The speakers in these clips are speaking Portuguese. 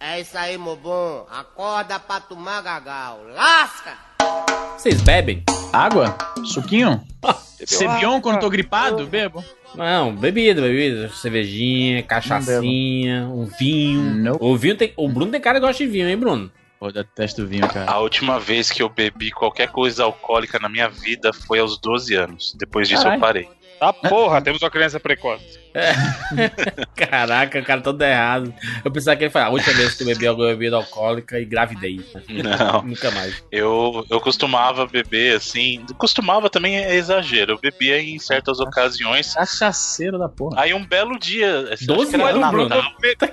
É isso aí, Mobon. Acorda pra tomar gagal. Lasca! Vocês bebem? Água? Suquinho? Cebion quando tô gripado? Bebo. Não, bebida, bebida. Cervejinha, cachaçinha, um vinho. O vinho tem. O Bruno tem cara que gosta de vinho, hein, Bruno? Pô, detesto vinho, cara. A última vez que eu bebi qualquer coisa alcoólica na minha vida foi aos 12 anos. Depois disso Caralho. eu parei. Tá porra, temos uma criança precoce. Caraca, o cara todo errado. Eu pensava que ele falava, a última vez que eu bebi alguma bebida alcoólica e gravidei. Não. Nunca mais. Eu, eu costumava beber assim. Costumava também é exagero. Eu bebia em certas ocasiões. Cachaceiro da porra. Aí um belo dia. acho 12 que era anos, Natal, Bruno.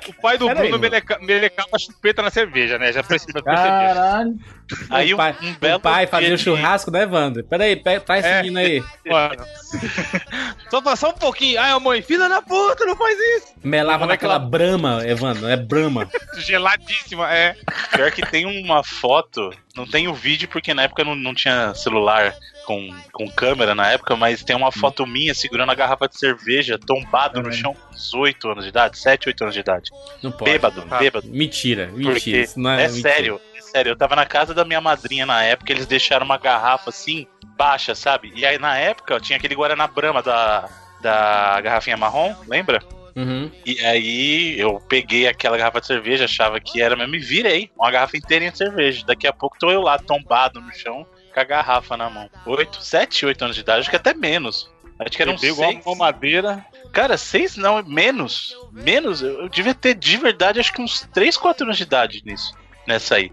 O pai do Pera aí, Bruno mano. meleca- melecava a chupeta na cerveja, né? Já precisa. Caralho. Aí o um, pai, um o belo pai dia fazia o de- churrasco, né, Wander? Pera aí, pe- traz esse É. menino aí. Mano. Só passar um pouquinho. Ai, a mãe, filha da puta, não faz isso. Melava é que naquela ela- brama, Evandro, é brama. Geladíssima, é. Pior que tem uma foto, não tem o vídeo porque na época não, não tinha celular com, com câmera na época, mas tem uma foto minha segurando a garrafa de cerveja tombado no chão com 18 anos de idade, 7, 8 anos de idade. Não pode. Bêbado, Ah. bêbado. Mentira, mentira. Porque Isso não é, é, mentira. sério, é sério. Eu tava na casa da minha madrinha na época, eles deixaram uma garrafa assim, baixa, sabe? E aí na época tinha aquele Guaraná Brahma da, da garrafinha marrom, lembra? Uhum. E aí eu peguei aquela garrafa de cerveja, achava que era mesmo e virei uma garrafa inteirinha de cerveja. Daqui a pouco tô eu lá tombado no chão com a garrafa na mão. 8, 7, 8 anos de idade, acho que até menos. Acho que Bebeu igual seis. uma madeira. Cara, seis não, menos. Menos. Eu eu devia ter de verdade acho que uns 3, 4 anos de idade nisso. Nessa aí.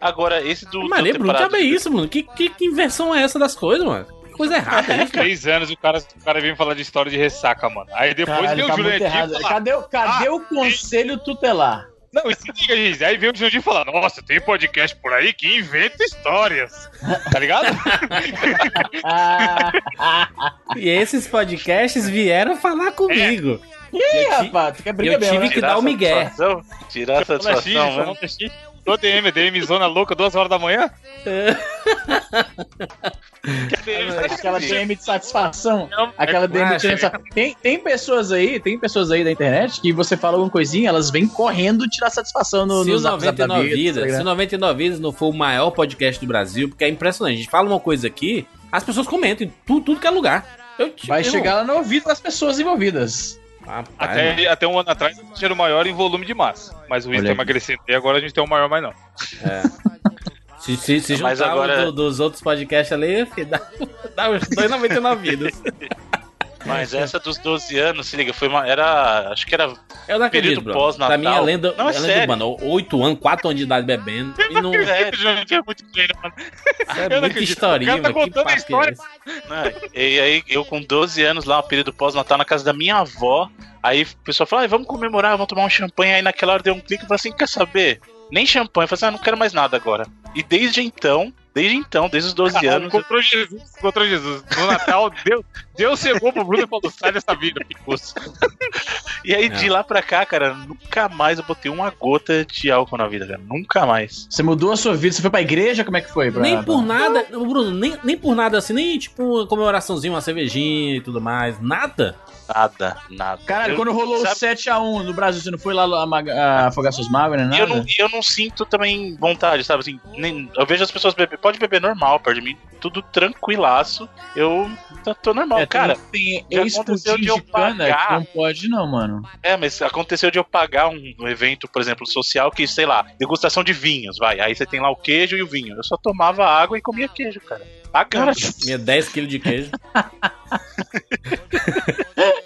Agora, esse do. Bruno, temporada que é isso, mano? Que, que, que inversão é essa das coisas, mano? Que coisa errada isso, cara. Três anos o cara, o cara vem falar de história de ressaca, mano. Aí depois Caralho, vem o tá falar. Cadê, o- cadê o conselho tutelar? Não, e se liga, gente. Aí vem o Jurandir falar: Nossa, tem podcast por aí que inventa histórias. Tá ligado? Ah, E esses podcasts vieram falar comigo. e aí, Eu rapaz? Tu quer eu briga mesmo, tive né? que Tirar dar o migué. satisfação? Tirar a satisfação, X, Tô DM, DM zona louca, duas horas da manhã? Aquela DM de satisfação. Não, Aquela é- DM de satisfação. Tem, tem pessoas aí, tem pessoas aí da internet que você fala alguma coisinha, elas vêm correndo tirar satisfação no, se no o zap, zap da 99 vida, Vidas, tá se o ligado? 99 Vidas não for o maior podcast do Brasil, porque é impressionante. A gente fala uma coisa aqui, as pessoas comentam em tudo, tudo que é lugar. Eu, Vai eu- chegar lá no ouvido das pessoas envolvidas. Rapaz, Até, até um ano atrás a gente era o maior em volume de massa. Mas o aqui. emagrecendo e agora a gente tem o maior, mas não. Se, se, se Mas juntar agora- do- dos outros podcasts ali, dá, dá uns 2,99 vidas. Mas essa dos 12 anos, se liga, foi uma. Era. Acho que era. Eu não acredito, Período pós-natal. Pra mim é lenda, Não, é é lenda sério. urbana. 8 anos, 4 anos de idade bebendo. E não, É, O Jurandir é muito treino, mano. é eu não muita historinha, tá mano. Que contando a é história. né? E aí, eu com 12 anos lá, um período pós-natal na casa da minha avó. Aí o pessoal falou: "Ai, vamos comemorar, vamos tomar um champanhe. Aí naquela hora deu um clique e falei assim: quer saber? Nem champanhe. Eu falei assim: ah, não quero mais nada agora. E desde então, desde então, desde os 12 Caralho, anos. eu- encontrou Jesus, encontrou Jesus. No Natal, Deus, Deus chegou pro Bruno e falou: sai dessa vida, picoso. E aí É. de lá pra cá, cara, nunca mais eu botei uma gota de álcool na vida, cara. Nunca mais. Você mudou a sua vida, você foi pra igreja? Como é que foi? Pra, Nem por nada, Bruno, nem, nem por nada assim, nem tipo uma comemoraçãozinha, uma cervejinha e tudo mais. Nada. Nada, nada. Caralho, quando rolou o sabe- 7x1 no Brasil, você não foi lá a afogar suas mágoas, né? E eu não, eu não sinto também vontade, sabe? Assim, nem- eu vejo as pessoas beber, pode beber normal perto de mim, tudo tranquilaço. Eu tô, normal, É, cara. tem, tem aconteceu de eu pagar. não pode não, mano. É, mas aconteceu de eu pagar um, evento, por exemplo, social, que, sei lá, degustação de vinhos, vai. Aí você tem lá o queijo e o vinho. Eu só tomava água e comia queijo, cara. Pagando. Minha 10 kg de queijo.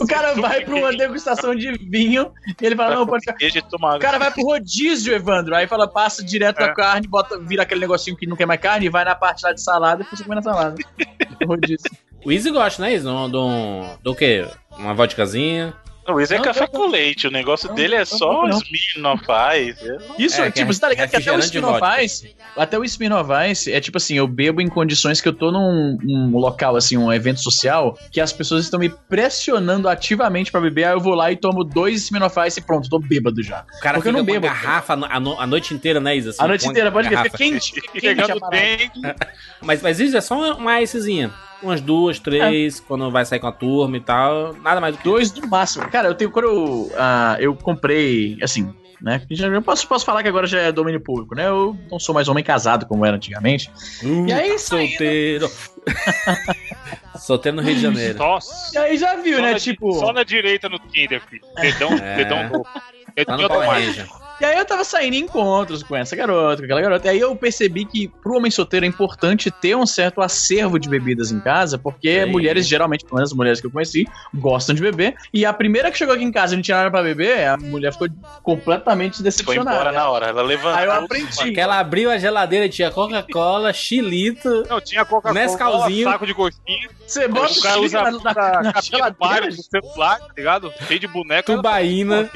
O cara vai pra uma degustação de vinho e ele fala, não, pode ficar. Queijo e tomar O cara vai pro rodízio, Evandro. Aí fala, passa direto da É. carne, bota, vira aquele negocinho que não quer mais carne e vai na parte lá de salada e você come na salada. rodízio. O Easy gosta, né, Easy? Do, do, do quê? Uma vodkazinha. Não, isso é Não, café não, com leite. O negócio não, dele é não, só não. Smirnoff Ice. Isso, É, tipo, é você tá ligado que até o vodka. Ice, até o Spin Ice é tipo assim, eu bebo em condições que eu tô num um local, assim, um evento social, que as pessoas estão me pressionando ativamente pra beber, aí eu vou lá e tomo dois Spin Ice e pronto, tô bêbado já. O cara Porque eu não com a bebo. garrafa a, no- a noite inteira, né, Isa? Assim, A noite com inteira, pode fica quente, quente. Mas, mas isso é só uma, uma icezinha. Umas duas, três, quando vai sair com a turma e tal. Nada mais do que Dois no máximo. Cara, eu tenho. Quando eu, ah, eu comprei, assim, né? Já, eu posso, posso falar que agora já é domínio público, né? Eu não sou mais homem casado como era antigamente. Uh, E aí, saindo- solteiro. solteiro no Rio de Janeiro. Nossa. E aí já viu, Só né? na- Tipo. Só na direita no Tinder, filho. Dedão, É. dedão. Tá Dedão no Power. E aí eu tava saindo em encontros com essa garota, com aquela garota. E aí eu percebi que pro homem solteiro é importante ter um certo acervo de bebidas em casa, porque Sim. mulheres, geralmente, pelo menos as mulheres que eu conheci, gostam de beber. E a primeira que chegou aqui em casa e não tinha nada pra beber, a mulher ficou completamente Foi decepcionada. embora na hora. Ela levantou. Aí eu aprendi. Porque ela abriu a geladeira e tinha Coca-Cola, Chilito. Não, tinha Coca-Cola, Nescauzinho. saco de gostinho. Você bota o cara usa na, na, na do geladeira. Do celular, tá ligado? Cheio de boneco. Tubaína.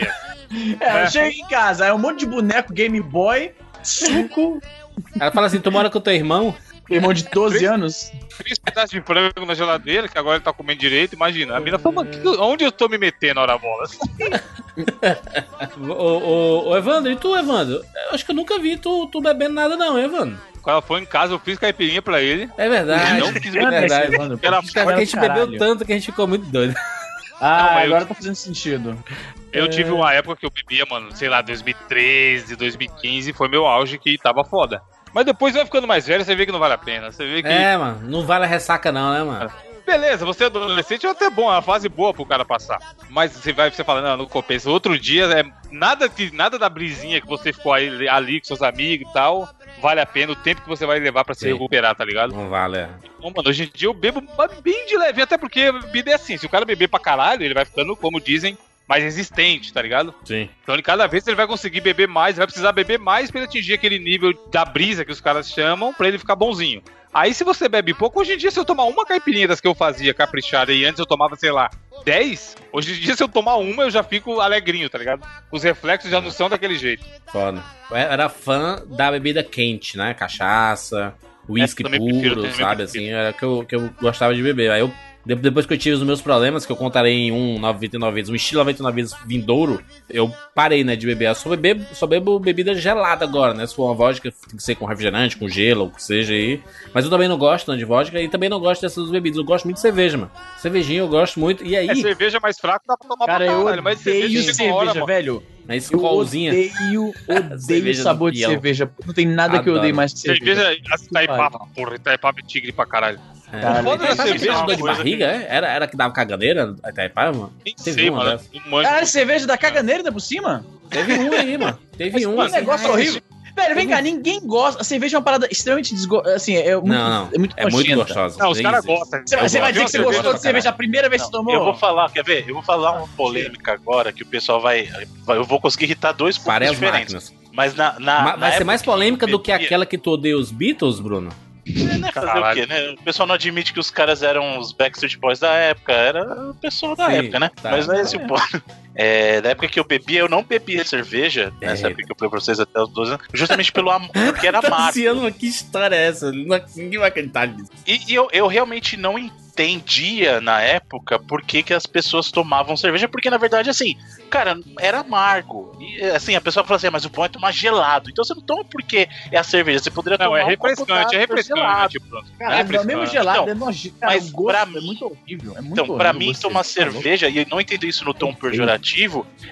É, eu chego em casa, aí um monte de boneco Game Boy, suco, Ela fala assim: tu mora com teu irmão? irmão de 12 anos. Três pedaços de frango na geladeira, que agora ele tá comendo direito, imagina. A mina falou, onde eu tô me metendo, hora bola? Ô, ô, ô, Evandro, e tu, Evandro? Eu acho que eu nunca vi tu, tu bebendo nada, não, Evandro. Quando ela foi em casa, eu fiz caipirinha pra ele. É verdade. Não quis é beber. verdade. Evandro, Era pô, Só que a gente caralho. bebeu tanto que a gente ficou muito doido. Ah, Não, mas eu- agora tá fazendo sentido. Eu tive uma época que eu bebia, mano, sei lá, 2013, 2015, foi meu auge que tava foda. Mas depois vai ficando mais velho, você vê que não vale a pena. Você vê que. É, mano, não vale a ressaca, não, né, mano? Beleza, você é adolescente é até bom, é uma fase boa pro cara passar. Mas você vai, você fala, não, não compensa. Outro dia, é nada, que, nada da brisinha que você ficou aí, ali com seus amigos e tal, vale a pena o tempo que você vai levar pra se Sim. recuperar, tá ligado? Não vale. é. Bom, mano, hoje em dia eu bebo bem de leve, até porque bebida é assim, se o cara beber pra caralho, ele vai ficando, como dizem, mais resistente, tá ligado? Sim. Então ele, cada vez ele vai conseguir beber mais, vai precisar beber mais pra ele atingir aquele nível da brisa que os caras chamam, pra ele ficar bonzinho. Aí se você bebe pouco, hoje em dia se eu tomar uma caipirinha das que eu fazia caprichada e antes eu tomava, sei lá, 10, hoje em dia se eu tomar uma eu já fico alegrinho, tá ligado? Os reflexos já não são daquele jeito. Foda. Eu era fã da bebida quente, né? Cachaça, uísque prefiro, puro, sabe? Assim, era que eu, que eu gostava de beber. Aí eu, depois que eu tive os meus problemas, que eu contarei em um 99 vezes, um estilo 99 vezes vindouro, eu parei, né, de beber. Eu só, bebo, só bebo bebida gelada agora, né? Se for uma vodka, tem que ser com refrigerante, com gelo, o que seja aí. Mas eu também não gosto né, de vodka e também não gosto dessas bebidas. Eu gosto muito de cerveja, mano. Cervejinha eu gosto muito. E aí, É cerveja mais fraca, dá pra tomar Cara, pra eu caralho, mas odeio cerveja cerveja, hora, velho. na Eu escolzinha. odeio, odeio Cerveja o sabor de cerveja. Não tem nada que eu Adoro. odeie mais que cerveja. Cerveja, Itaipava, porra, Itaipava é tigre pra caralho. É. Caralho, Foda da Sabe cerveja de barriga, é? Era, era que dava caganeira a Itaipava, mano? Nem Teve sei, uma mano. Não manjo. Caralho, cerveja da caganeira ainda por cima? Teve um aí, mano. Teve um. Que assim. negócio horrível. Velho, vem cá, ninguém gosta. A cerveja é uma parada extremamente desgo... Assim, é muito, Não, não. é muito É muito gostosa. Não, os caras gostam. Você, vai dizer que você gostou gosto de cerveja a primeira vez que você Não, tomou? eu vou falar, quer ver? Eu vou falar uma polêmica agora que o pessoal vai. vai- Eu vou conseguir irritar dois pontos diferentes. máquinas. Mas na. na Ma- na vai ser mais polêmica do que aquela que tu odeia os Beatles, Bruno? É, né, fazer o quê, né? O pessoal não admite que os caras eram os Backstreet Boys da época, era o pessoal da Sim, época, né? tá. Mas não é esse o ponto. É, na época que eu bebia, eu não bebia cerveja, É. nessa época que eu falei pra vocês até os 12 anos, justamente pelo am- porque era amargo. Luciano, que história é essa? Não- Ninguém vai acreditar nisso. E, e eu, eu realmente não entendia na época por que, que as pessoas tomavam cerveja, porque na verdade, assim, cara, era amargo. E assim, a pessoa fala assim, "Ah, mas o bom é tomar gelado. Então você não toma porque é a cerveja, você poderia Não, tomar é um copo refrescante, é d'água refrescante, gelado. tipo. É Caralho, mesmo refrescante. gelado Então, é nojento. Cara, mas gosto pra é mim- muito horrível. É muito Então, horrível pra mim, tomar tá cerveja, e eu não entendo isso no tom pejorativo,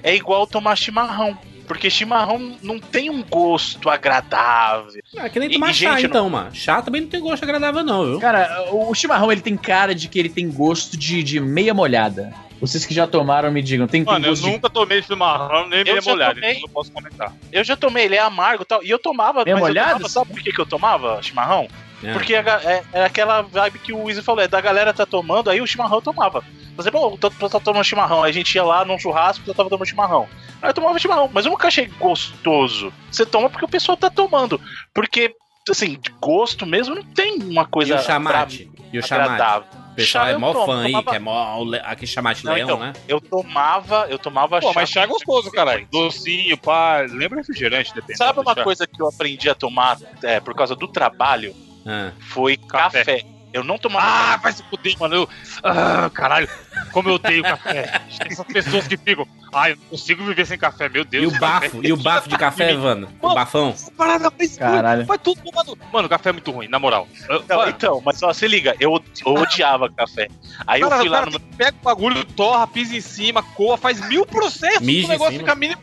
é igual tomar chimarrão. Porque chimarrão não tem um gosto agradável. Ah, que nem tomar e, chá, gente, então, mano. Chá também não tem gosto agradável, não, viu? Cara, o chimarrão ele tem cara de que ele tem gosto de, de meia molhada. Vocês que já tomaram me digam, tem, tem Mano, eu gosto de nunca tomei chimarrão, nem meia molhada, tomei. então não posso comentar. Eu já tomei, ele é amargo e tal. E eu tomava, Meio mas eu molhado? tomava, sabe por que, que eu tomava chimarrão? É. Porque é, é aquela vibe que o Wizzy falou, é da galera tá tomando, aí o chimarrão eu tomava. Por exemplo, eu tô, tomando chimarrão, aí a gente ia lá num churrasco e eu tava tomando chimarrão. Aí eu tomava chimarrão, mas eu nunca achei gostoso. Você toma porque o pessoal tá tomando. Porque, assim, de gosto mesmo não tem uma E coisa o chamate? E o chamate? agradável. O pessoal Chá é mó tomo, fã aí, tomava- que é mó... Aquele chamate Não, leão, então, né? Eu tomava, eu tomava Pô, mas chá é gostoso, caralho. Docinho, pá. Lembra refrigerante, depende. Sabe uma Chá. coisa que eu aprendi a tomar é, por causa do trabalho? Ah. Foi Café. café. Eu não tomava Ah, vai se fuder, mano. Eu... Ah, caralho. Como eu odeio café. Tem essas pessoas que ficam. Ah, eu não consigo viver sem café, meu Deus. E o café. bafo? E o bafo de café, Evandro? O Mano. bafão? Parada mais Caralho. Vai tudo tomando. Mano, café é muito ruim, na moral. Eu- Não, mano, então, mas só se liga, eu, eu odiava café. Aí eu cara, fui o lá cara no. pega o bagulho, torra, pisa em cima, coa, faz mil processos Mija o negócio fica mínimo.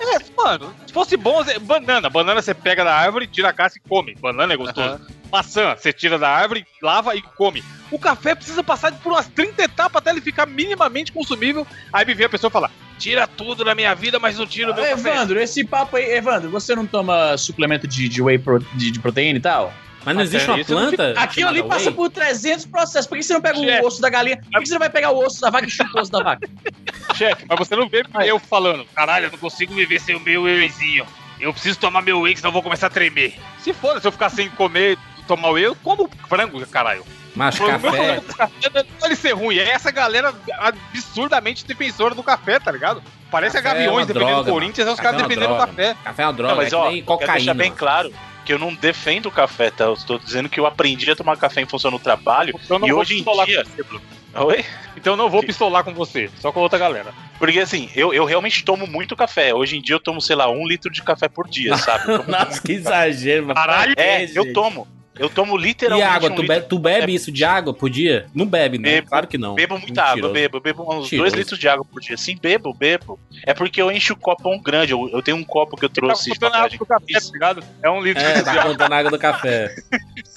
É, mano, se fosse bom, banana. Banana você pega da árvore, tira a casca e come. Banana é gostoso. Maçã, você tira da árvore, lava e come. O café precisa passar por umas 30 etapas até ele ficar minimamente consumível. Aí me vem a pessoa falar: tira tudo da minha vida, mas não tira o meu café. Evandro, esse papo aí, Evandro, você não toma suplemento de, de whey pro- de, de proteína e tal? Mas não existe é, uma eu não planta. Aquilo ali passa por 300 processos. Por que você não pega Chefe. o osso da galinha? Por que você não vai pegar o osso da vaca e chupa o osso da vaca? Chefe, mas você não vê eu falando: caralho, eu não consigo viver sem o meu wheyzinho. Eu preciso tomar meu whey, senão eu vou começar a tremer. Se for, se eu ficar sem comer, tomar whey, eu como frango, caralho. Mas O meu café. problema com o café não é ele ser ruim, é essa galera absurdamente defensora do café, tá ligado? Parece Café a é Gaviões uma defendendo o Corinthians, é os caras é defendendo o café. Café é uma droga, Não, mas é ó, que nem quero cocaína. deixar bem claro que eu não defendo o café, tá? Eu estou dizendo que eu aprendi a tomar café em função do trabalho. Então eu não E vou hoje em pistolar dia- com você, Bruno. Oi? Então eu não vou pistolar com você, só com outra galera. Porque assim, eu, eu realmente tomo muito café. Hoje em dia eu tomo, sei lá, um litro de café por dia, sabe? Nossa, que exagero, mano. Caralho, É, gente. eu tomo. Eu tomo E literalmente água, um tu, litro. be- tu bebe isso de água por dia? Não bebe, né? Bebo. claro que não. Bebo muita Mentiroso. água, bebo, bebo uns Mentiroso. dois litros de água por dia. Sim, bebo, bebo. É porque eu encho o copão grande. Eu, eu tenho um copo que eu trouxe tá de botando a viagem. água do café, tá ligado? É um litro É, de tá água. contando água do café.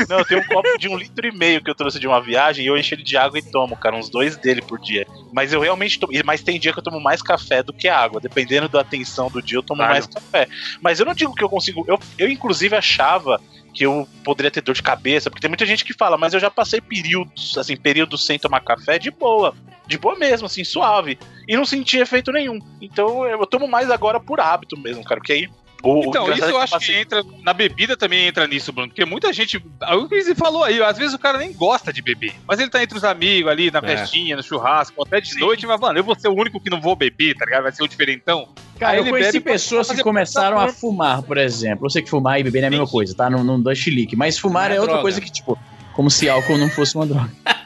Não, eu tenho um copo de um litro e meio que eu trouxe de uma viagem e eu encho ele de água e tomo, cara, uns dois dele por dia. Mas eu realmente tomo. Mas tem dia que eu tomo mais café do que água. Dependendo da atenção do dia, eu tomo Claro. mais café. Mas eu não digo que eu consigo. Eu, eu inclusive, achava que eu poderia ter dor de cabeça, porque tem muita gente que fala, mas eu já passei períodos, assim, períodos sem tomar café de boa. De boa mesmo, assim, suave. E não senti efeito nenhum. Então eu tomo mais agora por hábito mesmo, cara. Porque aí. O, o Então, engraçado isso é eu acho passei- que entra. Na bebida também entra nisso, Bruno. Porque muita gente. é O que você falou aí, às vezes o cara nem gosta de beber. Mas ele tá entre os amigos ali, na É. festinha, no churrasco, até de Sim. noite, mas, mano, eu vou ser o único que não vou beber, tá ligado? Vai ser o diferentão. Cara, Aí eu conheci pessoas que começaram a fumar, por exemplo. Eu sei que fumar e beber não é a mesma Isso. coisa, tá? Não, não dá chilique. Mas fumar é é, outra droga. coisa que, tipo, como se álcool não fosse uma droga.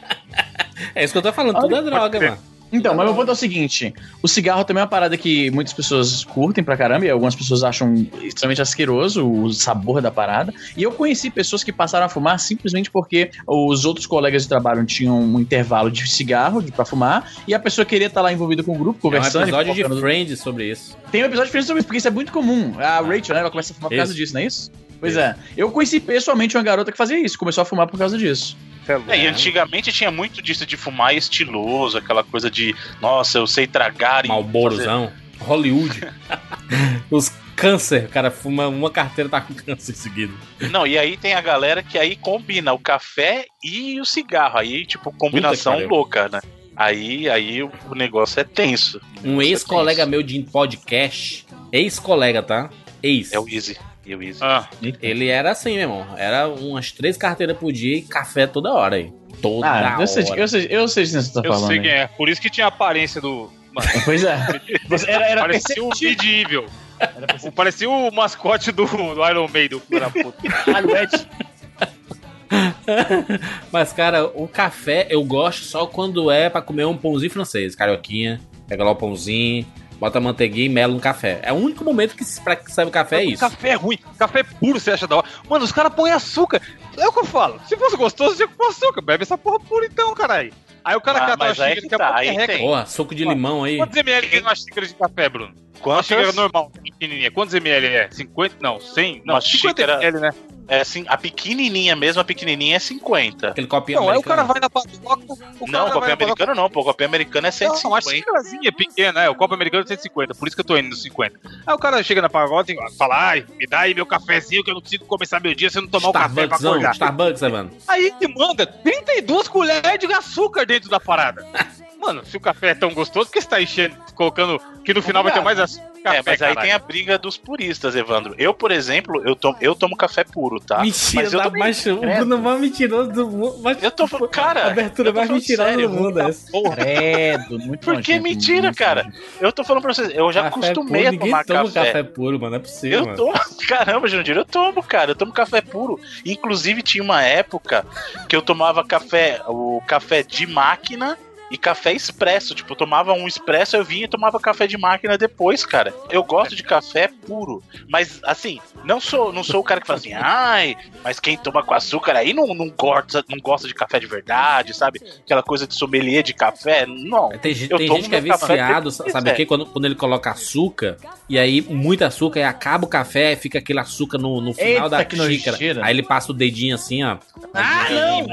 É isso que eu tô falando, tudo é droga, mano. Então, mas meu ponto é o seguinte: o cigarro também é uma parada que muitas pessoas curtem pra caramba, e algumas pessoas acham extremamente asqueroso o sabor da parada. E eu conheci pessoas que passaram a fumar simplesmente porque os outros colegas de trabalho tinham um intervalo de cigarro de, pra fumar, e a pessoa queria estar lá envolvida com o grupo, É um conversando. e episódio de. Friends sobre isso. Tem um episódio diferente sobre isso, porque isso é muito comum. A Rachel, né, ela começa a fumar por causa Isso. disso, não é isso? Pois é. Eu conheci pessoalmente uma garota que fazia isso, começou a fumar por causa disso. É, e antigamente tinha muito disso de fumar estiloso, aquela coisa de, nossa, eu sei tragar e fazer- Malborozão. Hollywood. Os câncer, o cara fuma uma carteira tá com câncer seguido. Não, e aí tem a galera que aí combina o café e o cigarro. Aí, tipo, combinação louca, né? Aí, aí o o negócio é tenso. Um ex-colega meu de podcast, ex-colega, tá? Ex. É o Easy. E o Easy. Ah, Ele era assim, meu irmão. Era umas três carteiras por dia e café toda hora aí. Toda Ah, eu sei, hora. eu sei, eu sei de quem você tá eu falando. sei aí. quem é. Por isso que tinha a aparência do. Pois é. Era, era parecia o Evil. Parecia o mascote do, do Iron Maiden, filho da puta. Caralho, Ed. Mas, cara, o café eu gosto só quando é pra comer um pãozinho francês. Carioquinha, pega lá o pãozinho, bota manteiguinha e melo no café. É o único momento que pra que serve café é isso. Café é ruim. Café puro você acha da hora. Mano, os caras põem açúcar. É o que eu falo. Se fosse gostoso, tinha que pôr açúcar. Bebe essa porra pura então, caralho. Aí o cara Ah, cata uma xícara que que é tá. Porra, suco de limão aí. Quantos ml tem uma xícara de café, Bruno? Uma xícara Quantas? normal, pequenininha. Quantos ml é? 50? Não, 100? Não, Uma 50 xícara- ml, né? É assim, a pequenininha mesmo, a pequenininha é 50. Aquele copinho Não, aí o cara americano. vai na padoca. O Não, cara copinho na americano não, pô. O copinho americano é Não, uma 150. xícarazinha pequena, é. O copo americano é 150, por isso que eu tô indo nos 50. Aí o cara chega na pagode e fala, ai, me dá aí meu cafezinho que eu não consigo começar meu dia se eu não tomar o café pra acordar. Starbucks, né, mano? Aí ele manda 32 colheres de açúcar dentro da parada. Mano, se o café é tão gostoso, por que você tá enchendo, colocando que no final vai ter mais açúcar? É, Café, mas aí caralho? tem a briga dos puristas, Evandro. Eu, por exemplo, eu tomo, eu tomo café puro, tá? Mentira, Mas eu também- mais, o Bruno mais mentiroso do mundo. Mas, Eu tô falando, cara. a abertura mais mentirosa sério. do mundo é essa. Credo, muito Por que mentira, muito cara? nojento. Eu tô falando pra vocês, eu já Café acostumei puro, a tomar toma café. café puro, mano. Não é possível, Eu mano. tomo, caramba, Jandir, eu tomo, cara. Eu tomo café puro. Inclusive, tinha uma época que eu tomava café, o café de máquina e café expresso. Tipo, eu tomava um expresso, eu vinha e tomava café de máquina depois, cara. Eu gosto de café puro. Mas, assim, não sou, não sou o cara que fala assim, ai, mas quem toma com açúcar aí não, não, gosta, não gosta de café de verdade, sabe? Aquela coisa de sommelier de café. Não. Tem, gente- Eu tem tomo gente que é viciado, sabe o quê? Quando, quando ele coloca açúcar, e aí muito açúcar, e acaba o café, fica aquele açúcar no, no final Eita, da que xícara. nojeira. Aí ele passa o dedinho assim, ó. Ah, não!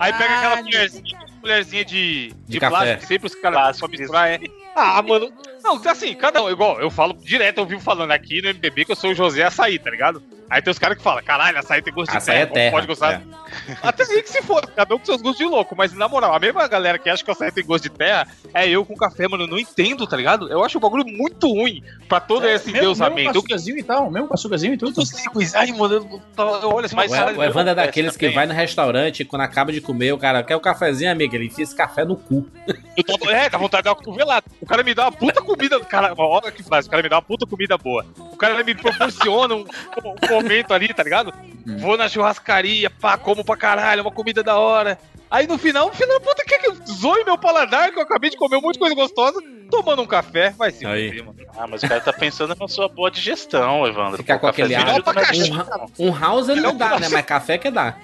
Aí pega aquela colherzinha, colherzinha de, de, café. plástico, que sempre os caras pra misturar, é. Ah, mano. Não, assim, cada um, igual, eu falo direto, eu vivo falando aqui no MPB que eu sou o José Açaí, tá ligado? Aí tem os caras que falam, caralho, açaí tem gosto de Açaí é terra, terra. pode gostar. é. Até aí que se for, cada um com seus gostos de louco, mas na moral, a mesma galera que acha que o açaí tem gosto de terra é eu com café, mano, eu não entendo, tá ligado? Eu acho o bagulho muito ruim pra todo esse Mesmo, mesmo com endeusamento. açúcarzinho e tal, mesmo com açúcarzinho e tudo. Eu sei, mas, ai, mano, eu, eu olho assim, Mas O, o Evandro é daqueles que vai no restaurante e quando acaba de comer, o cara quer o cafezinho, amigo. Ele enfia esse café no cu. Eu tô, é, dá vontade de dar uma cotovelada. O cara me dá uma puta comida. Cara, olha que frase. O cara me dá uma puta comida boa. O cara me proporciona um, um momento ali, tá ligado? Hum. Vou na churrascaria, pá, como pra caralho, uma comida da hora. Aí no final, filho da puta, quer que eu zoe meu paladar, que eu acabei de comer um monte de coisa gostosa, tomando um café. Vai se Aí. Ah, mas o cara tá pensando na sua boa digestão, Evandro. Ficar com aquele cafezinho ar. Um, um house ele não Não, dá, né? mas- café que dá.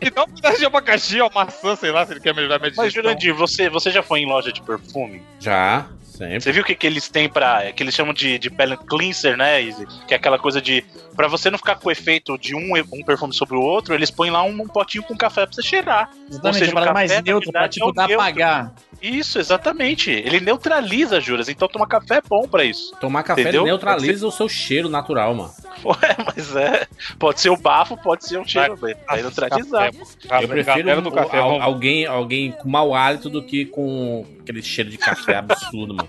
E dá um pedaço de abacaxi, uma maçã, sei lá, se ele quer melhorar minha digestão. Mas, Jurandir, você, você já foi em loja de perfume? Já, sempre. Você viu o que, que eles têm pra. que eles chamam de, de palette cleanser, né, Izzy? Que é aquela coisa de. Pra você não ficar com o efeito de um, um perfume sobre o outro, eles põem lá um, um potinho com café pra você cheirar. Ou Exatamente, seja, uma parada o mais neutra, pra verdade, tipo é dar neutro. apagar. Isso, exatamente. Ele neutraliza, Juras. Então tomar café é bom pra isso. Tomar café Entendeu? neutraliza o seu cheiro natural, mano. Ué, mas é. Pode ser o bafo, pode ser um cheiro. Vai, vai neutralizar. Café, Eu prefiro um- café, al- vamos- alguém, alguém com mau hálito do que com aquele cheiro de café absurdo, mano.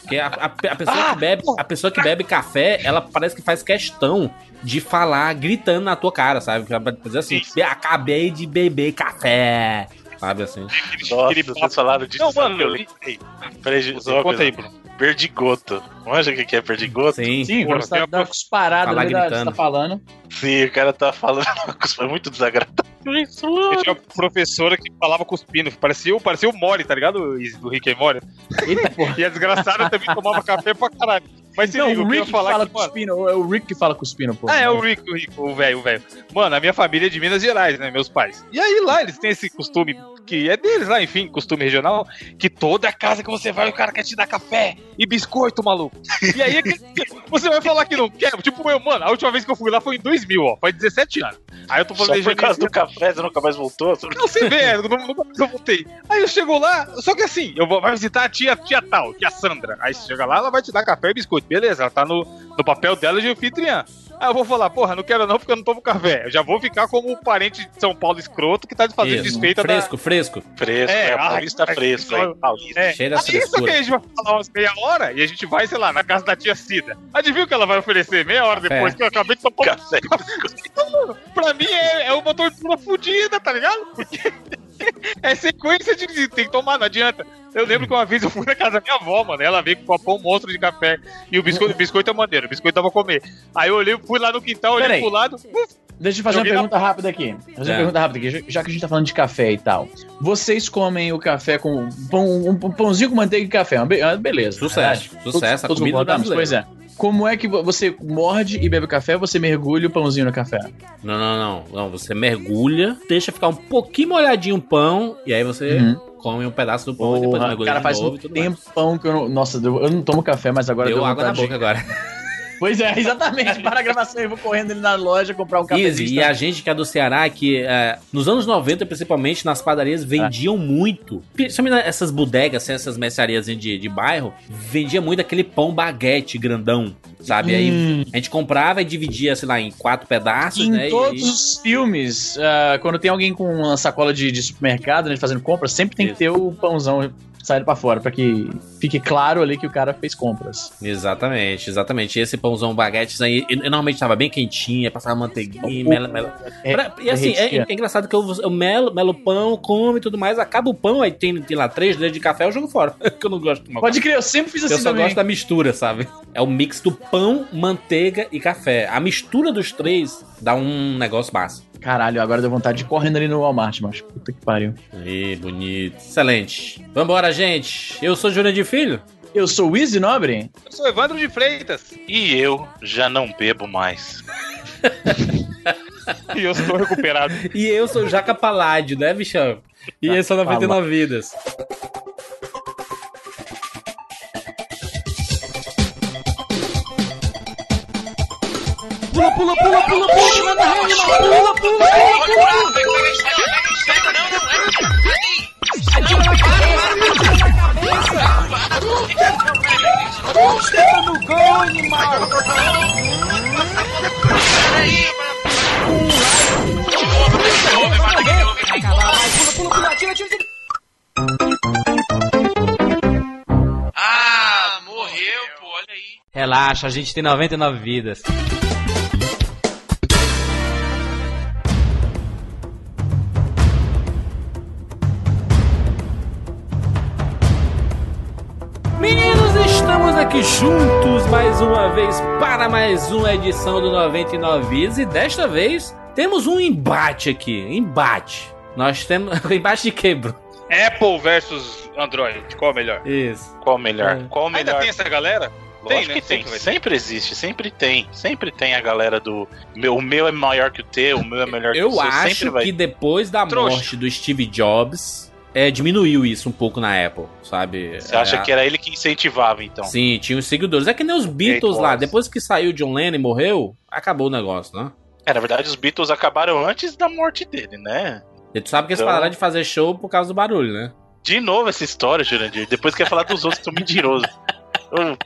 Porque a, a- a pessoa Ah, que bebe, a pessoa que bebe café, ela parece que faz questão de falar gritando na tua cara, sabe? Pra dizer assim, Sim. acabei de beber café. Sabe assim? Nossa, Aquele papo- falaram disso. Não, mano, que eu lembrei? Peraí, Conta aí, Bruno. Perdigoto. Manja o que que é perdigoto? Sim. Sim, você tá uma dando cusparada no da- você tá falando. Sim, o cara tá falando foi muito desagradável. Isso, Eu tinha uma professora que falava cuspindo. Parecia, o- parecia o Mori, tá ligado? Do Rick and Mori. E a desgraçada também tomava café pra caralho. Mas se Não, liga, o eu Rick falar fala que, mano, cuspindo, é o Rick que fala cuspindo, pô. Ah, é o Rick, o Rick, o velho, o velho. Mano, a minha família é de Minas Gerais, né? Meus pais. E aí lá eles têm esse costume, que é deles lá, enfim, costume regional, que toda casa que você vai, o cara quer te dar café e biscoito, maluco. E aí é você vai falar que não quer. Tipo, meu, mano, a última vez que eu fui lá foi em 2000, ó. Faz 17 anos. Aí eu tô Só planejando. por causa do café, você nunca mais voltou? Não, você vê, eu não- nunca mais eu voltei. Aí eu chego lá, só que assim, eu vou vai visitar a tia, tia tal, tia Sandra. Aí você chega lá, ela vai te dar café e biscoito. Beleza, ela tá no, no papel dela de anfitriã. Aí eu vou falar, porra, não quero não porque eu não tomo café. Eu já vou ficar como o parente de São Paulo escroto que tá fazendo Isso. desfeita Fresco, fresco. Fresco, É, é, ai, paulista ai, fresco, paulista. da... É. Cheio da Aí isso que a gente vai falar umas meia hora e a gente vai, sei lá, na casa da tia Cida. Adivinha o que ela vai oferecer meia hora Café. depois que eu acabei de tomar Café. então, mano, pra mim é, é uma tortura fodida, tá ligado? Porque é sequência de tem que tomar, não adianta. Eu lembro que uma vez eu fui na casa da minha avó, mano. Ela veio com um copão monstro de café. E o biscoito, o biscoito é maneiro, o biscoito dava comer. Aí eu olhei, fui lá no quintal, olhei Peraí. pro lado. uf, Deixa eu fazer uma na- pergunta rápida aqui. Fazer É. uma pergunta rápida aqui, já- que a gente tá falando de café e tal. Vocês comem o café com pão, um, um pãozinho com manteiga e café? ah, Beleza. Sucesso, verdade? sucesso, a Todos, todos comida concordamos? brasileira. Pois é. Como é que vo- você morde e bebe café, você mergulha o pãozinho no café? Não, não, não. Não, você mergulha, deixa ficar um pouquinho molhadinho o pão, e aí você Uhum. come um pedaço do pão e depois mergulha cara, de faz novo um e tudo mais. tempão que eu não. Nossa, eu não tomo café, mas agora Deu deu água na boca de- agora. Pois é, exatamente. Para a gravação, eu vou correndo ali na loja comprar um café. E a gente que é do Ceará, que é, nos anos 90, principalmente, nas padarias, vendiam muito. Principalmente essas bodegas, assim, essas mercearias de, de bairro, vendia muito aquele pão baguete grandão, sabe? Aí Hum. a gente comprava e dividia, sei lá, em quatro pedaços, Em né? e- todos os filmes, ah, quando tem alguém com uma sacola de, de supermercado, né, fazendo compra, sempre tem Isso. que ter o pãozão saindo pra fora, pra que fique claro ali que o cara fez compras. Exatamente, exatamente. E esse pãozão baguetes aí, normalmente tava bem quentinho, passava manteiguinha, mela, mela. É, Pra- e assim, é, é engraçado que eu, eu melo, melo pão, come e tudo mais, acaba o pão, aí tem, tem lá três dedos de café, eu jogo fora. que eu não gosto de tomar Pode crer, eu sempre fiz Eu assim só também. gosto da mistura, sabe? É o mix do pão, manteiga e café. A mistura dos três dá um negócio massa. Caralho, agora deu vontade de ir correndo ali no Walmart, mas puta que pariu. Ih, bonito. Excelente. Vambora, gente. Eu sou Júnior de Filho. Eu sou o Easy Nobre? Eu sou Evandro de Freitas. E eu já não bebo mais. E eu estou recuperado. E eu sou o Jaca Paládio, né, bichão? E esse é o 99 Vidas. pula, pula, pula, pula, pula, pula, pula, pula, pula, pula, pula, pula, pula, pula. pula, pula, pula, animal! Peraí! Pula, pula, pula, tira, tira, tira! Relaxa, a gente tem 99 vidas. Estamos aqui juntos mais uma vez para mais uma edição do 99 Vidas e desta vez temos um embate aqui, embate. Nós temos embate de quebro. Apple versus Android. Qual é o melhor? Isso. Qual o melhor? É. Qual o Ainda melhor? tem essa galera? Lógico né? que tem. Sempre. Sempre existe, sempre tem. Sempre tem a galera do. Meu, o meu é maior que o teu, o meu é melhor que o Eu seu. acho sempre vai que depois da Trouxa. morte do Steve Jobs, é, diminuiu isso um pouco na Apple, sabe? Você acha É, que era ele que incentivava, então? Sim, tinha os seguidores. É que nem os Beatles lá. Depois que saiu John Lennon e morreu, acabou o negócio, né? É, na verdade, os Beatles acabaram antes da morte dele, né? E tu sabe que eles Então- pararam de fazer show por causa do barulho, né? De novo essa história, Jurandir. Depois quer falar dos outros, são mentirosos. Ô,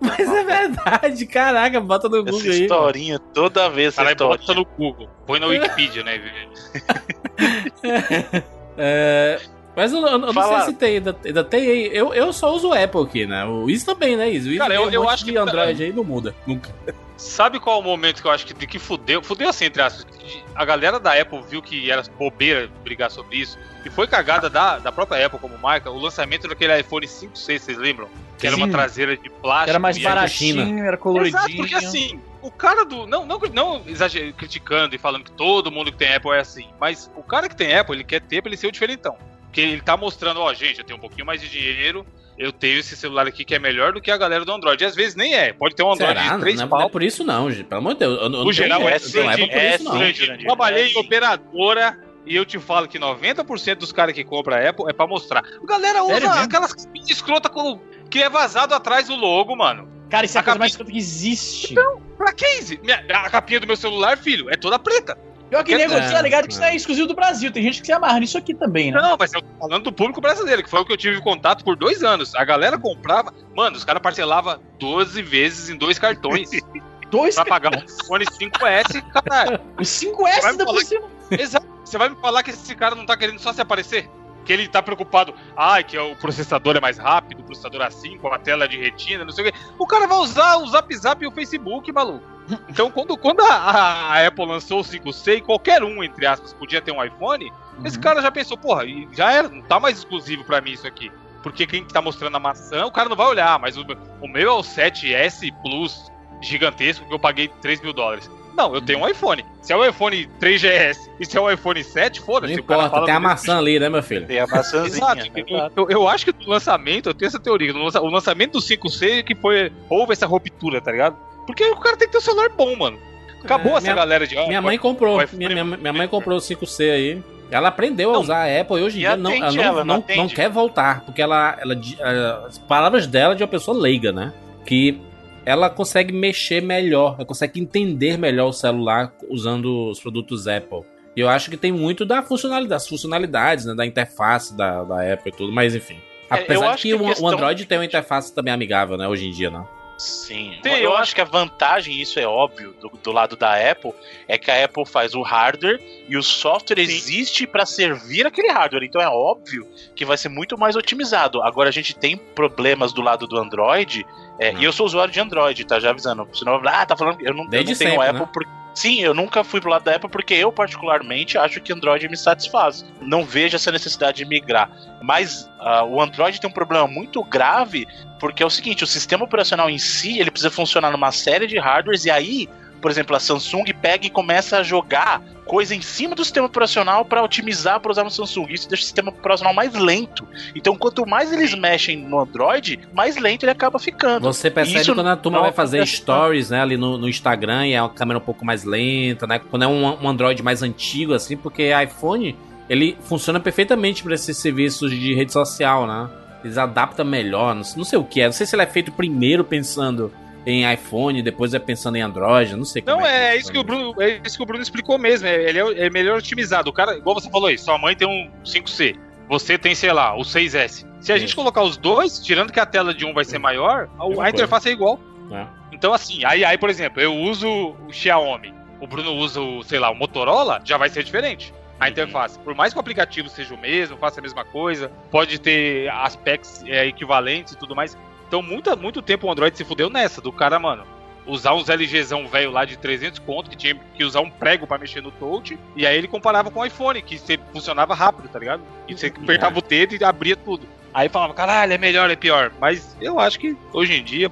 Mas é verdade, caraca, bota no Essa Google aí. historinha, toda vez essa Caralho, bota no Google. Põe na Wikipedia, né? É, mas eu, eu não Fala. sei se tem, ainda, ainda tem aí. Eu, eu só uso o Apple aqui, né? O Isso também, né, Isso? O Cara, eu- um eu acho que- Android aí não muda, nunca. Sabe qual é o momento que eu acho que, que fudeu? Fudeu assim, entre aspas. A galera da Apple viu que era bobeira brigar sobre isso. E foi cagada da, da própria Apple como marca o lançamento daquele iPhone 5, 6, vocês lembram? Que era uma Sim. traseira de plástico. Era mais baratinho, era coloridinho. Exato, porque assim, o cara do. Não, não, não exager, criticando e falando que todo mundo que tem Apple é assim. Mas o cara que tem Apple, ele quer ter pra ele ser o diferentão. Porque ele tá mostrando, ó, gente, eu tenho um pouquinho mais de dinheiro, eu tenho esse celular aqui que é melhor do que a galera do Android. E às vezes nem é. Pode ter um Android Será? de três Não, é- pau. não é por isso não, gente. Pelo amor de Deus. Eu, eu não No geral, é sim, Apple por é isso não. Jurandir, Jurandir, trabalhei é em operadora e eu te falo que 90% dos caras que compram Apple é pra mostrar. A galera usa Sério aquelas escrota com, que é vazado atrás do logo, mano. Cara, isso é a A coisa mais que existe. Pra que Minha- A capinha do meu celular, filho, é toda preta. Pior que nego, você tá ligado que isso é. é exclusivo do Brasil. Tem gente que se amarra nisso aqui também, né? Não, mas eu tô falando do público brasileiro, que foi o que eu tive contato por dois anos. A galera comprava. Mano, os caras parcelavam 12 vezes em dois cartões Dois pra pagar um iPhone 5S, caralho. Os 5S Vai da por cima. Exato. Você vai me falar que esse cara não tá querendo só se aparecer? Que ele tá preocupado, ai, que o processador é mais rápido, o processador assim, com a tela de retina, não sei o quê. O cara vai usar o Zap Zap e o Facebook, maluco. Então, quando, quando a, a Apple lançou o 5C e qualquer um, entre aspas, podia ter um iPhone, esse cara já pensou, porra, já era, não tá mais exclusivo pra mim isso aqui. Porque quem tá mostrando a maçã, o cara não vai olhar, mas o, o meu é o 7S Plus gigantesco que eu paguei 3 mil dólares. Não, eu tenho um iPhone. Se é o iPhone 3GS e se é o iPhone 7, Não foda-se. o cara importa, fala tem a maçã ali, né, meu filho? Tem a maçãzinha. Exato. Exato. Eu, eu acho que no lançamento, eu tenho essa teoria, lança- o lançamento do 5C que foi. Houve essa ruptura, tá ligado? Porque o cara tem que ter um celular bom, mano. Acabou É, essa minha- galera de. ah, Minha mãe comprou. Minha, minha, minha mãe comprou o 5C aí. Ela aprendeu a Não. usar a Apple e hoje em dia não, ela não, ela, não não, não quer voltar, porque ela, ela, eh, as palavras dela é de uma pessoa leiga, né? Que ela consegue mexer melhor, ela consegue entender melhor o celular usando os produtos Apple. E eu acho que tem muito da funcionalidade, das funcionalidades, né? Da interface da, da Apple e tudo, mas enfim. É, Apesar de acho que, que o, o questão- Android tem uma interface também amigável, né? Hoje em dia, né? Sim. Sim, eu, eu acho que a vantagem, isso é óbvio, do, do lado da Apple, é que a Apple faz o hardware e o software Sim. existe para servir aquele hardware. Então é óbvio que vai ser muito mais otimizado. Agora a gente tem problemas do lado do Android, é, e eu sou usuário de Android, tá? Já avisando. Senão, ah, tá falando. Eu não, eu não tenho sempre, Apple né? porque. Sim, eu nunca fui pro lado da Apple porque eu, particularmente, acho que Android me satisfaz. Não vejo essa necessidade de migrar. Mas ah, o Android tem um problema muito grave, porque é o seguinte: o sistema operacional em si ele precisa funcionar numa série de hardwares, e aí, por exemplo, a Samsung pega e começa a jogar coisa em cima do sistema operacional para otimizar para usar no Samsung. Isso deixa o sistema operacional mais lento. Então, quanto mais eles mexem no Android, mais lento ele acaba ficando. Você percebe Isso quando a turma vai fazer acontece stories, né, ali no, no Instagram e é uma câmera um pouco mais lenta, né? Quando é um, um Android mais antigo, assim, porque iPhone, ele funciona perfeitamente para esses serviços de rede social, né? Eles adaptam melhor, não, não sei o que é. Não sei se ele é feito primeiro pensando em iPhone, depois é pensando em Android, não sei como Não, é, é isso que o Bruno, é isso que o Bruno explicou mesmo. é- Ele é, é melhor otimizado. O cara, igual você falou aí, sua mãe tem um 5C, você tem, sei lá, o 6S. Se a gente colocar os dois, tirando que a tela de um vai ser maior, a, Mesma a interface é igual. É. Então, assim, aí, aí, por exemplo, eu uso o Xiaomi, o Bruno usa o, sei lá, o Motorola, já vai ser diferente. A Uhum. interface. Por mais que o aplicativo seja o mesmo, faça a mesma coisa, pode ter aspectos é, equivalentes e tudo mais. Então, muita, muito tempo o Android se fudeu nessa, do cara, mano, usar uns LGzão velho lá de 300 conto, que tinha que usar um prego pra mexer no touch, e aí ele comparava com o iPhone, que você funcionava rápido, tá ligado? E você apertava o dedo e abria tudo. Aí falava, caralho, é melhor, é pior. Mas eu acho que hoje em dia.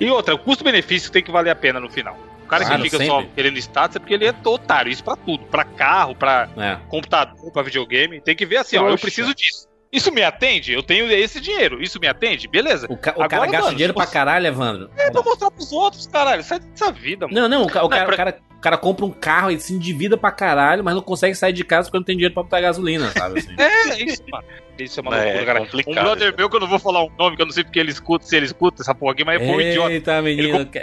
E outra, o custo-benefício tem que valer a pena no final. O cara Claro, que fica só sempre. querendo status é porque ele é otário. Isso pra tudo. Pra carro, pra É. computador, pra videogame. Tem que ver assim, ó, eu preciso disso. Isso me atende? Eu tenho esse dinheiro. Isso me atende? Beleza. O, ca- o Agora, cara gasta mano, dinheiro tipo, pra caralho, Evandro. É pra mostrar pros outros, caralho. Sai dessa vida, mano. Não, não, o, ca- o cara, pra- o, cara, o cara compra um carro e se endivida pra caralho, mas não consegue sair de casa porque não tem dinheiro pra botar gasolina, sabe? Assim. É, isso, mano. Isso é uma É, loucura, cara. complicado. Um brother meu, que eu não vou falar o nome, que eu não sei porque ele escuta, se ele escuta essa porra aqui, mas é pô, idiota. Eita, menino. Ele Eita,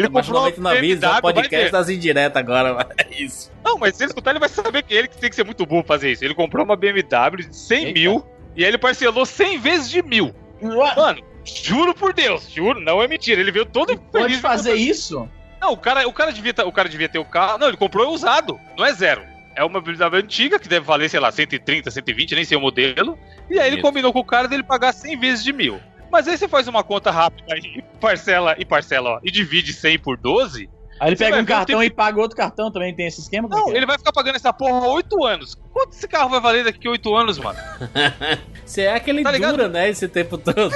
ele mas comprou 99 vídeos, é BMW, um podcast das indiretas agora, mas é isso. Não, mas se ele escutar, ele vai saber que ele que tem que ser muito burro pra fazer isso. Ele comprou uma BMW de 100 Eita. mil e aí ele parcelou 100 vezes de mil. Mano, juro por Deus, juro, não é mentira. Ele veio todo Pode feliz. fazer isso? Não, o cara, o, cara devia, tá- o cara devia ter o carro. Não, ele comprou usado, não é zero. É uma BMW antiga que deve valer, sei lá, 130, 120, nem sei o modelo. E aí ele Isso. combinou com o cara dele pagar 100 vezes de mil. Mas aí você faz uma conta rápida e parcela, e parcela, ó, e divide 100 por 12. Aí ele pega um cartão e paga outro cartão também, tem esse esquema? É Não, é? ele vai ficar pagando essa porra 8 anos. Quanto esse carro vai valer daqui a 8 anos, mano? Se é que ele Tá ligado? dura, né, esse tempo todo.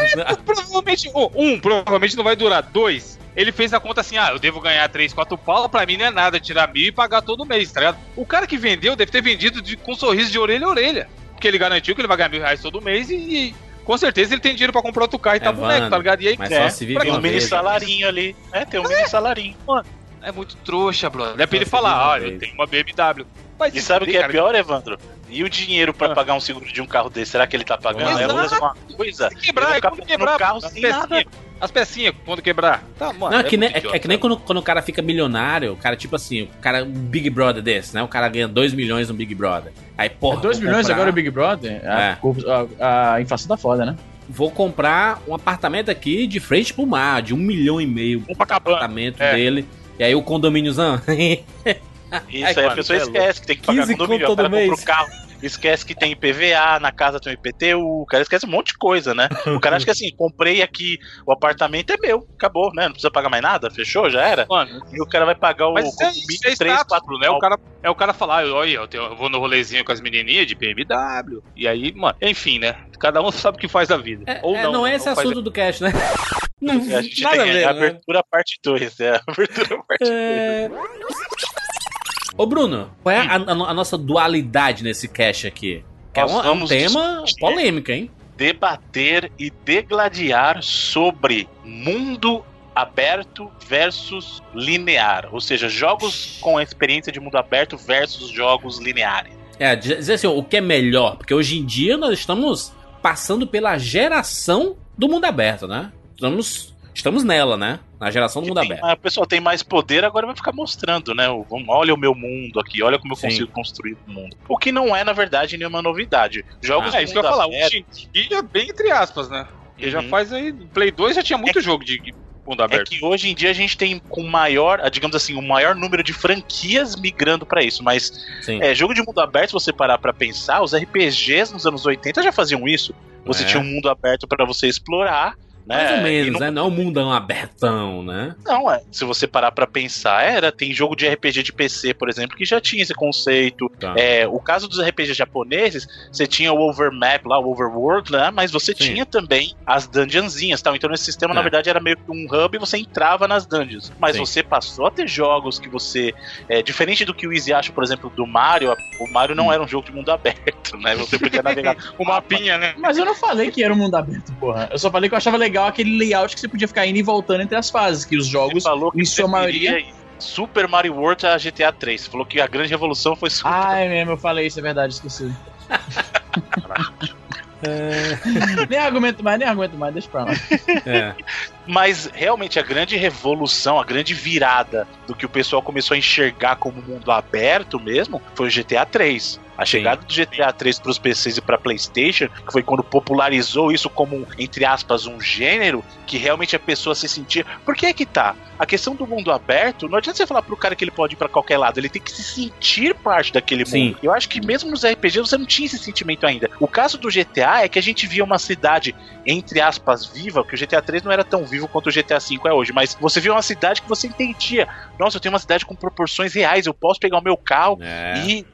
Provavelmente, oh, um, provavelmente não vai durar. Dois, ele fez a conta assim: ah, eu devo ganhar 3, 4 pau, pra mim não é nada tirar mil e pagar todo mês, tá ligado? O cara que vendeu deve ter vendido de- com um sorriso de orelha a orelha. Porque ele garantiu que ele vai ganhar mil reais todo mês e, e com certeza ele tem dinheiro pra comprar outro carro e tá É, boneco, mano, tá ligado? E aí, Mas é, só se vive um mini né? salarinho ali. É, tem um mini salarinho. É muito trouxa, brother. É pra ele falar: uma ah, eu tenho uma BMW. Mas E sabe o que é cara, pior, Evandro? E o dinheiro pra Ah. pagar um seguro de um carro desse? Será que ele tá pagando? É a mesma coisa. Se quebrar, é quando quebrar. carro as sem pecinhas, nada. As pecinhas, quando quebrar. Tá, mano. Não, é que, nem, é, é que nem quando, quando o cara fica milionário, o cara, tipo assim, o cara, um Big Brother desse, né? O cara ganha 2 milhões no Big Brother. Aí, porra. É 2 vou milhões comprar- agora o Big Brother? É. A, a- a inflação tá foda, né? Vou comprar um apartamento aqui de frente pro mar, de um milhão e meio. Vamos pra Cabana. apartamento É. dele. E aí o condomíniozão. Isso aí a pessoa é esquece que tem que pagar 15 condomínio. conto O cara todo mês. compra o carro. Esquece que tem IPVA, na casa tem IPTU, o cara esquece um monte de coisa, né? O cara acha que assim, comprei aqui, o apartamento é meu, acabou, né? Não precisa pagar mais nada, fechou, já era. Mano, E o cara vai pagar o Mas isso é, isso é 3, status, 4 né? O cara, é o cara falar, "Ah, olha, eu, tenho- eu vou no rolezinho com as menininhas de BMW. E aí, mano, enfim, né? Cada um sabe o que faz da vida. É, Ou é, não. não é né? esse Ou faz- assunto do cast, né? Não, A gente nada a tem ver, a né? abertura parte 2, é a abertura parte 2. É... Ô Bruno, qual é a, a no- a nossa dualidade nesse cast aqui? Que é um, é um tema polêmico, hein? Debater e degladiar sobre mundo aberto versus linear, ou seja, jogos com a experiência de mundo aberto versus jogos lineares. É, dizer dizer assim, o que é melhor? Porque hoje em dia nós estamos passando pela geração do mundo aberto, né? Estamos, estamos nela, né? Na geração do mundo Tem- aberto. a pessoa tem mais poder, agora vai ficar mostrando, né? o- vamos- Olha o meu mundo aqui, olha como eu Sim. consigo construir o mundo. O que não é, na verdade, nenhuma novidade. Jogos É de isso que eu ia falar. aberto- Hoje em dia, bem entre aspas, né? Porque já Uhum. faz aí. Play 2 já tinha muito jogo de. Mundo é aberto. que hoje em dia a gente tem com maior, ah, digamos assim, o maior número de franquias migrando pra isso, mas Sim. é, jogo de mundo aberto, se você parar pra pensar, os RPGs nos anos 80 já faziam isso. Você É. tinha um mundo aberto pra você explorar, né? Mais ou menos, não- né? Não é um mundão abertão, né? Não, é. Se você parar pra pensar, era. Tem jogo de RPG de PC, por exemplo, que já tinha esse conceito. Tá. É, o caso dos RPGs japoneses, você tinha o Overmap lá, o Overworld, né? Mas você Sim. tinha também as dungeonzinhas tal. Então esse sistema, na É. verdade, era meio que um hub e você entrava nas dungeons. Mas Sim. você passou a ter jogos que você. É, diferente do que o Easy acha, por exemplo, do Mario, o Mario Hum. não era um jogo de mundo aberto, né? Você podia navegar. O mapinha, né? Mas eu não falei que era um mundo aberto, porra. Eu só falei que eu achava legal aquele layout que você podia ficar indo e voltando entre as fases, que os Você jogos, falou que em você sua maioria. Super Mario World a GTA 3. Você falou que a grande revolução foi Super Ah, é mesmo, eu falei isso, é verdade, esqueci. nem argumento mais, nem argumento mais, deixa pra lá. É. Mas realmente a grande revolução, a grande virada do que o pessoal começou a enxergar como mundo aberto mesmo foi o GTA 3. A chegada do GTA 3 para os PCs e para PlayStation, que foi quando popularizou isso como, entre aspas, um gênero que realmente a pessoa se sentia. Por que é que tá? A questão do mundo aberto, não adianta você falar pro cara que ele pode ir para qualquer lado, ele tem que se sentir parte daquele Sim. mundo. Eu acho que mesmo nos RPGs você não tinha esse sentimento ainda. O caso do GTA é que a gente via uma cidade, entre aspas, viva, que o GTA 3 não era tão vivo quanto o GTA 5 é hoje, mas você via uma cidade que você entendia. Nossa, eu tenho uma cidade com proporções reais, eu posso pegar o meu carro É. e,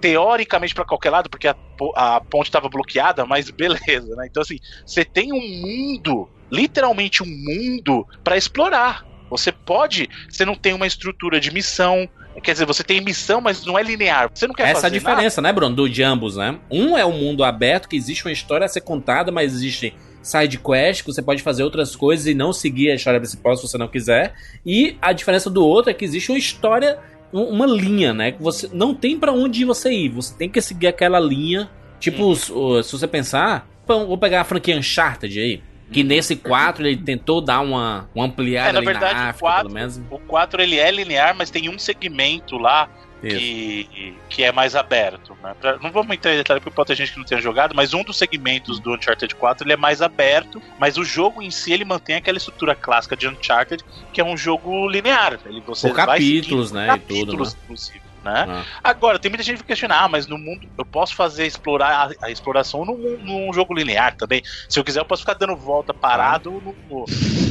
teoricamente pra qualquer lado, porque a, a ponte estava bloqueada, mas beleza, né? Então assim, você tem um mundo, literalmente um mundo pra explorar. Você pode, você não tem uma estrutura de missão, quer dizer, você tem missão, mas não é linear. Você não quer Essa é a fazer diferença, né, Bruno? Do de ambos, né? Um é um mundo aberto, que existe uma história a ser contada, mas existe side quest, que você pode fazer outras coisas e não seguir a história principal se você não quiser. E a diferença do outro é que existe uma história, uma linha, né? Que você não tem pra onde você ir, você tem que seguir aquela linha. Tipo, o- se você pensar, vou pegar a franquia Uncharted aí. Que nesse 4 ele tentou dar uma, uma ampliada É, na verdade, na o África, 4 pelo menos. O 4 ele é linear, mas tem um segmento lá. Que, que é mais aberto. Né? Pra- não vamos entrar em detalhe porque pode ter gente que não tenha jogado, mas um dos segmentos do Uncharted 4 ele é mais aberto, mas o jogo em si ele mantém aquela estrutura clássica de Uncharted, que é um jogo linear. Ele, você Por vai capítulos, seguindo né, e tudo, Capítulos, inclusive. Né? Ah. Agora, tem muita gente que questiona, ah, mas no mundo eu posso fazer explorar a, a exploração num, num jogo linear também. Se eu quiser, eu posso ficar dando volta parado no, no,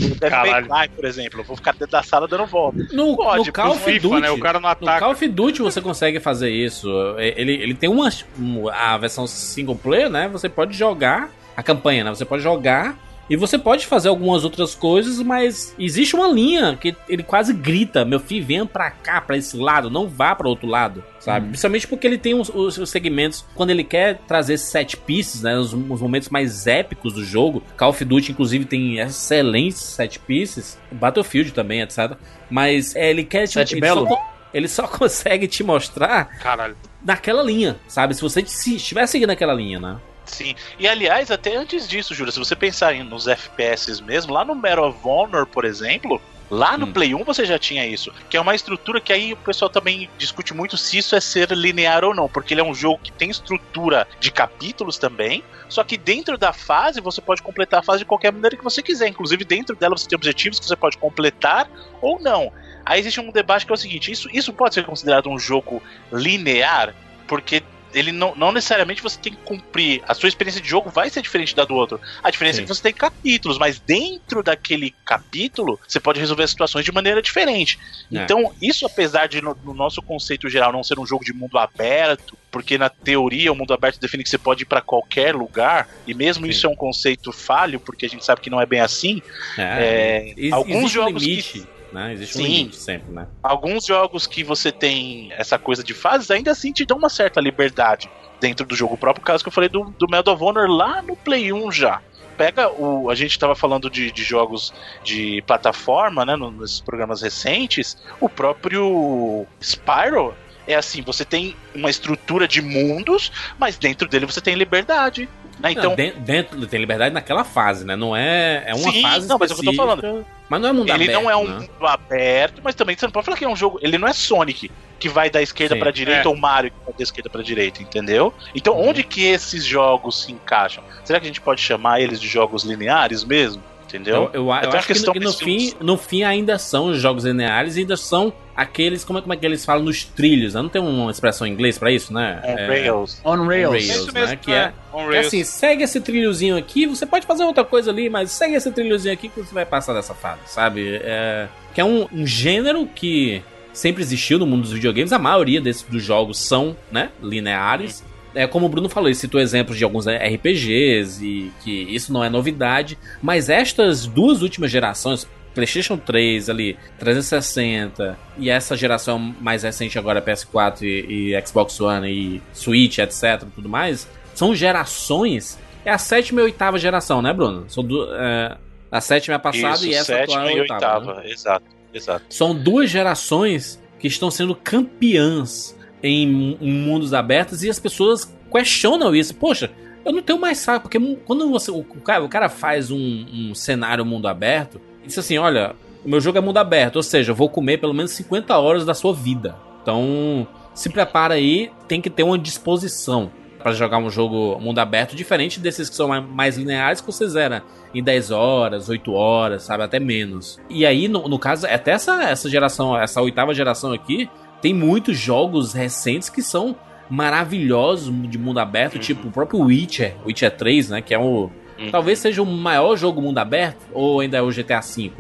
no Caralho. Cry, por exemplo. Eu vou ficar dentro da sala dando volta. No, Pode, no Call of FIFA, Duty, né? O cara não No ataca. Call of Duty você consegue fazer isso. Ele, ele tem uma. um- A versão single player, né? Você pode jogar. A campanha, né? Você pode jogar. E você pode fazer algumas outras coisas, mas existe uma linha que ele quase grita: Meu filho, venha pra cá, pra esse lado, não vá pra outro lado, sabe? Principalmente porque ele tem os, os- os segmentos. Quando ele quer trazer set pieces, né? Os, os momentos mais épicos do jogo. Call of Duty, inclusive, tem excelentes set pieces. Battlefield também, etc. Mas é, ele quer. Set ele belo? só ele só consegue te mostrar Caralho. naquela linha, sabe? Se você estiver seguindo aquela linha, né? Sim. E aliás, até antes disso, Júlia, se você pensar em, nos FPS mesmo, lá no Medal of Honor, por exemplo, lá no Hum. Play 1 você já tinha isso. Que é uma estrutura que aí o pessoal também discute muito se isso é ser linear ou não, porque ele é um jogo que tem estrutura de capítulos também, só que dentro da fase você pode completar a fase de qualquer maneira que você quiser. Inclusive, dentro dela você tem objetivos que você pode completar ou não. Aí existe um debate que é o seguinte: isso, isso pode ser considerado um jogo linear? Porque ele não, não necessariamente você tem que cumprir. A sua experiência de jogo vai ser diferente da do outro. A diferença Sim. é que você tem capítulos, mas dentro daquele capítulo você pode resolver as situações de maneira diferente. É. Então, isso apesar de no, no nosso conceito geral não ser um jogo de mundo aberto, porque na teoria o mundo aberto define que você pode ir para qualquer lugar, e mesmo Sim. isso é um conceito falho, porque a gente sabe que não é bem assim. É, É, alguns jogos limite, que né? Existe um Sim. limite sempre, né? alguns jogos que você tem essa coisa de fases ainda assim te dão uma certa liberdade dentro do jogo. O próprio caso que eu falei do, do Medal of Honor lá no Play 1 já. Pega o. A gente estava falando de, de jogos de plataforma, né? no- Nesses programas recentes. O próprio Spyro é assim: você tem uma estrutura de mundos, mas dentro dele você tem liberdade. Né? Então, Não, den- dentro tem liberdade naquela fase, né? Não é é uma Sim, fase não, mas é o que eu tô específica, Mas não é mundo ele aberto, não é um né? mundo aberto, mas também você não pode falar que é um jogo. Ele não é Sonic que vai da esquerda pra direita É. ou Mario que vai da esquerda pra direita, entendeu? Então, Uhum. onde que esses jogos se encaixam? Será que a gente pode chamar eles de jogos lineares mesmo? Entendeu? Eu, eu, eu acho que, no, que no fim, no fim ainda são os jogos lineares e ainda são aqueles, como é, como é que eles falam, nos trilhos. né? Não tem uma expressão em inglês pra isso, né? On É, Rails. On Rails. Rails. É isso mesmo, né, que é- On que é assim, segue esse trilhozinho aqui, você pode fazer outra coisa ali, mas segue esse trilhozinho aqui que você vai passar dessa fase, sabe? É, que é um, um gênero que sempre existiu no mundo dos videogames, a maioria desses dos jogos são, né, lineares. É, como o Bruno falou, ele citou exemplos de alguns RPGs e que isso não é novidade, mas estas duas últimas gerações, PlayStation 3 ali, 360 e essa geração mais recente agora PS4 e, e Xbox One e Switch, etc, tudo mais, são gerações. É a sétima e oitava geração, né, Bruno? São du- é, a sétima é a passada Isso, e essa atual sétima é a e oitava. né? oitava. Exato, exato. São duas gerações que estão sendo campeãs em mundos abertos e as pessoas questionam isso. Poxa, eu não tenho mais saco, porque quando você, o, cara, o cara faz um, um cenário mundo aberto, e diz assim: olha, o meu jogo é mundo aberto, ou seja, eu vou comer pelo menos 50 horas da sua vida. Então, se prepara aí, tem que ter uma disposição para jogar um jogo mundo aberto, diferente desses que são mais- lineares, que você zera em 10 horas, 8 horas, sabe, até menos. E aí, no, no caso, até essa, essa geração, essa oitava geração aqui, tem muitos jogos recentes que são maravilhosos de mundo aberto, Uhum. tipo o próprio Witcher, Witcher 3, né, que é o... Uhum. Talvez seja o maior jogo mundo aberto, ou ainda é o GTA V?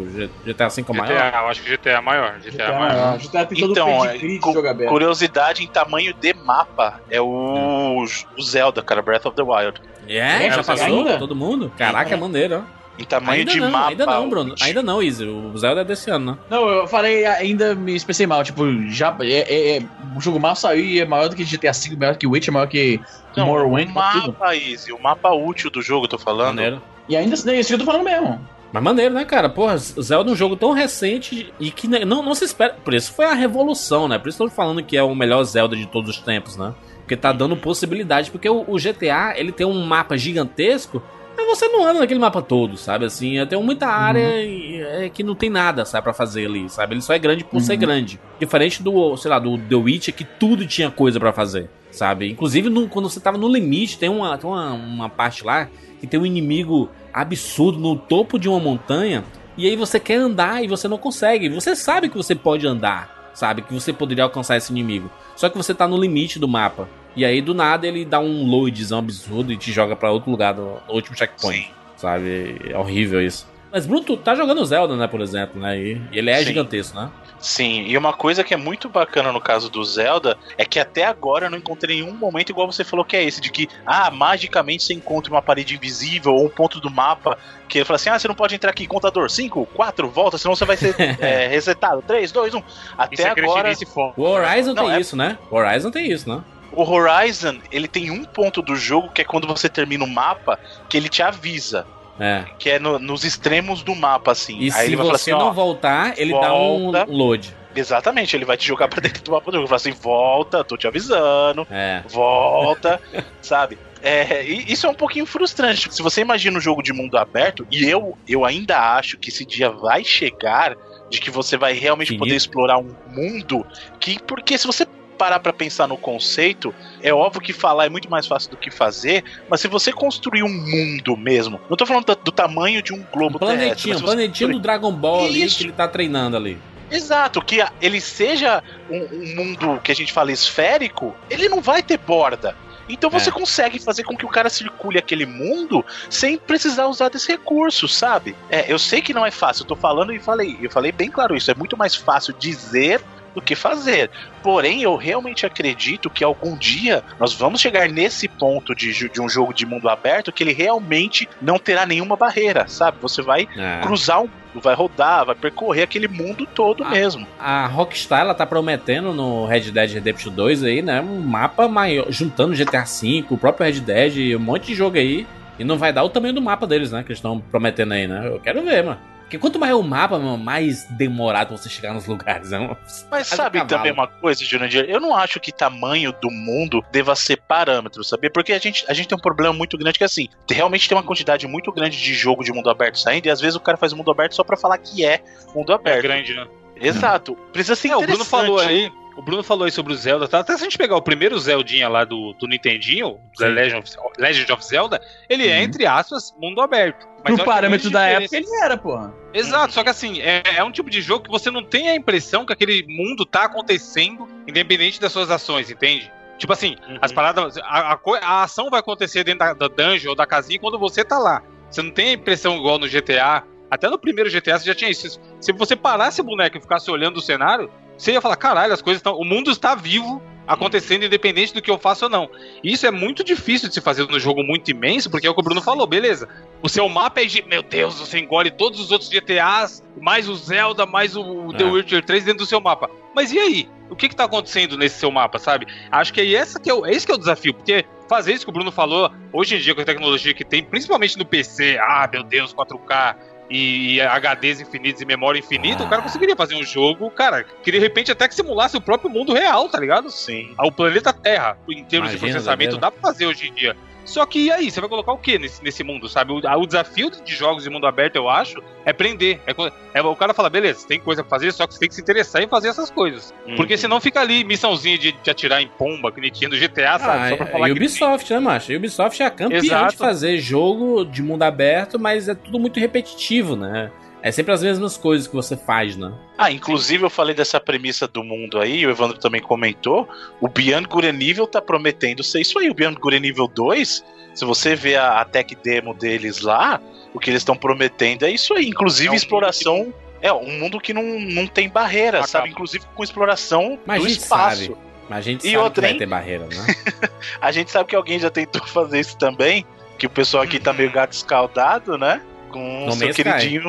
GTA V é o maior? GTA, eu acho que GTA é maior. GTA, GTA é maior. maior. GTA tem todo Então, o é, cu- jogo aberto. curiosidade em tamanho de mapa é o, o Zelda, cara, Breath of the Wild. É, É, já passou? ainda? Todo mundo? Caraca, é maneiro, ó. Em tamanho Ainda de não, mapa. ainda não, Bruno. Ainda não, Izzy. O Zelda é desse ano, né? Não, eu falei, ainda me expressei mal. Tipo, já. É, é- é- o jogo mal saiu e é maior do que GTA V, maior que Witch, maior que Não, Morrowind, o mapa, Easy, o mapa útil do jogo, eu tô falando. Maneiro. E ainda é isso que eu tô falando mesmo. Mas maneiro, né, cara? Porra, Zelda é um jogo tão recente e que não, não se espera. Por isso foi a revolução, né? Por isso estão falando que é o melhor Zelda de todos os tempos, né? Porque tá dando possibilidade. Porque o, o GTA, ele tem um mapa gigantesco, mas você não anda naquele mapa todo, sabe? Assim, tem muita área e- é, que não tem nada, sabe, pra fazer ali, sabe? Ele só é grande por ser Uhum. grande. Diferente do, sei lá, do The Witcher, que tudo tinha coisa pra fazer, sabe? Inclusive, no- quando você tava no limite, tem uma, tem uma, uma parte lá que tem um inimigo absurdo no topo de uma montanha. E aí você quer andar e você não consegue. Você sabe que você pode andar, sabe? Que você poderia alcançar esse inimigo. Só que você tá no limite do mapa. E aí do nada ele dá um loadzão absurdo e te joga pra outro lugar no, último checkpoint. Sim. Sabe? É horrível isso. Mas Bruno, tu tá jogando Zelda, né, por exemplo, né? E, ele é Sim. gigantesco, né? Sim, e uma coisa que é muito bacana no caso do Zelda é que até agora eu não encontrei nenhum momento igual você falou que é esse, de que, ah, magicamente você encontra uma parede invisível ou um ponto do mapa que ele fala assim, ah, você não pode entrar aqui, contador, 5, 4, volta, senão você vai ser é, resetado, 3, 2, 1. Isso Até é agora. O Horizon Não, tem é- isso, né? O Horizon tem isso, né? O Horizon, ele tem um ponto do jogo que é quando você termina o mapa, que ele te avisa, É. que é no- nos extremos do mapa, assim. E Aí se ele vai falar você assim, não ó, voltar, ele dá um volta. load. exatamente, ele vai te jogar pra dentro do mapa do jogo. Ele fala assim, volta, tô te avisando, É. volta, sabe? É, e isso é um pouquinho frustrante. Se você imagina um jogo de mundo aberto, e eu, eu ainda acho que esse dia vai chegar de que você vai realmente Finito. poder explorar um mundo que, porque se você parar pra pensar no conceito, é óbvio que falar é muito mais fácil do que fazer, mas se você construir um mundo mesmo, não tô falando do, do tamanho de um globo Um terrestre, planetinho, mas um planetinho do Dragon Ball ali que ele tá treinando ali. Exato, que ele seja um, um mundo que a gente fala esférico, ele não vai ter borda. Então você É. consegue fazer com que o cara circule aquele mundo sem precisar usar desse recurso, sabe? É, eu sei que não é fácil, eu tô falando e falei, eu falei bem claro isso, é muito mais fácil dizer do que fazer. Porém, eu realmente acredito que algum dia nós vamos chegar nesse ponto de, de um jogo de mundo aberto que ele realmente não terá nenhuma barreira, sabe? Você vai É. cruzar um mundo, vai rodar, vai percorrer aquele mundo todo Ah. mesmo. A Rockstar ela tá prometendo no Red Dead Redemption 2 aí, né? Um mapa maior, juntando GTA V, o próprio Red Dead e um monte de jogo aí. E não vai dar o tamanho do mapa deles, né? Que eles estão prometendo aí, né? Eu quero ver, mano. Porque quanto mais é o mapa, mano, mais demorado você chegar nos lugares, né? Mas sabe também uma coisa, Jurandir? Eu não acho que tamanho do mundo deva ser parâmetro, sabia? Porque a gente, a gente tem um problema muito grande que assim, realmente tem uma quantidade muito grande de jogo de mundo aberto saindo e às vezes o cara faz o mundo aberto só pra falar que é mundo É aberto. grande, né? Exato. Precisa ser É, o Bruno falou aí. o Bruno falou aí sobre o Zelda, tá? Até se a gente pegar o primeiro Zeldinha lá do, do Nintendinho, Legend of, Legend of Zelda, ele é, entre aspas, mundo aberto. Mas Pro a parâmetro da época, ele era, porra. Exato, só que assim, é, é um tipo de jogo que você não tem a impressão que aquele mundo tá acontecendo independente das suas ações, entende? Tipo assim, as paradas. A, a a ação vai acontecer dentro da, da dungeon ou da casinha quando você tá lá. Você não tem a impressão igual no GTA. Até no primeiro GTA você já tinha isso. Se você parasse o boneco e ficasse olhando o cenário, você ia falar: caralho, as coisas estão. O mundo está vivo, acontecendo independente do que eu faço ou não. Isso é muito difícil de se fazer no jogo muito imenso, porque é o que o Bruno falou, beleza. O seu mapa é. gi- Meu Deus, você engole todos os outros GTAs, mais o Zelda, mais o The É. Witcher 3 dentro do seu mapa. Mas e aí? O que que tá acontecendo nesse seu mapa, sabe? Acho que é, essa que é, o, é esse que é o desafio, porque fazer isso que o Bruno falou, hoje em dia com a tecnologia que tem, principalmente no PC, ah, meu Deus, 4K e, HDs infinitos e memória infinita, o cara conseguiria fazer um jogo, cara, que de repente até que simulasse o próprio mundo real, tá ligado? Sim. O planeta Terra, em termos de Imagina, processamento, doideira. dá pra fazer hoje em dia. Só que e aí, você vai colocar o que nesse, nesse mundo, sabe? O, o desafio de jogos de mundo aberto, eu acho, é prender. É, é o cara fala, beleza, tem coisa pra fazer, só que você tem que se interessar em fazer essas coisas. Porque senão fica ali missãozinha de, de atirar em pomba, que nem tinha no GTA, sabe? Ah, Só pra é, falar e que Ubisoft, né, macho? Ubisoft é a campeã Exato. de fazer jogo de mundo aberto, mas é tudo muito repetitivo, né? É sempre as mesmas coisas que você faz, né? Ah, inclusive eu falei dessa premissa do mundo aí, o Evandro também comentou. O Beyond Good Evil tá prometendo ser isso aí. O Beyond Good Evil 2, se você vê a, a tech demo deles lá, o que eles estão prometendo é isso aí. Inclusive É um exploração. É, um mundo que não, não tem barreira, Acaba. sabe? Inclusive com exploração Mas do a gente espaço. sabe. Mas a gente E sabe outra, que vai hein? ter barreira, né? A gente sabe que alguém já tentou fazer isso também, que o pessoal aqui tá meio gato escaldado, né? Com o seu Sky.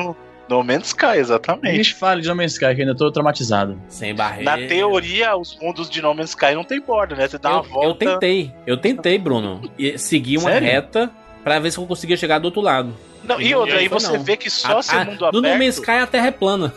No Man's Sky, exatamente. fale de No Man's Sky, que ainda tô traumatizado. Sem barreira. Na teoria, os mundos de No Man's Sky não tem borda, né? Você dá uma eu, volta. eu tentei, eu tentei, Bruno, e seguir uma Sério? reta pra ver se eu conseguia chegar do outro lado. Não, e E outra, aí você não. vê que só A- ser a- mundo no aberto. No Man's Sky a terra é plana.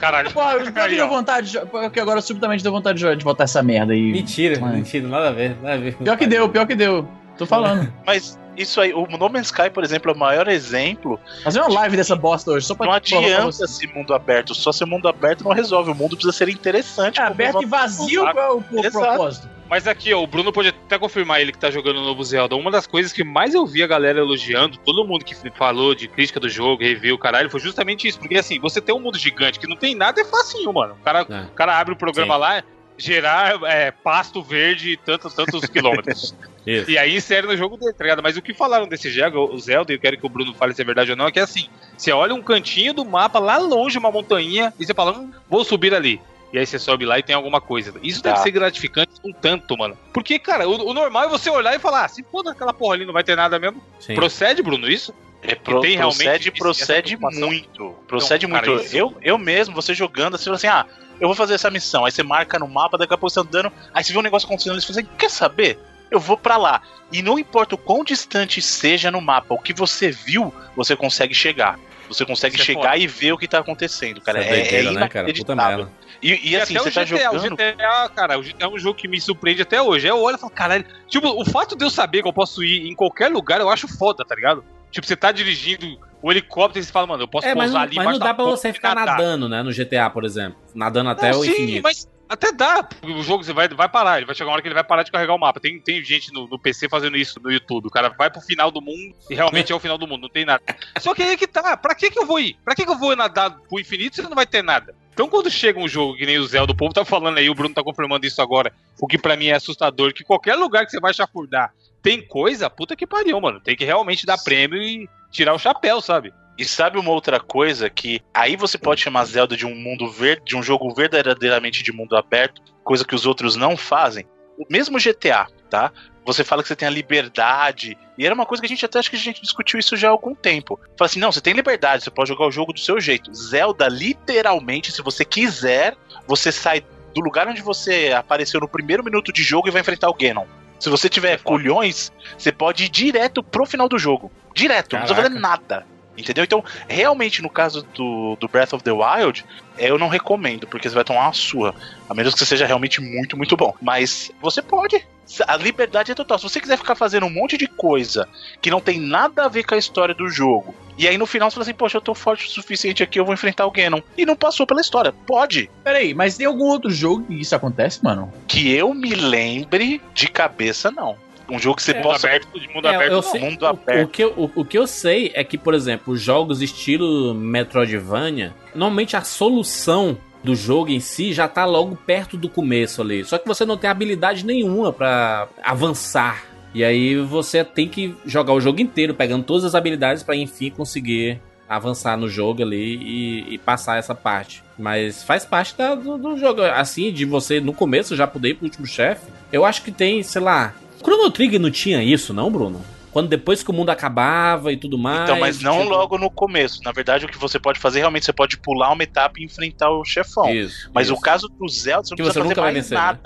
Caralho, Pô, eu Aí, deu vontade, de- porque agora subitamente deu vontade de, de botar essa merda aí. Mentira, Mas- mentira, nada a ver, nada a ver. Pior que deu, pior que deu. Tô falando. Mas isso aí, o No Man's Sky, por exemplo, é o maior exemplo. Fazer uma live dessa bosta hoje, só pra Não adianta ser mundo aberto. Só ser mundo aberto não resolve. O mundo precisa ser interessante. É aberto e vazio, qual é o, o propósito? Mas aqui, ó, o Bruno pode até confirmar ele que tá jogando o novo Zelda. Uma das coisas que mais eu vi a galera elogiando, todo mundo que falou de crítica do jogo, review, caralho, foi justamente isso. Porque assim, você tem um mundo gigante que não tem nada, é facinho, mano. O cara, É. o cara abre o programa lá, gerar é, pasto verde tantos, tantos quilômetros. Isso. E aí insere no jogo dele, tá ligado? Mas o que falaram desse jogo, o Zelda, e eu quero que o Bruno fale se é verdade ou não, é que é assim: você olha um cantinho do mapa lá longe, uma montanha, e você fala, hum, vou subir ali. E aí você sobe lá e tem alguma coisa. Isso Tá. deve ser gratificante um tanto, mano. Porque, cara, o, o normal é você olhar e falar, ah, se foda aquela porra ali, não vai ter nada mesmo. Sim. Procede, Bruno, isso? É, pro- tem realmente procede, procede muito. Procede Então, cara, muito. isso- Eu, eu mesmo, você jogando, fala assim, ah, eu vou fazer essa missão. Aí você marca no mapa, daqui a pouco você tá andando, aí você vê um negócio acontecendo, e você fala assim, quer saber? Eu vou pra lá. E não importa o quão distante seja no mapa, o que você viu, você consegue chegar. Você consegue Isso é chegar foda. e ver o que tá acontecendo, cara. Isso é É, é doideira, né, cara? Puta inacreditável. merda. E, e assim, até você o tá GTA, jogando. o GTA, cara, o GTA é um jogo que me surpreende até hoje. Eu olho e falo, caralho, tipo, o fato de eu saber que eu posso ir em qualquer lugar, eu acho foda, tá ligado? Tipo, você tá dirigindo o helicóptero e você fala, mano, eu posso É, pousar não- ali mas não dá pra você ficar nadar. nadando, né? No GTA, por exemplo. Nadando até Não, o sim, infinito. mas até dá. porque O jogo você vai, vai parar, ele vai chegar uma hora que ele vai parar de carregar o mapa. Tem, tem gente no, no PC fazendo isso no YouTube. O cara vai pro final do mundo e realmente é o final do mundo, não tem nada. Só que aí que tá, pra que que eu vou ir? Pra que que eu vou nadar pro infinito se não vai ter nada? Então quando chega um jogo que nem o Zelda, o povo tá falando aí, o Bruno tá confirmando isso agora, o que pra mim é assustador, que qualquer lugar que você vai chafurdar tem coisa, puta que pariu, mano. Tem que realmente dar prêmio e tirar o chapéu, sabe? E sabe uma outra coisa que aí você pode chamar Zelda de um mundo verde, de um jogo verdadeiramente de mundo aberto, coisa que os outros não fazem. O mesmo GTA, tá? Você fala que você tem a liberdade, e era uma coisa que a gente até acho que a gente discutiu isso já há algum tempo. Fala assim, não, você tem liberdade, você pode jogar o jogo do seu jeito. Zelda, literalmente, se você quiser, você sai do lugar onde você apareceu no primeiro minuto de jogo e vai enfrentar o Ganon. Se você tiver culhões, você pode ir direto pro final do jogo. Direto, não precisa Caraca. fazer nada. Entendeu? Então, realmente, no caso do, do Breath of the Wild, eu não recomendo, porque você vai tomar uma surra. A menos que você seja realmente muito, muito bom. Mas você pode. A liberdade é total. Se você quiser ficar fazendo um monte de coisa que não tem nada a ver com a história do jogo, e aí no final você fala assim, poxa, eu tô forte o suficiente aqui, eu vou enfrentar o Ganon. E não passou pela história. Pode. Peraí, mas tem algum outro jogo que isso acontece, mano? Que eu me lembre de cabeça, não. Um jogo que você Mundo possa. aberto, de mundo É, aberto, eu não. sei- Mundo o, aberto. o que eu, o, o que eu sei é que, por exemplo, jogos estilo Metroidvania, normalmente a solução do jogo em si já tá logo perto do começo ali. Só que você não tem habilidade nenhuma pra avançar. E aí você tem que jogar o jogo inteiro, pegando todas as habilidades pra enfim conseguir avançar no jogo ali e, e passar essa parte. Mas faz parte da- do, do jogo. Assim, de você no começo já poder ir pro último chefe. Eu acho que tem, sei lá. Chrono Trigger não tinha isso, não, Bruno? Quando depois que o mundo acabava e tudo mais. Então, mas não tipo- logo no começo. Na verdade, o que você pode fazer, realmente, você pode pular uma etapa e enfrentar o chefão. Isso. Mas isso. o caso do Zelda, você não Que precisa você fazer mais vencer, né? nada.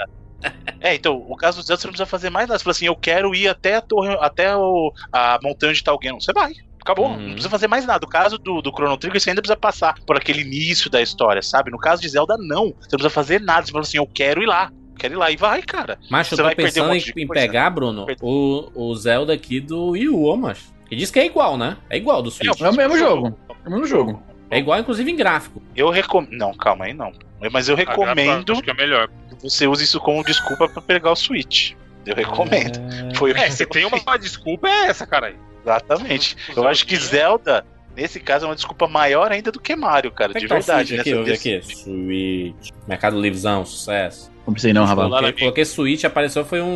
É, então, o caso do Zelda, você não precisa fazer mais nada. Você fala assim, eu quero ir até a torre, até o, a montanha de Talgueno. Você vai. Acabou, Uhum. não precisa fazer mais nada. O caso do, do Chrono Trigger, você ainda precisa passar por aquele início da história, sabe? No caso de Zelda, não. Você não precisa fazer nada. Você fala assim, eu quero ir lá. Quero ir lá. E vai, cara. Mas eu Você tô vai um pensando monte em, em coisa. pegar, Bruno, o, o Zelda aqui do Wii U, ó, mas. E diz que é igual, né? É igual do Switch. É o mesmo jogo. É o mesmo jogo. É igual, inclusive, em gráfico. Eu recomendo. Não, calma aí, não. Mas eu Ah, recomendo Acho que é melhor. que você use isso como desculpa pra pegar o Switch. Eu recomendo. Foi o que É, você tem uma, uma desculpa, é essa, cara aí. Exatamente. Eu acho que Zelda, nesse caso, é uma desculpa maior ainda do que Mario, cara. Como é De que tá verdade. Switch aqui, nessa- eu vi desse- aqui. Switch. Mercado Livrezão, sucesso. Não precisei não, na Coloquei, coloquei Switch, apareceu, foi um,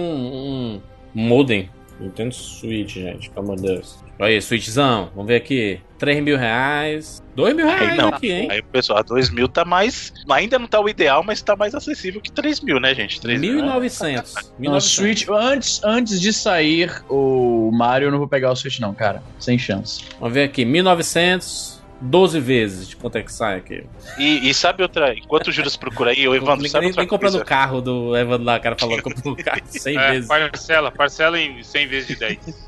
um modem. Nintendo Switch, gente, pelo amor de Deus. Olha aí, Switchzão, vamos ver aqui. 3 mil reais. 2 mil reais Aí não. aqui, hein? Aí pessoal, 2 mil tá mais. Ainda não tá o ideal, mas tá mais acessível que 3 mil, né, gente? 3 mil. né? 1.900. Não, 1.900. Switch, antes, antes de sair o Mario, eu não vou pegar o Switch não, cara. Sem chance. Vamos ver aqui, 1.900, 12 vezes. De quanto é que sai aqui? E, e sabe outra. Enquanto o Júlio procura aí, o Evandro, nem sabe nem, outra nem comprando o carro do Evandro lá, o cara falou que comprou o carro 100 É, vezes. parcela, parcela em 100 vezes de 10.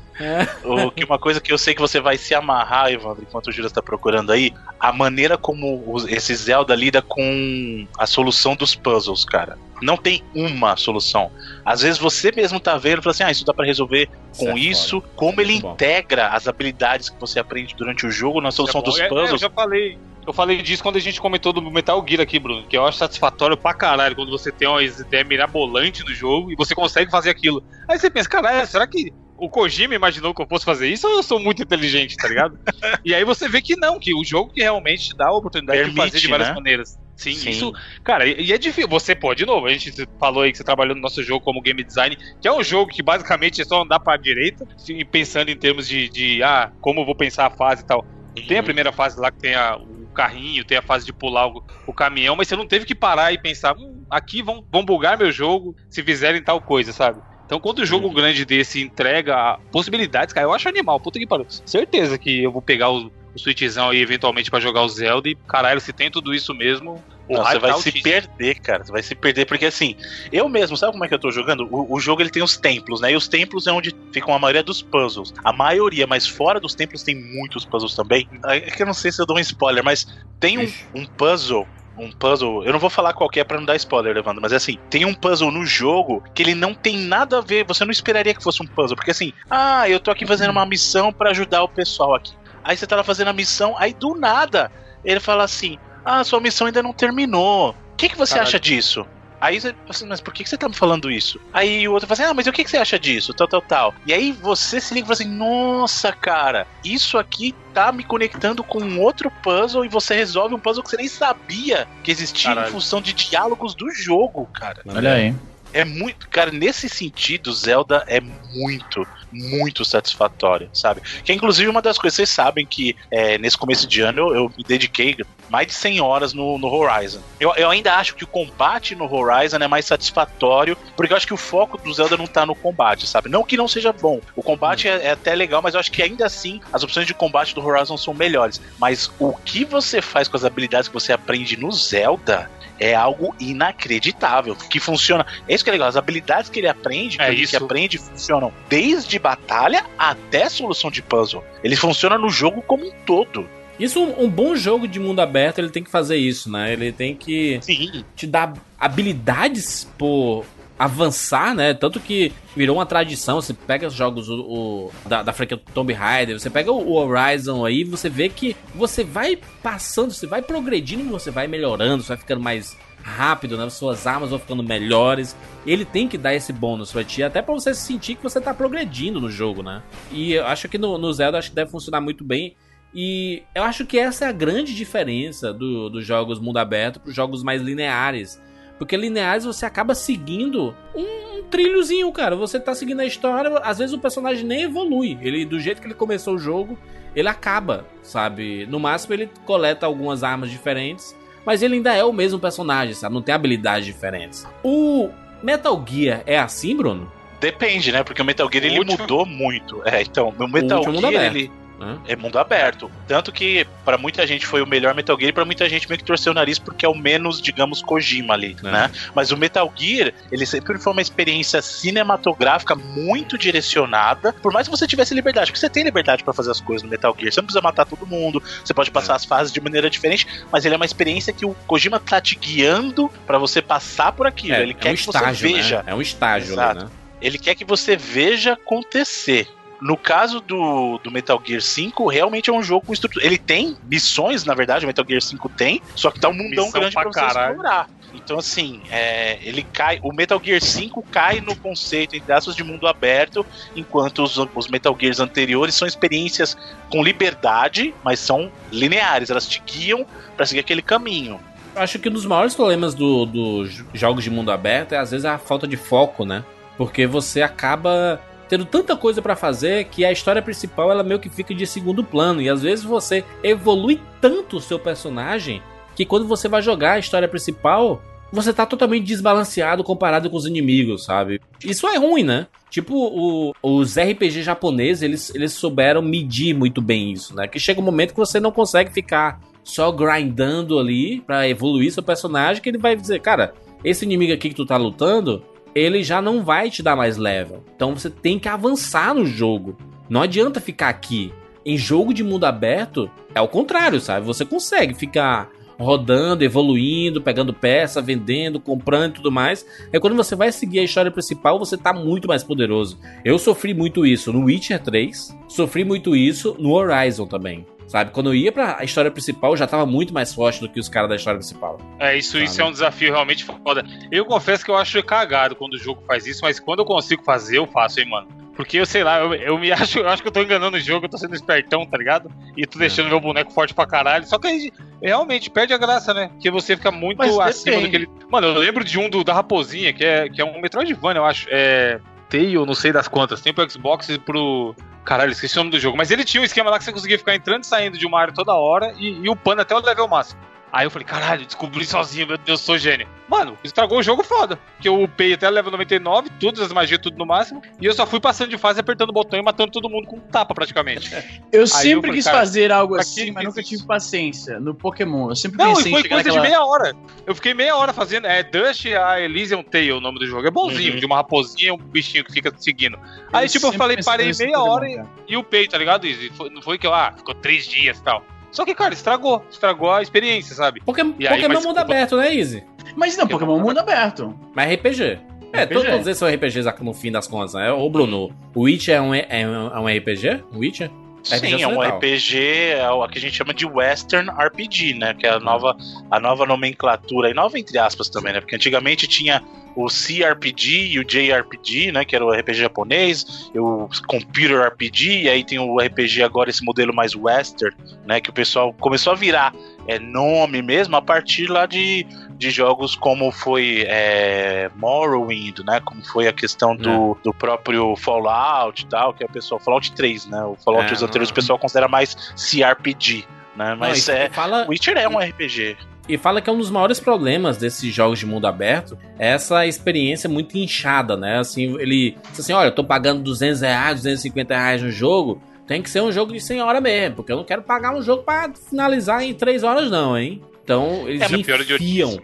O, que uma coisa que eu sei que você vai se amarrar, Evandro, enquanto o Júlio está procurando aí, a maneira como os- esse Zelda lida com a solução dos puzzles, cara. Não tem uma solução. Às vezes você mesmo tá vendo e fala assim: ah, isso dá pra resolver com Certo, isso. Como ele Muito bom. integra as habilidades que você aprende durante o jogo na solução É dos É, é, eu puzzles. já falei. Eu falei disso quando a gente comentou do Metal Gear aqui, Bruno. Que eu acho satisfatório pra caralho quando você tem uma ideia mirabolante do jogo e você consegue fazer aquilo. Aí você pensa, caralho, será que o Kojima imaginou que eu fosse fazer isso ou eu sou muito inteligente, tá ligado? e aí você vê que não, que o jogo que realmente te dá a oportunidade de Permite, fazer de várias né? maneiras. Sim, Sim. isso. Cara, e, é difícil. Você, pô, de novo, a gente falou aí que você trabalhou no nosso jogo como game design, que é um jogo que basicamente é só andar pra direita, e pensando em termos de, de ah, como eu vou pensar a fase e tal. Tem a primeira fase lá que tem a- o carrinho, tem a fase de pular o, o caminhão, mas você não teve que parar e pensar, hum, aqui vão, vão bugar meu jogo se fizerem tal coisa, sabe? Então, quando o jogo grande desse entrega possibilidades, cara, eu acho animal, puta que pariu. Certeza que eu vou pegar o, o Switchzão aí eventualmente pra jogar o Zelda e, caralho, se tem tudo isso mesmo. Não, você vai tá se perder, cara. Você vai se perder, porque assim, eu mesmo, sabe como é que eu tô jogando? O, o jogo ele tem os templos, né? E os templos é onde ficam a maioria dos puzzles. A maioria, mas fora dos templos tem muitos puzzles também. É que eu não sei se eu dou um spoiler, mas tem um, um puzzle. Um puzzle, eu não vou falar qual é pra não dar spoiler, Levando, mas é assim, tem um puzzle no jogo que ele não tem nada a ver, você não esperaria que fosse um puzzle, porque assim, ah, eu tô aqui fazendo uma missão pra ajudar o pessoal aqui. Aí você tá lá fazendo a missão, aí do nada ele fala assim: Ah, sua missão ainda não terminou. O que, que você Caralho. acha disso? Aí você fala assim, mas por que, você tá me falando isso? Aí o outro fala assim, ah, mas o que, que você acha disso? Tal, tal, tal. E aí você se liga e fala assim, nossa, cara, isso aqui tá me conectando com um outro puzzle e você resolve um puzzle que você nem sabia que existia Caralho. em função de diálogos do jogo, cara. Olha aí. É muito. Cara, nesse sentido, Zelda é muito, muito satisfatório, sabe? Que é inclusive uma das coisas, vocês sabem que é, nesse começo de ano eu, eu me dediquei mais de 100 horas no, no Horizon. Eu, eu ainda acho que o combate no Horizon é mais satisfatório, porque eu acho que o foco do Zelda não tá no combate, sabe? Não que não seja bom. O combate é, é até legal, mas eu acho que ainda assim as opções de combate do Horizon são melhores. Mas o que você faz com as habilidades que você aprende no Zelda é algo inacreditável, que funciona. É isso que é legal, as habilidades que ele aprende, que É ele aprende, funcionam desde batalha até solução de puzzle. Ele funciona no jogo como um todo. Isso, um, um bom jogo de mundo aberto, ele tem que fazer isso, né? Ele tem que Sim. te dar habilidades por avançar, né? Tanto que virou uma tradição. Você pega os jogos o, o- da, da franquia Tomb Raider, você pega o Horizon aí, você vê que você vai passando, você vai progredindo, você vai melhorando, você vai ficando mais rápido, né? Suas armas vão ficando melhores. Ele tem que dar esse bônus pra ti, até pra você sentir que você tá progredindo no jogo, né? E eu acho que no, no Zelda acho que deve funcionar muito bem. E eu acho que essa é a grande diferença do- dos jogos mundo aberto para os jogos mais lineares. Porque lineares você acaba seguindo um, um trilhozinho, cara. Você tá seguindo a história, às vezes o personagem nem evolui. Ele, do jeito que ele começou o jogo, ele acaba, sabe? No máximo ele coleta algumas armas diferentes, mas ele ainda é o mesmo personagem, sabe? Não tem habilidades diferentes. O Metal Gear é assim, Bruno? Depende, né? Porque o Metal Gear O ele último- mudou muito. É, então, o Metal mundo Gear aberto. ele Hã? é mundo aberto. Tanto que pra muita gente foi o melhor Metal Gear e pra muita gente meio que torceu o nariz porque é o menos, digamos, Kojima ali, É. né? Mas o Metal Gear, ele sempre foi uma experiência cinematográfica muito direcionada. Por mais que você tivesse liberdade, porque você tem liberdade pra fazer as coisas no Metal Gear. Você não precisa matar todo mundo, você pode passar as fases de maneira diferente, mas ele é uma experiência que o Kojima tá te guiando pra você passar por aquilo. ele é quer um que estágio, você veja. né? É um estágio ali, Exato. né? Ele quer que você veja acontecer. No caso do, do Metal Gear 5, realmente é um jogo com estrutura. Ele tem missões, na verdade, o Metal Gear 5 tem, só que tá um mundão Missão grande pra pra você caralho. explorar. Então, assim, é, ele cai. O Metal Gear 5 cai no conceito, entre aspas, de mundo aberto, enquanto os, os Metal Gears anteriores são experiências com liberdade, mas são lineares, elas te guiam pra seguir aquele caminho. Eu acho que um dos maiores problemas do- dos jogos de mundo aberto é às vezes a falta de foco, né? Porque você acaba tendo tanta coisa pra fazer que a história principal ela meio que fica de segundo plano e às vezes você evolui tanto o seu personagem que quando você vai jogar a história principal você tá totalmente desbalanceado comparado com os inimigos, sabe? Isso é ruim, né? Tipo, o- os RPG japoneses, eles, eles souberam medir muito bem isso, né? Que chega um momento que você não consegue ficar só grindando ali pra evoluir seu personagem, que ele vai dizer, cara, esse inimigo aqui que tu tá lutando, ele já não vai te dar mais level. Então você tem que avançar no jogo. Não adianta ficar aqui. Em jogo de mundo aberto, é o contrário, sabe? Você consegue ficar rodando, evoluindo, pegando peça, vendendo, comprando e tudo mais. É quando você vai seguir a história principal, você tá muito mais poderoso. Eu sofri muito isso no Witcher 3, sofri muito isso no Horizon também. Sabe, quando eu ia pra história principal, eu já tava muito mais forte do que os caras da história principal. É, isso, Sabe? isso é um desafio realmente foda. Eu confesso que eu acho cagado quando o jogo faz isso, mas quando eu consigo fazer, eu faço, hein, mano. Porque eu sei lá, eu, eu me acho, eu acho que eu tô enganando o jogo, eu tô sendo espertão, tá ligado? E tô deixando meu boneco forte pra caralho. Só que aí realmente perde a graça, né? Porque você fica muito Mas acima do que depende. ele. Mano, eu lembro de um do, da Raposinha, que é, que é um Metroidvania, eu acho. É. Tail, não sei das quantas. Tem pro Xbox e pro. Caralho, esqueci o nome do jogo. Mas ele tinha um esquema lá que você conseguia ficar entrando e saindo de uma área toda hora e, e upando até o level máximo. Aí eu falei, caralho, descobri sozinho, meu Deus, sou gênio. Mano, estragou o jogo foda. Porque eu upei até level 99, todas as magias, tudo no máximo. E eu só fui passando de fase, apertando o botão e matando todo mundo com um tapa, praticamente. Eu eu sempre falei, quis fazer algo assim, mas nunca tive paciência. No Pokémon, eu sempre Não, e pensei em foi coisa naquela... de meia hora. Eu fiquei meia hora fazendo. É Dust a Elysian Tail, o nome do jogo. É bonzinho, Uhum. de uma raposinha e um bichinho que fica te seguindo. Aí, tipo, eu falei, parei meia Pokémon, hora e, cara. e upei, tá ligado? E foi- não foi que eu, ah, ficou três dias e tal. Só que, cara, estragou. Estragou a experiência, sabe? Pokémon, aí, Pokémon mas- mundo aberto, né, Easy? Mas não, Pokémon é mundo aberto. Mas RPG. É, RPG. todos eles são RPGs no fim das contas, né? Ô, Bruno, o Witcher é um, é um, é um RPG? O Witcher? Sim, é um. RPG, é o que a gente chama de Western RPG, né? Que é a nova, a nova nomenclatura, e nova entre aspas também, né? Porque antigamente tinha o CRPG e o JRPG, né? Que era o RPG japonês, e o Computer RPG, e aí tem o RPG agora, esse modelo mais Western, né? Que o pessoal começou a virar é, nome mesmo a partir lá de, de jogos como foi é, Morrowind, né? Como foi a questão do, do próprio Fallout e tal, que é o pessoal. Fallout 3, né? O Fallout É, os anteriores o pessoal considera mais CRPG, né? Mas Não, é. fala, Witcher é um RPG. E fala que é um dos maiores problemas desses jogos de mundo aberto é essa experiência muito inchada, né? Assim, ele diz assim: olha, eu tô pagando 200 reais, 250 reais no jogo, tem que ser um jogo de 100 horas mesmo, porque eu não quero pagar um jogo pra finalizar em 3 horas, não, hein? Então, eles É, de enfiam,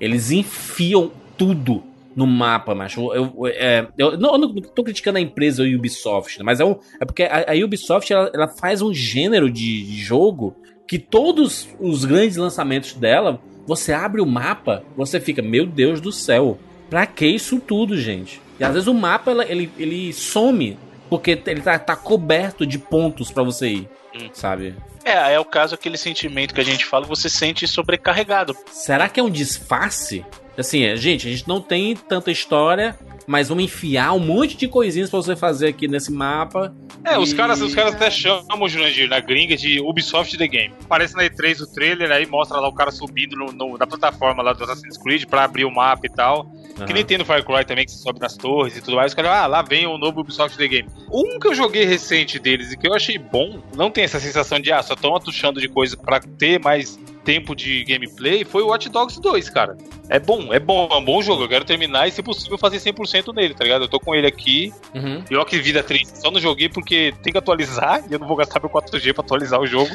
eles enfiam tudo no mapa, macho. Eu, eu, é, eu não, eu não tô criticando a empresa Ubisoft, né? mas é, um, é porque a, a Ubisoft ela, ela faz um gênero de jogo que todos os grandes lançamentos dela, você abre o mapa, você fica, meu Deus do céu. Pra que isso tudo, gente? E às vezes o mapa ele, ele some porque ele tá, tá coberto de pontos pra você ir, Hum. sabe? É, é o caso aquele sentimento que a gente fala, você sente sobrecarregado. Será que é um disfarce? Assim, é, gente, a gente não tem tanta história, mas vamos enfiar um monte de coisinhas pra você fazer aqui nesse mapa. É, os E- caras, os caras até chamam, Jurandir, na gringa de Ubisoft The Game. Aparece na E3 o trailer, aí mostra lá o cara subindo no- no- na plataforma lá do Assassin's Creed pra abrir o mapa e tal. Que Aham. nem tem no Far Cry também, que você sobe nas torres e tudo mais. Os caras, ah, lá vem o novo Ubisoft The Game. Um que eu joguei recente deles e que eu achei bom, não tem essa sensação de, ah, só estão atuchando de coisa pra ter mais tempo de gameplay, foi o Watch Dogs 2, cara. É bom, é bom, é um bom jogo. Eu quero terminar e, se possível, fazer 100% nele, tá ligado? Eu tô com ele aqui. Uhum. E ó que vida triste. Só não joguei porque tem que atualizar e eu não vou gastar meu 4G pra atualizar o jogo.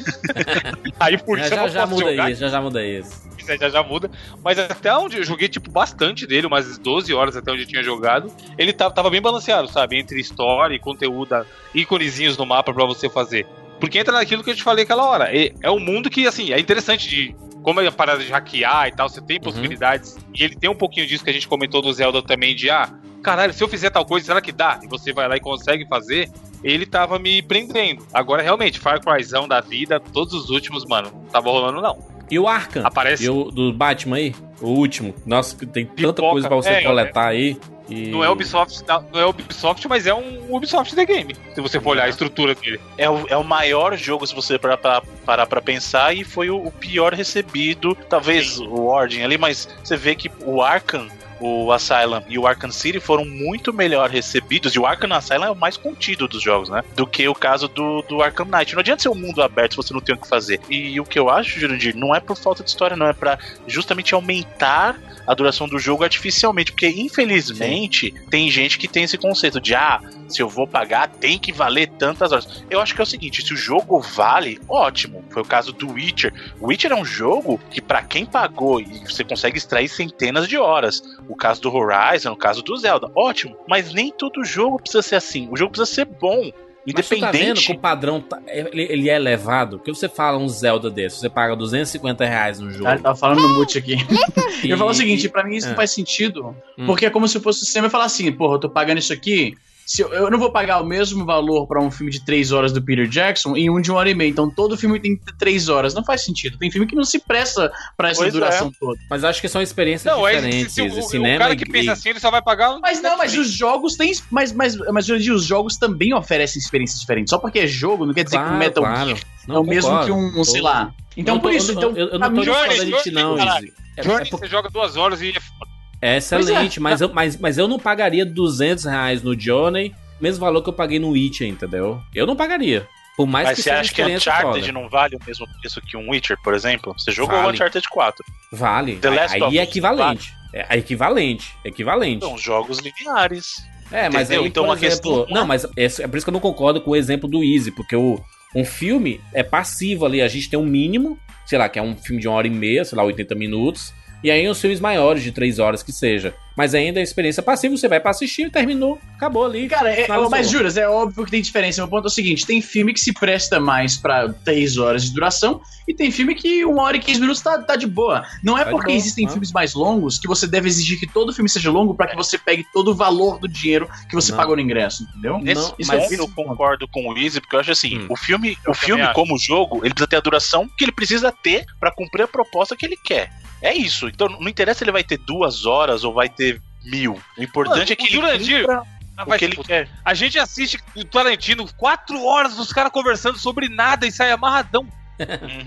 Aí por Já, isso eu já, não já posso muda jogar. isso, já, já muda isso. Isso aí já, já muda. Mas até onde eu joguei, tipo, bastante dele, umas 12 horas até onde eu tinha jogado. Ele tava, tava bem balanceado, sabe? Entre história e conteúdo, íconezinhos no mapa pra você fazer. Porque entra naquilo que eu te falei aquela hora. É, é um mundo que, assim, é interessante de. Como é a parada de hackear e tal, você tem possibilidades. E ele tem um pouquinho disso que a gente comentou do Zelda também, de ah, caralho, se eu fizer tal coisa, será que dá? E você vai lá e consegue fazer. Ele tava me prendendo. Agora, realmente, Far Cryzão da vida, todos os últimos, mano, não tava rolando, não. E o Arkham? Aparece. E o do Batman aí? O último. Nossa, que tem tanta Pipoca. coisa pra você É, coletar aí. E... Não é Ubisoft, não é Ubisoft, mas é um Ubisoft The Game. Se você for olhar a estrutura dele. É o, é o maior jogo, se você parar pra, parar pra pensar, e foi o, o pior recebido. Talvez o Ordem ali, mas você vê que o Arkham, o Asylum e o Arkham City foram muito melhor recebidos. E o Arkham Asylum é o mais contido dos jogos, né? Do que o caso do, do Arkham Knight. Não adianta ser um mundo aberto se você não tem o que fazer. E o que eu acho, Jurandir, não é por falta de história, não. É pra justamente aumentar a duração do jogo artificialmente. Porque, infelizmente, tem gente que tem esse conceito de, ah, se eu vou pagar, tem que valer tantas horas. Eu acho que é o seguinte: se o jogo vale, ótimo. Foi o caso do Witcher. O Witcher é um jogo que, pra quem pagou, e você consegue extrair centenas de horas. O caso do Horizon, o caso do Zelda, ótimo. Mas nem todo jogo precisa ser assim. O jogo precisa ser bom. Mas você tá vendo Independente. que o padrão tá- ele, ele é elevado? Porque você fala um Zelda desse, você paga 250 reais no jogo. Ele tava falando no mute aqui. e- Eu falo o seguinte, pra mim isso É. não faz sentido. Hum. Porque é como se fosse o sistema e falar assim, porra, eu tô pagando isso aqui. Se eu, eu não vou pagar o mesmo valor pra um filme de 3 horas do Peter Jackson e um de uma hora e meia. Então todo filme tem 3 horas. Não faz sentido. Tem filme que não se presta pra essa Pois é. duração toda. Mas eu acho que são experiências Não, é diferentes. se, se o, cinema o cara e- que pensa e- assim, ele só vai pagar. Mas não, mas os jogos têm. Mas, mas, mas Jurandir, os jogos também oferecem experiências diferentes. Só porque é jogo, não quer dizer que o Claro, Metal claro. Gear Não, é o mesmo que um, sei lá. Então Não por tô- isso, eu, então. eu, eu não tô discordando de ti, não, Johnny, Izzy. É, é por- você joga duas horas e é foda. É excelente, Pois é. mas, eu, mas, mas eu não pagaria 200 reais no Johnny, mesmo valor que eu paguei no Witcher, entendeu? Eu não pagaria. Por mais Mas que você acha que Uncharted foda. não vale o mesmo preço que um Witcher, por exemplo? Você jogou Vale. Uncharted 4. Vale. The Last aí of é Us, equivalente. É equivalente. Equivalente. São jogos lineares. É, mas Entendeu? aí, Então, a exemplo, questão- não, mas esse- é por isso que eu não concordo com o exemplo do Easy, porque o, um filme é passivo ali, a gente tem um mínimo, sei lá, que é um filme de uma hora e meia, sei lá, 80 minutos, e aí os filmes maiores de 3 horas que seja. Mas ainda a experiência passiva, você vai pra assistir, terminou, acabou ali. Cara, é, mas juras, é óbvio que tem diferença. Meu ponto é o seguinte: tem filme que se presta mais pra 3 horas de duração, e tem filme que 1 hora e 15 minutos tá, tá de boa. Não é Tá porque boa, existem tá. filmes mais longos que você deve exigir que todo filme seja longo pra que você pegue todo o valor do dinheiro que você Não. pagou no ingresso, entendeu? Nesse Não, isso mas é- eu concordo com o Easy, porque eu acho assim, Hum. o filme, Eu o filme também como jogo, ele precisa ter a duração que ele precisa ter pra cumprir a proposta que ele quer. É isso. Então não interessa se ele vai ter duas horas ou vai ter mil. O importante Mano, é que o ele Jurandir- cumpra Ah, o que ele quer. A gente assiste o Tarantino quatro horas dos caras conversando sobre nada e sai amarradão.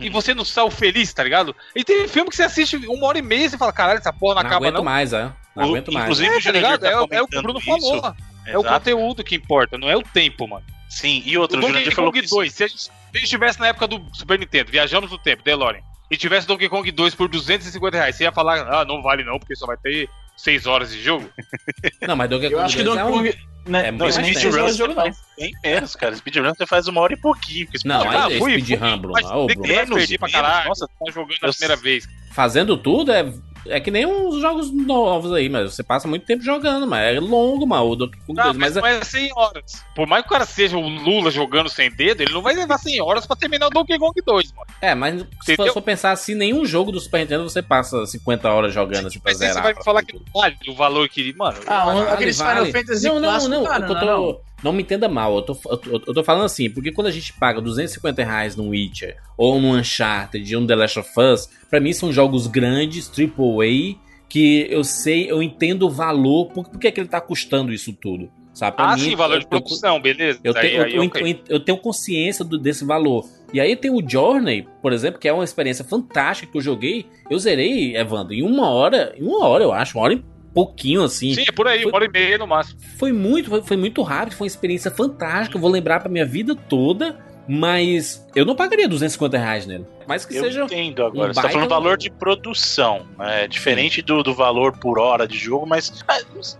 E Uhum. você não saiu feliz, tá ligado? E tem filme que você assiste uma hora e meia e você fala, caralho, essa porra não, não acaba aguento não. mais, é. Não O- aguento mais. inclusive, É, o tá Jurandir ligado? tá É, o- é o que o Bruno isso. falou. É o Exato. conteúdo que importa, não é o tempo, mano. Sim, e outro, o Donkey Jurandir falou Kong que 2, se a, gente, se a gente estivesse na época do Super Nintendo, viajamos no tempo, DeLorean, e tivesse Donkey Kong 2 por 250 reais, você ia falar, ah, não vale não, porque só vai ter 6 horas de jogo? Não, mas Donkey Eu Kong acho que 2 Donkey é Kong. Né, é não, muito é Speedrun jogo, não. bem menos, cara. Speedrun você faz uma hora e pouquinho. Não, speedrun- aí é speedrun, Bruno. mas que Bruno. perdi pra menos, caralho. nossa, tá jogando eu a primeira vez. Fazendo tudo é É que nem uns jogos novos aí, mas você passa muito tempo jogando, mas é longo, mano, o Donkey Kong Não, 2. mas Mas, não é 100 horas. Por mais que o cara seja o Lula jogando sem dedo, ele não vai levar 100 horas pra terminar o Donkey Kong 2, mano. é, mas se Entendeu? for, for pensar assim, nenhum jogo do Super Nintendo você passa 50 horas jogando assim pra Mas aí você zerar. vai me falar que não vale o valor que. Mano, Ah, Vale, aqueles vale. Final Fantasy não, não, não, cara, eu tô- não, não. Não me entenda mal, eu tô, eu, tô, eu tô falando assim, porque quando a gente paga 250 reais num Witcher, ou num Uncharted, ou num The Last of Us, pra mim são jogos grandes, AAA, que eu sei, eu entendo o valor, por, por que, é que ele tá custando isso tudo, sabe? Pra ah, mim, sim, valor eu- de eu- produção, beleza. eu Aí- tenho, aí, eu, ok. eu- eu tenho consciência do- desse valor. E aí tem o Journey, por exemplo, que é uma experiência fantástica que eu joguei. Eu zerei, Evandro, em uma hora, em uma hora, eu acho, uma hora e pouquinho assim. Sim, é por aí, Foi- uma hora e meia no máximo. Foi muito, foi, foi muito rápido, foi uma experiência fantástica. Eu vou lembrar pra minha vida toda. Mas eu não pagaria 250 reais nele. Mais que Eu seja. entendo agora. um Você tá falando valor de produção. né? É diferente do, do valor por hora de jogo, mas ah,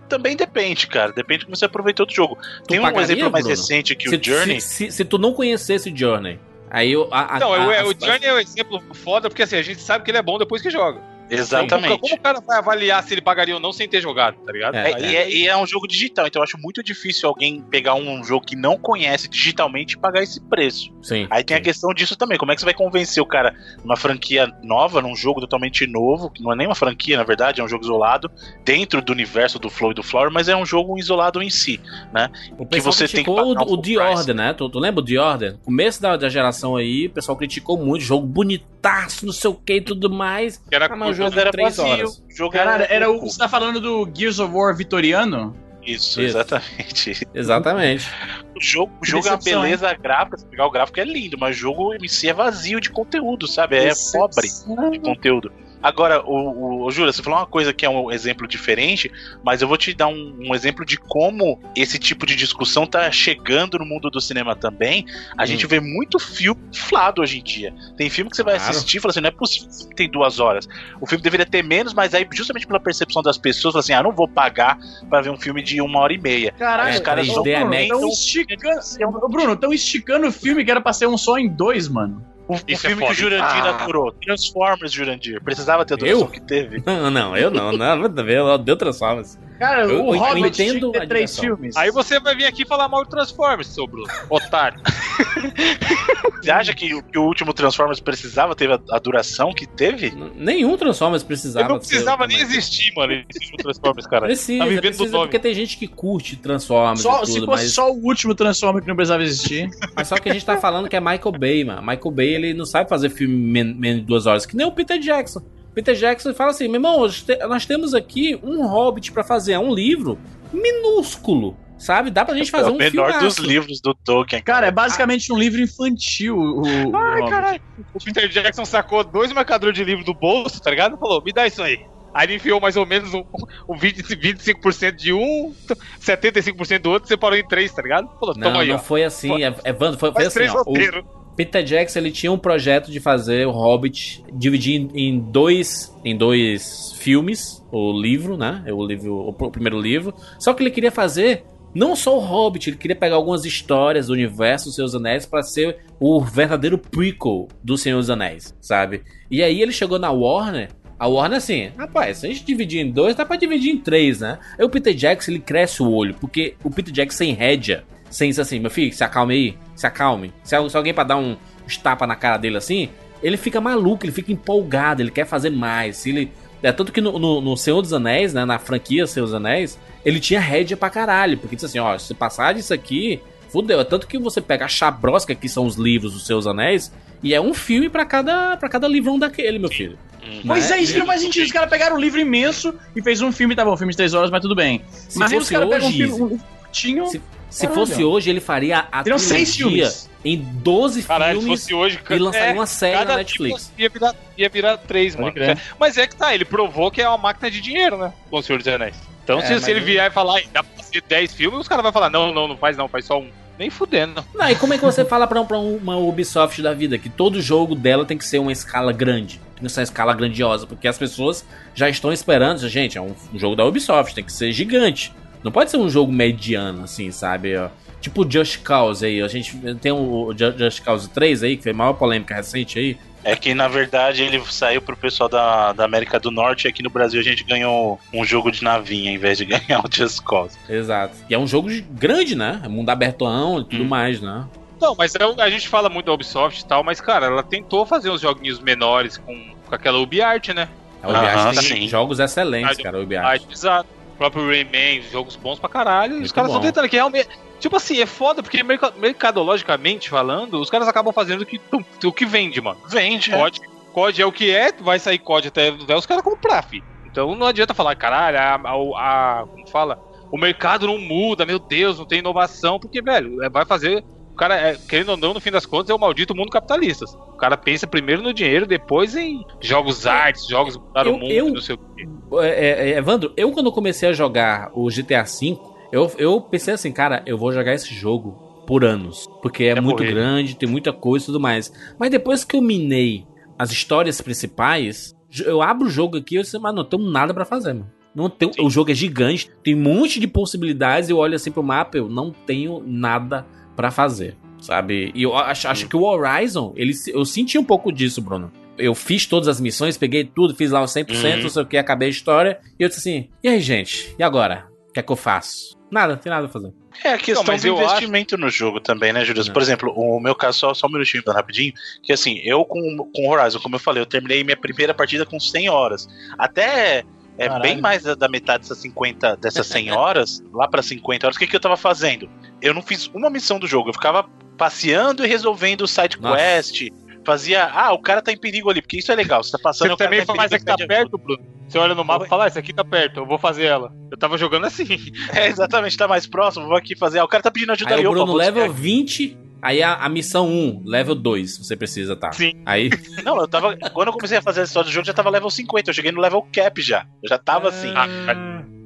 também depende, cara. Depende de como você aproveitou do jogo. Tem um pagaria, exemplo mais Bruno? recente que se, o Journey. Se, se- se tu não conhecesse Journey, aí eu. A, a- Não, a- é, o as- Journey é um exemplo foda, porque assim, a gente sabe que ele é bom depois que joga. Exatamente. Então, como o cara vai avaliar se ele pagaria ou não sem ter jogado, tá ligado? É, É, e, é, e é um jogo digital, então eu acho muito difícil alguém pegar um jogo que não conhece digitalmente e pagar esse preço. Sim. Aí tem a sim. questão disso também. Como é que você vai convencer o cara numa franquia nova, num jogo totalmente novo, que não é nem uma franquia, na verdade, é um jogo isolado, dentro do universo do Flow e do Flower, mas é um jogo isolado em si, né? O pessoal você tem que pagar o, o The. Order, né? Tu, tu lembra o The Order? Começo da, da geração aí, o pessoal criticou muito, jogo bonitaço, não sei o que e tudo mais. Que era Ah, mas jogo era três vazio, horas. o jogo Caralho, era o. pouco. Você tá falando do Gears of War vitoriano? Isso, Isso. exatamente. Exatamente. O jogo, o jogo é uma beleza gráfica, se pegar o gráfico é lindo, mas o jogo em si é vazio de conteúdo, sabe? É pobre de conteúdo. Agora, o, o, o Júlia, você falou uma coisa que é um exemplo diferente, mas eu vou te dar um, um exemplo de como esse tipo de discussão tá chegando no mundo do cinema também. A Hum. gente vê muito filme inflado hoje em dia. Tem filme que você vai Claro. assistir e fala assim, não é possível que tem duas horas. O filme deveria ter menos, mas aí, justamente pela percepção das pessoas, fala assim, ah, não vou pagar pra ver um filme de uma hora e meia. Caralho, É, os caras 3D só Bruno, IMAX. tão esticando. Ô, Bruno, tão esticando o filme que era pra ser um só em dois, mano. O, o é filme que o. Jurandir Ah. adorou. Transformers, Jurandir. Precisava ter a duração Eu? que teve. Não, não, eu não, não, nada a ver, eu deu Transformers. Cara, Eu- o eu Hobbit entendo tinha que a ter três direção. filmes. Aí você vai vir aqui falar mal de Transformers, seu Bruno. Otário. Você acha que, o- que o último Transformers precisava ter a, a duração que teve? N- Nenhum Transformers precisava. Ele não precisava nem existir, mano, esse filme Transformers, cara. Precisa, Tá vivendo precisa do porque tem gente que curte Transformers Só, e se tudo, fosse mas, só o último Transformer que não precisava existir. mas só que a gente tá falando que é Michael Bay, mano. Michael Bay, ele não sabe fazer filme men- menos de duas horas, que nem o Peter Jackson. Peter Jackson fala assim, meu irmão, nós te- nós temos aqui um Hobbit pra fazer, é um livro minúsculo, sabe? Dá pra gente fazer é o um menor filmaço. dos livros do Tolkien. Cara, é basicamente um livro infantil. O, o Ai, caralho. O Peter Jackson sacou dois marcadores de livro do bolso, tá ligado? Falou, me dá isso aí. Aí ele enfiou mais ou menos um, um 20, 25% de um, 75% do outro, separou em três, tá ligado? Falou, Não, aí, não ó. foi assim, é- Evandro, foi, foi assim, três ó. O roteiros. Peter Jackson, ele tinha um projeto de fazer o Hobbit, dividir em- dois, em dois filmes, o livro, né? O livro, o pr- o primeiro livro. Só que ele queria fazer não só o Hobbit, ele queria pegar algumas histórias do universo dos Seus Anéis para ser o verdadeiro prequel do Senhor dos Anéis, sabe? E aí ele chegou na Warner, a Warner assim, rapaz, se a gente dividir em dois, dá pra dividir em três, né? Aí o Peter Jackson, ele cresce o olho, porque o Peter Jackson sem rédea, sem isso assim, meu filho, se acalme aí, se acalme. Se, al- se alguém pra dar um uns tapa na cara dele assim, ele fica maluco, ele fica empolgado, ele quer fazer mais. Se ele, é tanto que no, no, no Senhor dos Anéis, né, na franquia Senhor dos Anéis, ele tinha rédea pra caralho, porque disse assim, ó, se passar disso aqui, fudeu. É tanto que você pega a chabrosca, que são os livros dos Seus Anéis, e é um filme pra cada, pra cada livrão daquele, meu filho. Pois Né? é, isso que não faz sentido. Os caras pegaram um livro imenso e fez um filme, tá bom, filme de três horas, mas tudo bem. Se mas os caras pegam um hoje, filme um curtinho. Se- Se Caralho. fosse hoje, ele faria a Teriam seis filmes. em 12 Caralho, se filmes fosse hoje... e lançaria é, uma série cada na Netflix. tipo ia virar, ia virar três, mano. crer. Mas é que tá, ele provou que é uma máquina de dinheiro, né? Com o Senhor dos Anéis. Então, É, se, se ele vier e falar, "Ai, dá pra fazer 10 filmes, os caras vão falar, não, não, não faz não, faz só um. Nem fudendo. Não, e como é que você fala pra, pra uma Ubisoft da vida que todo jogo dela tem que ser uma escala grande? Tem que ser uma escala grandiosa, porque as pessoas já estão esperando. Gente, é um, um jogo da Ubisoft, tem que ser gigante. Não pode ser um jogo mediano, assim, sabe? Tipo o Just Cause aí. A gente tem o Ju- Just Cause 3 aí, que foi a maior polêmica recente aí. É que na verdade ele saiu pro pessoal da, da América do Norte e aqui no Brasil a gente ganhou um jogo de navinha em vez de ganhar o Just Cause. Exato. E é um jogo de- grande, né? É mundo abertão e tudo Hum. mais, né? Não, mas é- a gente fala muito da Ubisoft e tal, mas, cara, ela tentou fazer uns joguinhos menores com, com aquela UbiArt, né? A UbiArt tem sim. jogos excelentes, cara, a Ah, UbiArt. exato. Próprio Rayman, jogos bons pra caralho. e os Muito caras estão tentando que realmente. Tipo assim, é foda, porque merca- mercadologicamente falando, os caras acabam fazendo o que, o que vende, mano. Vende, é. COD, COD é o que é, vai sair COD até, até os caras comprar, fi. Então não adianta falar, caralho, a, a, a- Como fala? O mercado não muda, meu Deus, não tem inovação, porque, velho, é, vai fazer. O cara, é, querendo ou não, no fim das contas, é o maldito mundo capitalista. O cara pensa primeiro no dinheiro, depois em jogos artes, jogos para Eu- o mundo, eu- não sei o quê. É, é, é, Evandro, eu quando comecei a jogar o GTA V, eu, eu pensei assim, cara, eu vou jogar esse jogo por anos. Porque é, É muito morrer. grande, tem muita coisa e tudo mais. Mas depois que eu minei as histórias principais, eu abro o jogo aqui e eu disse, mas não tenho nada pra fazer, mano. Não tenho, o jogo é gigante, tem um monte de possibilidades. Eu olho assim pro mapa, eu não tenho nada pra fazer, sabe? E eu acho, acho que o Horizon, ele, eu senti um pouco disso, Bruno. Eu fiz todas as missões, peguei tudo, fiz lá os 100%, Uhum. não sei o que, acabei a história. E eu disse assim: e aí, gente? E agora? O que é que eu faço? Nada, não tem nada pra fazer. É a questão Não, do investimento no jogo também, né, Júlio? Não. Por exemplo, o meu caso, só, só um minutinho, rapidinho, que assim, eu com, com Horizon, como eu falei, eu terminei minha primeira partida com 100 horas. Até é Caralho. bem mais da, metade dessas 50, dessas 100 horas, lá pra 50 horas, o que, que eu tava fazendo? Eu não fiz uma missão do jogo, eu ficava passeando e resolvendo side Nossa. quest. Fazia, ah, o cara tá em perigo ali, porque isso é legal. Você tá passando Você o cara também tá faz perigo, essa que tá perto, Bruno. Você olha no mapa e fala, ah, essa aqui tá perto, eu vou fazer ela. Eu tava jogando assim. É, exatamente, tá mais próximo, vou aqui fazer. Ah, o cara tá pedindo ajuda Aí ali, o Bruno vou level desviar 20, aí a, a missão 1, level 2, você precisa, tá? Sim. Aí. Não, eu tava. Quando eu comecei a fazer a história do jogo, já tava level 50. Eu cheguei no level cap já. Eu já tava assim. Ah,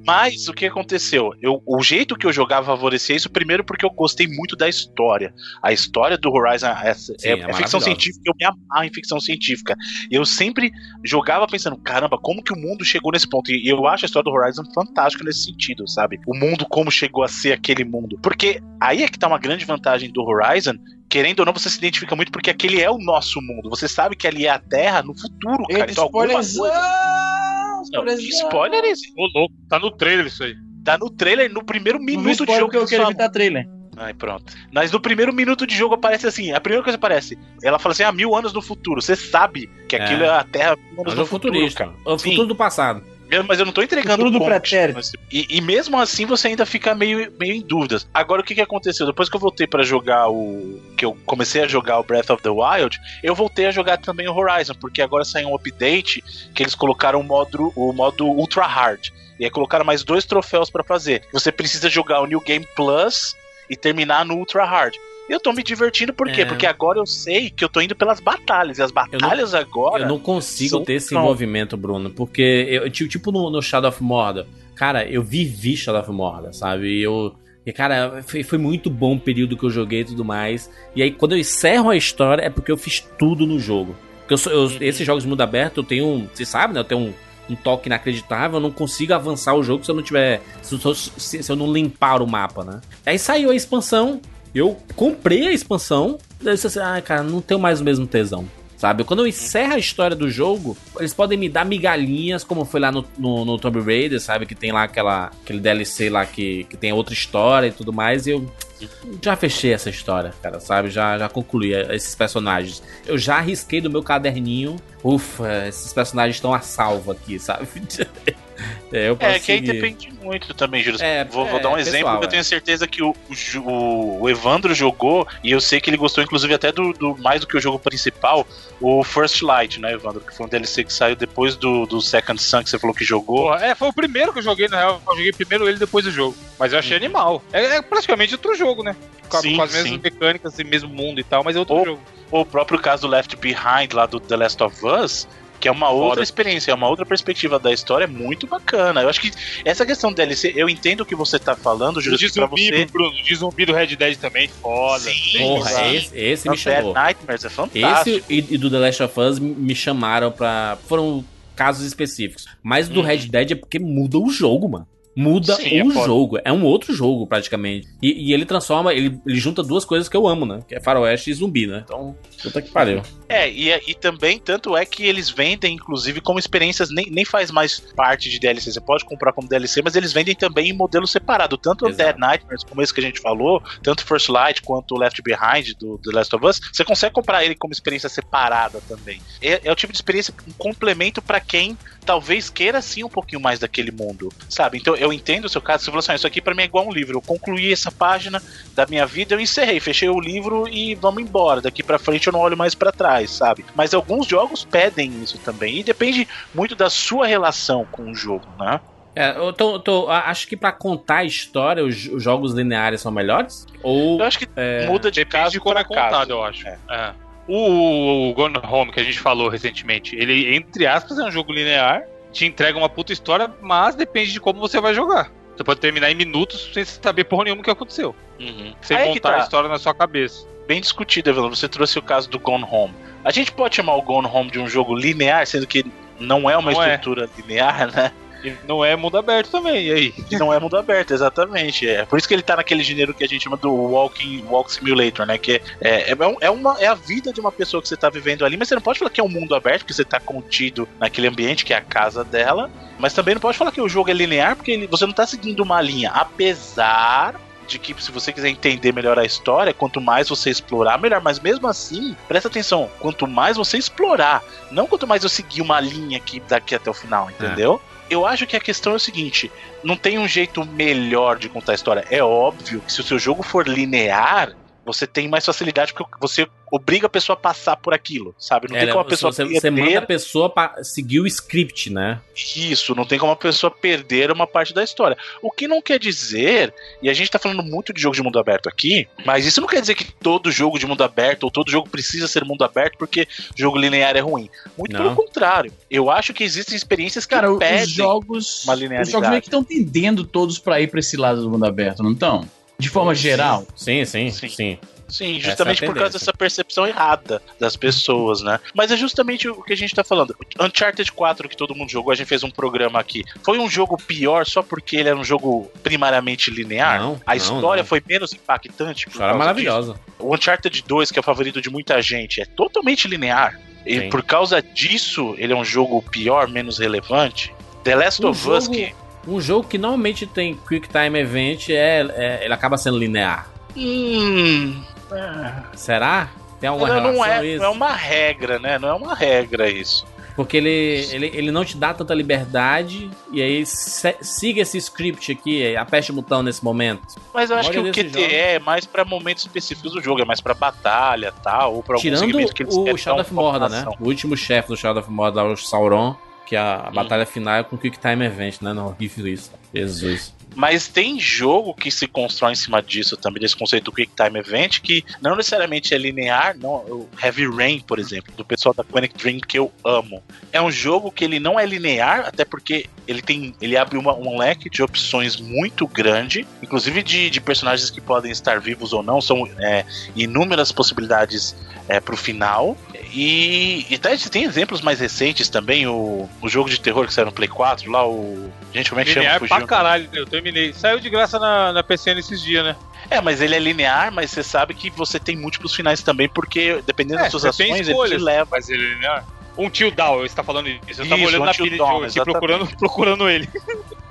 Mas o que aconteceu? Eu, o jeito que eu jogava favorecia isso, primeiro porque eu gostei muito da história. A história do Horizon é, Sim, é- é é ficção científica, eu me amarro em ficção científica. Eu sempre jogava pensando, caramba, como que o mundo chegou nesse ponto? E eu acho a história do Horizon fantástica nesse sentido, sabe? O mundo, como chegou a ser aquele mundo. Porque aí é que tá uma grande vantagem do Horizon. Querendo ou não, você se identifica muito porque aquele é o nosso mundo. Você sabe que ali é a Terra no futuro, cara. Então, alguma coisa- Não, spoiler esse. Ô, louco, tá no trailer isso aí. Tá no trailer, no primeiro minuto de jogo. porque eu que quero evitar trailer. Ai, pronto. Mas no primeiro minuto de jogo aparece assim: a primeira coisa que aparece, ela fala assim: ah, mil anos no futuro. Você sabe que aquilo é, É. a Terra mil É anos no jogo futuro, futurista. cara. É o Sim. futuro do passado. Mas eu não tô entregando Futuro do ponte, pretérito. mas- E, e mesmo assim você ainda fica meio, meio em dúvidas. Agora o que, que aconteceu? Depois que eu voltei pra jogar o. que eu comecei a jogar o Breath of the Wild, eu voltei a jogar também o Horizon, porque agora saiu um update que eles colocaram o modo, o modo Ultra Hard. E aí colocaram mais dois troféus pra fazer. Você precisa jogar o New Game Plus e terminar no Ultra Hard. Eu tô me divertindo por quê? É. Porque agora eu sei que eu tô indo pelas batalhas. E as batalhas agora. Eu não consigo ter esse envolvimento, Bruno, porque eu, ti- tipo no, no Shadow of Mordor, cara, eu vivi Shadow of Mordor, sabe? E eu. E, cara, foi, foi muito bom o período que eu joguei e tudo mais. E aí, quando eu encerro a história, é porque eu fiz tudo no jogo. Porque eu, sou- eu- esses jogos de mundo aberto, eu tenho. um- Você sabe, né? Eu tenho um, um toque inacreditável. Eu não consigo avançar o jogo se eu não tiver. Se, eu- se- se eu não limpar o mapa, né? Aí saiu a expansão. Eu comprei a expansão. Daí eu disse assim: ah, cara, não tenho mais o mesmo tesão. Sabe? Quando eu encerro a história do jogo, eles podem me dar migalhinhas, como foi lá no, no, no Tomb Raider, sabe? Que tem lá aquela, aquele DLC lá que, que tem outra história e tudo mais. E eu já fechei essa história, cara, sabe? Já, já concluí esses personagens. Eu já arrisquei do meu caderninho. Ufa, esses personagens estão a salvo aqui, sabe? É, eu É, que aí consegui. depende muito também, Júlio. É, vou, vou é, dar um pessoal, exemplo que eu é. tenho certeza que o, o, o- Evandro jogou, e eu sei que ele gostou, inclusive, até do, do- mais do que o jogo principal, o First Light, né, Evandro? Que foi um DLC que saiu depois do, do Second Sun que você falou que jogou. Porra, é, foi o primeiro que eu joguei, na real. Eu joguei primeiro ele depois do jogo. Mas eu achei animal. É, é praticamente outro jogo, né? Com, Sim, com as mesmas sim. mecânicas e mesmo mundo e tal, mas é outro Ou- jogo. O próprio caso do Left Behind, lá do The Last of Us, que é uma outra experiência, é uma outra perspectiva da história, é muito bacana. Eu acho que essa questão do DLC, eu entendo o que você tá falando, Júlio, de zumbi, você... Bruno, de zumbi do Red Dead também, foda. Sim, Porra, esse, esse me Dead chamou. Nightmares é fantástico. Esse e, e do The Last of Us me chamaram pra. Foram casos específicos. Mas do Uhum. Red Dead é porque muda o jogo, mano. Muda Sim, é o foda. jogo. É um outro jogo, praticamente. E, e ele transforma, ele, ele junta duas coisas que eu amo, né? Que é faroeste e zumbi, né? Então, puta que pariu. É, e, e também, tanto é que eles vendem, inclusive, como experiências, nem, nem faz mais parte de DLC. Você pode comprar como DLC, mas eles vendem também em modelo separado. Tanto o Exato. Dead Nightmares, como esse que a gente falou, tanto First Light quanto o Left Behind do The Last of Us, você consegue comprar ele como experiência separada também. É, é o tipo de experiência, um complemento pra quem talvez queira sim um pouquinho mais daquele mundo, sabe? Então eu entendo o seu caso, você falou assim, "Ah, isso aqui pra mim é igual um livro. Eu concluí essa página da minha vida, eu encerrei, fechei o livro e vamos embora. Daqui pra frente eu não olho mais pra trás, sabe? Mas alguns jogos pedem isso também e depende muito da sua relação com o jogo, né? É, eu tô, tô- acho que pra contar a história, os, os jogos lineares são melhores? Ou. Eu acho que é, muda de Depende caso de como é contado, eu acho. É. É. O, o Gone Home, que a gente falou recentemente, ele, entre aspas, é um jogo linear, te entrega uma puta história, mas depende de como você vai jogar. Você pode terminar em minutos sem saber porra nenhuma o que aconteceu. Uhum. Sem Aí que montar tá. a história na sua cabeça. bem discutido, Evelyn. Você trouxe o caso do Gone Home. A gente pode chamar o Gone Home de um jogo linear, sendo que não é uma Não é. estrutura linear, né? E não é mundo aberto também, e aí? E não é mundo aberto, exatamente. É por isso que ele tá naquele gênero que a gente chama do Walking Walk Simulator, né? Que é, é, é um- é uma, é a vida de uma pessoa que você tá vivendo ali, mas você não pode falar que é um mundo aberto, porque você tá contido naquele ambiente que é a casa dela. Mas também não pode falar que o jogo é linear, porque ele- você não tá seguindo uma linha. Apesar de que se você quiser entender melhor a história, quanto mais você explorar, melhor. Mas mesmo assim, presta atenção, quanto mais você explorar, não quanto mais eu seguir uma linha aqui daqui até o final, entendeu? Eu acho que a questão é o seguinte: não tem um jeito melhor de contar a história. É óbvio que se o seu jogo for linear, você tem mais facilidade porque você obriga a pessoa a passar por aquilo, sabe? Não é, tem como a pessoa você, você manda a perder pessoa pra seguir o script, né? isso, não tem como a pessoa perder uma parte da história. O que não quer dizer, e a gente tá falando muito de jogo de mundo aberto aqui, mas isso não quer dizer que todo jogo de mundo aberto ou todo jogo precisa ser mundo aberto porque jogo linear é ruim. Muito Não. pelo contrário. Eu acho que existem experiências que Cara, o- pedem os jogos. uma Os linearidade. jogos meio que estão tendendo todos pra ir pra esse lado do mundo aberto, não estão? De forma geral. Sim, sim, Sim. sim. Sim, justamente é a por causa dessa percepção errada das pessoas, né? Mas é justamente o que a gente tá falando. Uncharted 4, que todo mundo jogou, a gente fez um programa aqui. Foi um jogo pior só porque ele era um jogo primariamente linear? Não, a não, história não. foi menos impactante? por História causa maravilhosa. disso? O Uncharted 2, que é o favorito de muita gente, é totalmente linear. E Sim. por causa disso, ele é um jogo pior, menos relevante. The Last Um of Us, jogo- que. Um jogo que normalmente tem Quick Time Event, é, é- ele acaba sendo linear. Hum. Será? Tem alguma Não, relação não é, isso? não é uma regra, né? Não é uma regra isso. Porque ele, ele, ele não te dá tanta liberdade, e aí se- siga esse script aqui, aperte o botão nesse momento. Mas eu acho que Olha o desse QTE é mais pra momentos específicos do jogo, é mais pra batalha tal, ou pra algum Tirando segmento que eles o Shadow of Mordor, né? O último chefe do Shadow of Mordor, o Sauron, que a batalha final é com Quick Time Event, né? Não, horrível isso. Jesus. Mas tem jogo que se constrói em cima disso também, desse conceito do Quick Time Event, que não necessariamente é linear, não, o Heavy Rain, por exemplo, do pessoal da Quantic Dream, que eu amo. É um jogo que ele não é linear, até porque ele tem. ele abre uma- um leque de opções muito grande, inclusive de, de personagens que podem estar vivos ou não, são é, inúmeras possibilidades é, pro final. E, e até tem exemplos mais recentes também, o, o jogo de terror que saiu no Play 4, lá o. Gente, como é que chama? Linear Fugiu. pra caralho, eu terminei. Saiu de graça na, na PCN esses dias, né? É, mas ele é linear, mas você sabe que você tem múltiplos finais também, porque dependendo É, das suas ações, ele te escolhas. leva. Mas ele é linear. Um tio down, você tá falando isso. Eu tava Isso, olhando na Until pilha Dawn, de hoje, exatamente. procurando, procurando ele.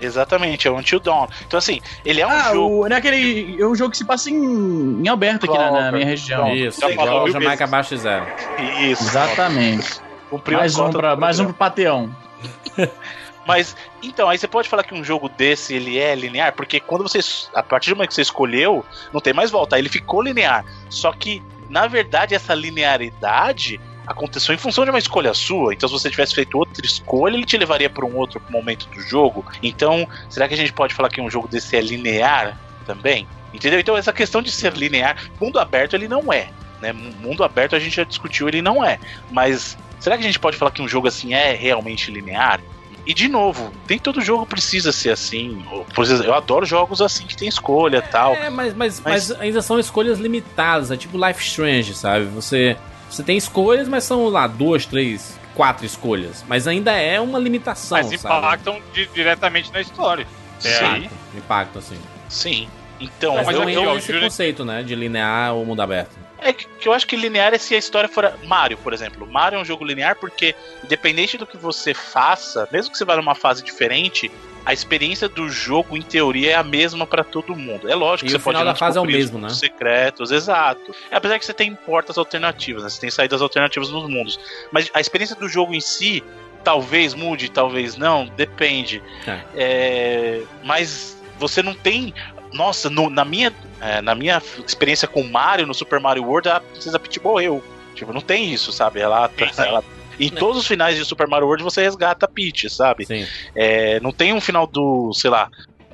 Exatamente, é o Until Dawn. Então, assim, ele é um Ah, jogo. o, não é aquele. É um jogo que se passa em, em aberto aqui na, na minha região. Isso, já falou Jamaica. Abaixo de Zero. Isso. Exatamente. Mais um, pra, mais um pro Pateão. Mas, então, aí você pode falar que um jogo desse ele é linear, porque quando você. A partir do momento que você escolheu, não tem mais volta. Aí ele ficou linear. Só que, na verdade, essa linearidade aconteceu em função de uma escolha sua. Então, se você tivesse feito outra escolha, ele te levaria para um outro momento do jogo. Então, será que a gente pode falar que um jogo desse é linear também? Entendeu? Então, essa questão de ser linear, mundo aberto ele não é. Né? Mundo aberto a gente já discutiu, ele não é. Mas será que a gente pode falar que um jogo assim é realmente linear? E de novo, nem todo jogo precisa ser assim. Ou, Por exemplo, eu adoro jogos assim que tem escolha e tal. É, mas, mas, Mas- mas ainda são escolhas limitadas, é tipo Life Strange, sabe? Você, você tem escolhas, mas são lá duas, três, quatro escolhas. Mas ainda é uma limitação, Mas sabe? impactam di- diretamente na história. É aí. Impacto, impacto, assim. Sim. Então, Mas Mas eu, eu, eu- eu, eu esse juro- conceito, né, de linear ou mundo aberto. É que que eu acho que linear é se a história for. Mario, por exemplo. Mario é um jogo linear porque, independente do que você faça, mesmo que você vá numa fase diferente, a experiência do jogo, em teoria, é a mesma pra todo mundo. É lógico E que você o pode final da fase é o mesmo, né? secretos, exato. É, Apesar que você tem portas alternativas, né? Você tem saídas alternativas nos mundos. Mas a experiência do jogo em si, talvez mude, talvez não, depende. É. É, mas você não tem. Nossa, no- na, minha, é, na minha experiência com Mario, no Super Mario World, a Princesa Peach morreu. Tipo, não tem isso, sabe? Ela, Sim, sim. ela- em todos os finais de Super Mario World você resgata a Peach, sabe? Sim. É, não tem um final do, sei lá,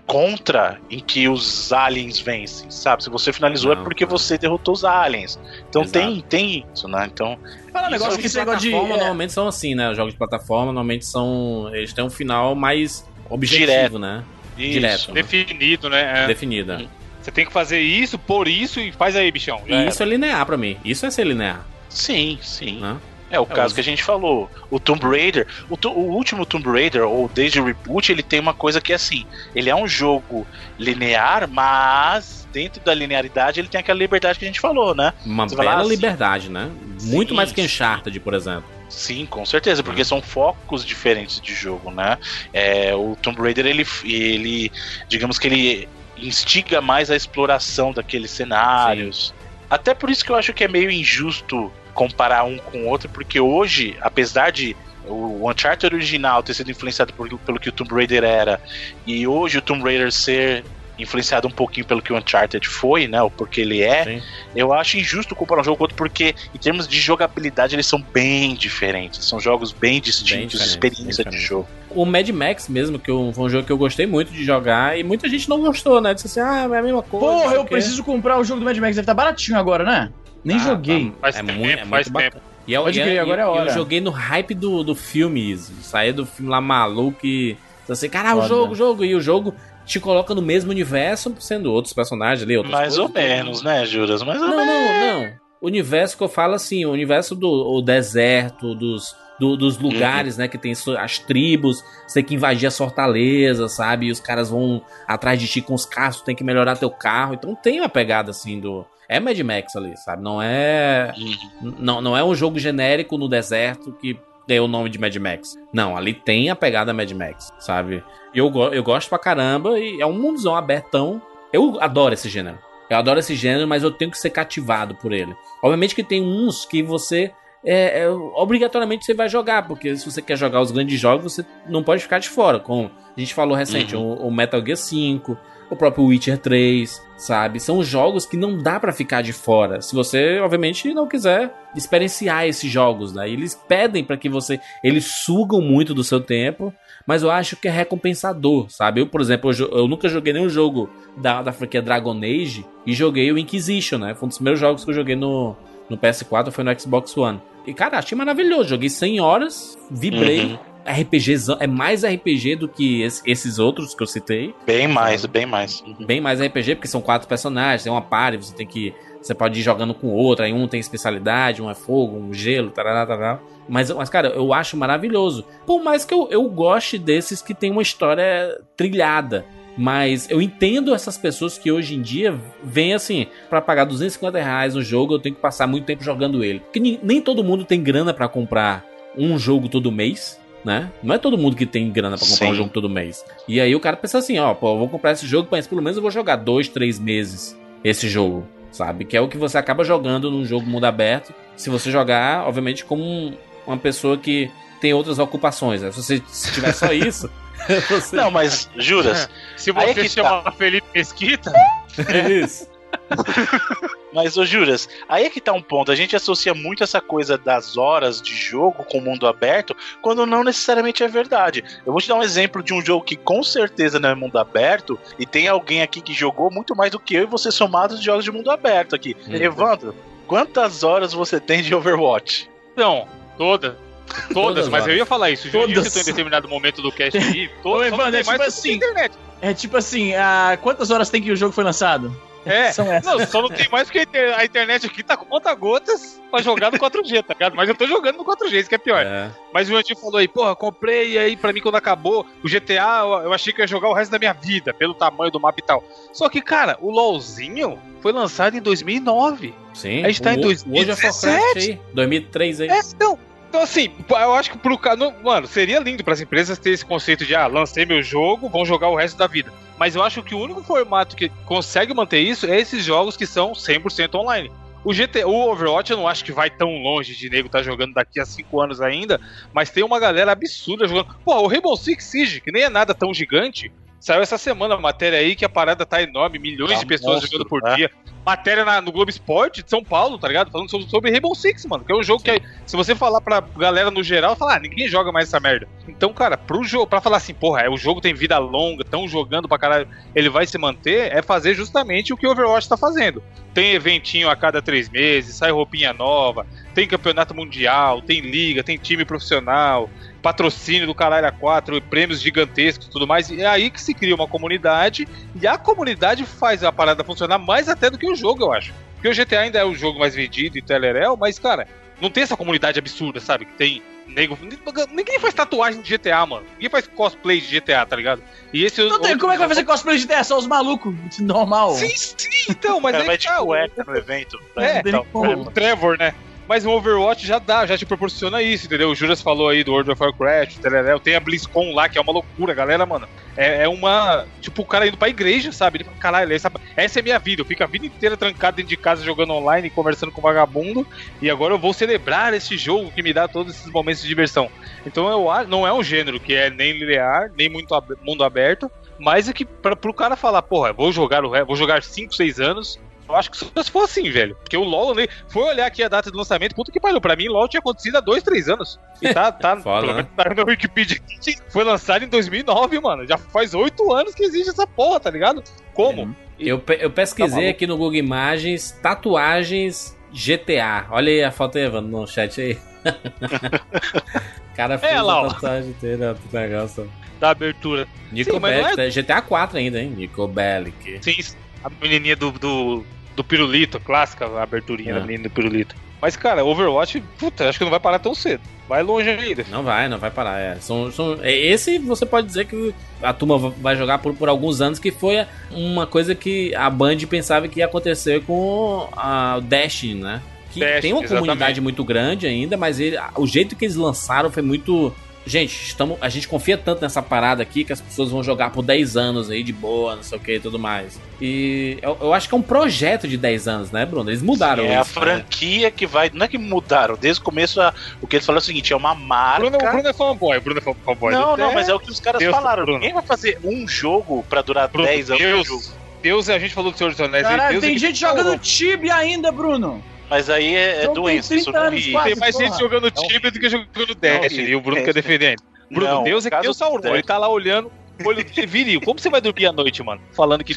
contra em que os aliens vencem, sabe? Se você finalizou Não, é porque não. você derrotou os aliens. Então Exato. tem, tem isso, né? Então, Fala um negócio Jogos que esse de negócio de. plataforma é, normalmente são assim, né? Os jogos de plataforma normalmente são. Eles têm um final mais objetivo, Direto. né? isso. Direto. Definido, né? É. Definida. Você tem que fazer isso, por isso e faz aí, bichão. E isso é linear pra mim. Isso é ser linear, Sim, sim. né? É o É, caso os- que a gente falou. O Tomb Raider, o, o último Tomb Raider, ou desde o reboot, ele tem uma coisa que é assim: ele é um jogo linear, mas dentro da linearidade ele tem aquela liberdade que a gente falou, né? Uma Você bela assim- liberdade, né? Muito Sim, mais que sim. Uncharted, por exemplo. Sim, com certeza, porque são focos diferentes de jogo, né? É, o Tomb Raider, ele, ele, digamos que ele instiga mais a exploração daqueles cenários. Até por isso que eu acho que é meio injusto comparar um com o outro, porque hoje, apesar de o Uncharted original ter sido influenciado por- pelo que o Tomb Raider era, e hoje o Tomb Raider ser influenciado um pouquinho pelo que o Uncharted foi, né? Ou porque ele é, Sim. eu acho injusto comparar um jogo com outro, porque em termos de jogabilidade eles são bem diferentes. São jogos bem distintos, diferentes, experiência bem de jogo. O Mad Max mesmo, que eu- foi um jogo que eu gostei muito de jogar, e muita gente não gostou, né? Disse assim, ah, é a mesma coisa. Porra, eu preciso comprar o jogo do Mad Max. Deve estar baratinho agora, né? Nem Ah, joguei. tá. Faz é tempo, muito, é faz muito bacana. E eu, Pode e- crer, agora é hora. Eu joguei no hype do, do filme, Izzy. Saí do filme lá maluco e. Assim, cara, o jogo, o jogo. E o jogo te coloca no mesmo universo, sendo outros personagens ali, outras Mais ou coisas. menos, né, Juras? Mais ou Não, menos. não, não. O universo que eu falo assim, o universo do o deserto, dos, do- dos lugares, né, que tem as tribos, você tem que invadir as fortalezas, sabe? E os caras vão atrás de ti com os carros, tu tem que melhorar teu carro. Então tem uma pegada assim do. É Mad Max ali, sabe? Não é. Uhum. Não, não é um jogo genérico no deserto que tem o nome de Mad Max. Não, ali tem a pegada Mad Max, sabe? Eu, eu gosto pra caramba e é um mundozão abertão. Eu adoro esse gênero. Eu adoro esse gênero, mas eu tenho que ser cativado por ele. Obviamente que tem uns que você. É, é, obrigatoriamente você vai jogar, porque se você quer jogar os grandes jogos, você não pode ficar de fora. Como a gente falou recente, o, o Metal Gear 5, o próprio Witcher 3, sabe? São jogos que não dá pra ficar de fora. Se você, obviamente, não quiser experienciar esses jogos, né? Eles pedem pra que você. Eles sugam muito do seu tempo, mas eu acho que é recompensador, sabe? Eu, por exemplo, eu, eu nunca joguei nenhum jogo da, da franquia Dragon Age e joguei o Inquisition, né? Foi um dos primeiros jogos que eu joguei no, no PS4, foi no Xbox One. E, cara, achei maravilhoso. Joguei 100 horas, vibrei. Uhum. RPGzão, é mais RPG do que esse- esses outros que eu citei. Bem mais, bem mais. Uhum. Bem mais RPG, porque são quatro personagens, tem uma party, você tem que. Você pode ir jogando com outro, aí um tem especialidade, um é fogo, um gelo, tarará, tarará. Mas, mas, cara, eu acho maravilhoso. Por mais que eu, eu goste desses que tem uma história trilhada. Mas eu entendo essas pessoas que hoje em dia vêm assim, pra pagar 250 reais no jogo, eu tenho que passar muito tempo jogando ele. Porque nem, nem todo mundo tem grana pra comprar um jogo todo mês, né? Não é todo mundo que tem grana pra comprar Sim. um jogo todo mês. E aí o cara pensa assim, ó, pô, eu vou comprar esse jogo, mas pelo menos eu vou jogar dois, três meses esse jogo, sabe? Que é o que você acaba jogando num jogo mundo aberto. Se você jogar, obviamente, como um- uma pessoa que tem outras ocupações. Né? Se você se tiver só isso, você... Não, mas, Juras, Se você que chama Felipe Mesquita, é isso. Mas, ô Juras, aí é que tá um ponto. A gente associa muito essa coisa das horas de jogo com o mundo aberto, quando não necessariamente é verdade. Eu vou te dar um exemplo de um jogo que com certeza não é mundo aberto, e tem alguém aqui que jogou muito mais do que eu e você somados de jogos de mundo aberto aqui. Hum. Evandro, quantas horas você tem de Overwatch? não, toda. Todas, Todas mas horas. eu ia falar isso. Todas. citou em determinado momento do cast aí. Ô, Todas, Evandro, é tipo assim. internet. É tipo assim, ah, quantas horas tem que o jogo foi lançado? É, São essas. não, só não tem mais porque a inter- a internet aqui tá com conta-gotas pra jogar no 4G, tá ligado? Mas eu tô jogando no 4G, isso que é pior. É. Mas o Antinho falou aí, porra, comprei e aí pra mim quando acabou o GTA, eu- achei que ia jogar o resto da minha vida, pelo tamanho do mapa e tal. Só que, cara, o LoLzinho foi lançado em 2009. Sim. A gente tá em o- 2017. Hoje é Warcraft aí. 2003 aí. É, então. Então, assim, eu acho que pro cara. Mano, seria lindo pras empresas ter esse conceito de, ah, lancei meu jogo, vão jogar o resto da vida. Mas eu acho que o único formato que consegue manter isso é esses jogos que são 100% online. O GT, o Overwatch eu não acho que vai tão longe de nego tá jogando daqui a 5 anos ainda, mas tem uma galera absurda jogando. Pô, o Rainbow Six Siege, que nem é nada tão gigante, saiu essa semana a matéria aí que a parada tá enorme, milhões Tá de pessoas monstro, jogando por né? dia. Matéria na- no Globo Esporte de São Paulo, tá ligado? Falando sobre, sobre Rainbow Six, mano, que é um jogo que se você falar pra galera no geral, falar, ah, ninguém joga mais essa merda. Então, cara, pro jogo, pra falar assim, porra, é, o jogo tem vida longa, tão jogando pra caralho, ele vai se manter, é fazer justamente o que o Overwatch tá fazendo. Tem eventinho a cada três meses, sai roupinha nova, tem campeonato mundial, tem liga, tem time profissional, patrocínio do caralho a 4, prêmios gigantescos e tudo mais. E é aí que se cria uma comunidade, e a comunidade faz a parada funcionar mais até do que o jogo, eu acho. Porque o GTA ainda é o jogo mais vendido e telerel, mas, cara, não tem essa comunidade absurda, sabe? Que tem nego. Ninguém faz tatuagem de GTA, mano. Ninguém faz cosplay de GTA, tá ligado? E esse Não tem, como é que vai fazer cosplay de GTA? Só os malucos, normal. Sim, sim, então, mas aí vai de tá, o- cueca no evento. É, Não tem Então, o Trevor, né? Mas o Overwatch já dá, já te proporciona isso, entendeu? O Juras falou aí do World of Warcraft, Telerel, tem a BlizzCon lá, que é uma loucura, galera, mano. É, é uma. Tipo, o cara indo pra igreja, sabe? Ele fala, caralho, essa, essa é minha vida. Eu fico a vida inteira trancado dentro de casa jogando online, conversando com vagabundo. E agora eu vou celebrar esse jogo que me dá todos esses momentos de diversão. Então eu não é um gênero que é nem linear, nem muito ab- mundo aberto. Mas é que pra, pro cara falar, porra, vou jogar o vou jogar 5, 6 anos. Eu acho que se for assim, velho. Porque o LoL, né, foi olhar aqui a data do lançamento, puta que pariu. Pra mim, LoL tinha acontecido há 2, 3 anos. E tá, tá, Foda, pelo né? menos tá na Wikipedia aqui, foi lançado em 2009, mano. Já faz 8 anos que existe essa porra, tá ligado? Como? Eu, pe- eu Tá pesquisei maluco. aqui no Google Imagens tatuagens GTA. Olha aí a foto aí, Evandro, no chat aí. O cara fez É, lá, a tatuagem inteira, que negócio. Da abertura. Nico Sim, mas não Bellic, GTA 4 ainda, hein? Nico Bellic. Sim, a menininha do, do, do pirulito, clássica, a aberturinha É. da menina do pirulito. Mas, cara, Overwatch, puta, acho que não vai parar tão cedo. Vai longe ainda. Não vai, não vai parar. É. São, são, é, esse você pode dizer que a turma vai jogar por, por alguns anos, que foi uma coisa que a Band pensava que ia acontecer com a o Destiny, né? Que tem uma exatamente. comunidade muito grande ainda, mas ele- o jeito que eles lançaram foi muito. Gente, estamos, a gente confia tanto nessa parada aqui que as pessoas vão jogar por 10 anos aí de boa, não sei o que e tudo mais. E eu, eu acho que é um projeto de 10 anos, né, Bruno? Eles mudaram é a isso, né? franquia que vai. Não é que mudaram, desde o começo a- o que eles falaram é o seguinte: é uma marca. Bruno, o Bruno é fanboy, o Bruno é fanboy. não, não, mas é o que os caras Deus, falaram. Bruno. Ninguém vai fazer um jogo pra durar Bruno, 10 anos. Deus, um jogo. Deus, a gente falou do Senhor dos Anéis. aí, Caralho, é tem gente jogando Tibia ainda, Bruno. Mas aí é, é doença, isso 30 não anos, ri. quase. Tem mais porra. gente jogando. Tibia do que jogando Destiny. E o Bruno quer defender. Bruno, Não, Deus é que o Sauron. Ele tá lá olhando, olho viril. Como você vai dormir à noite, mano? Falando que.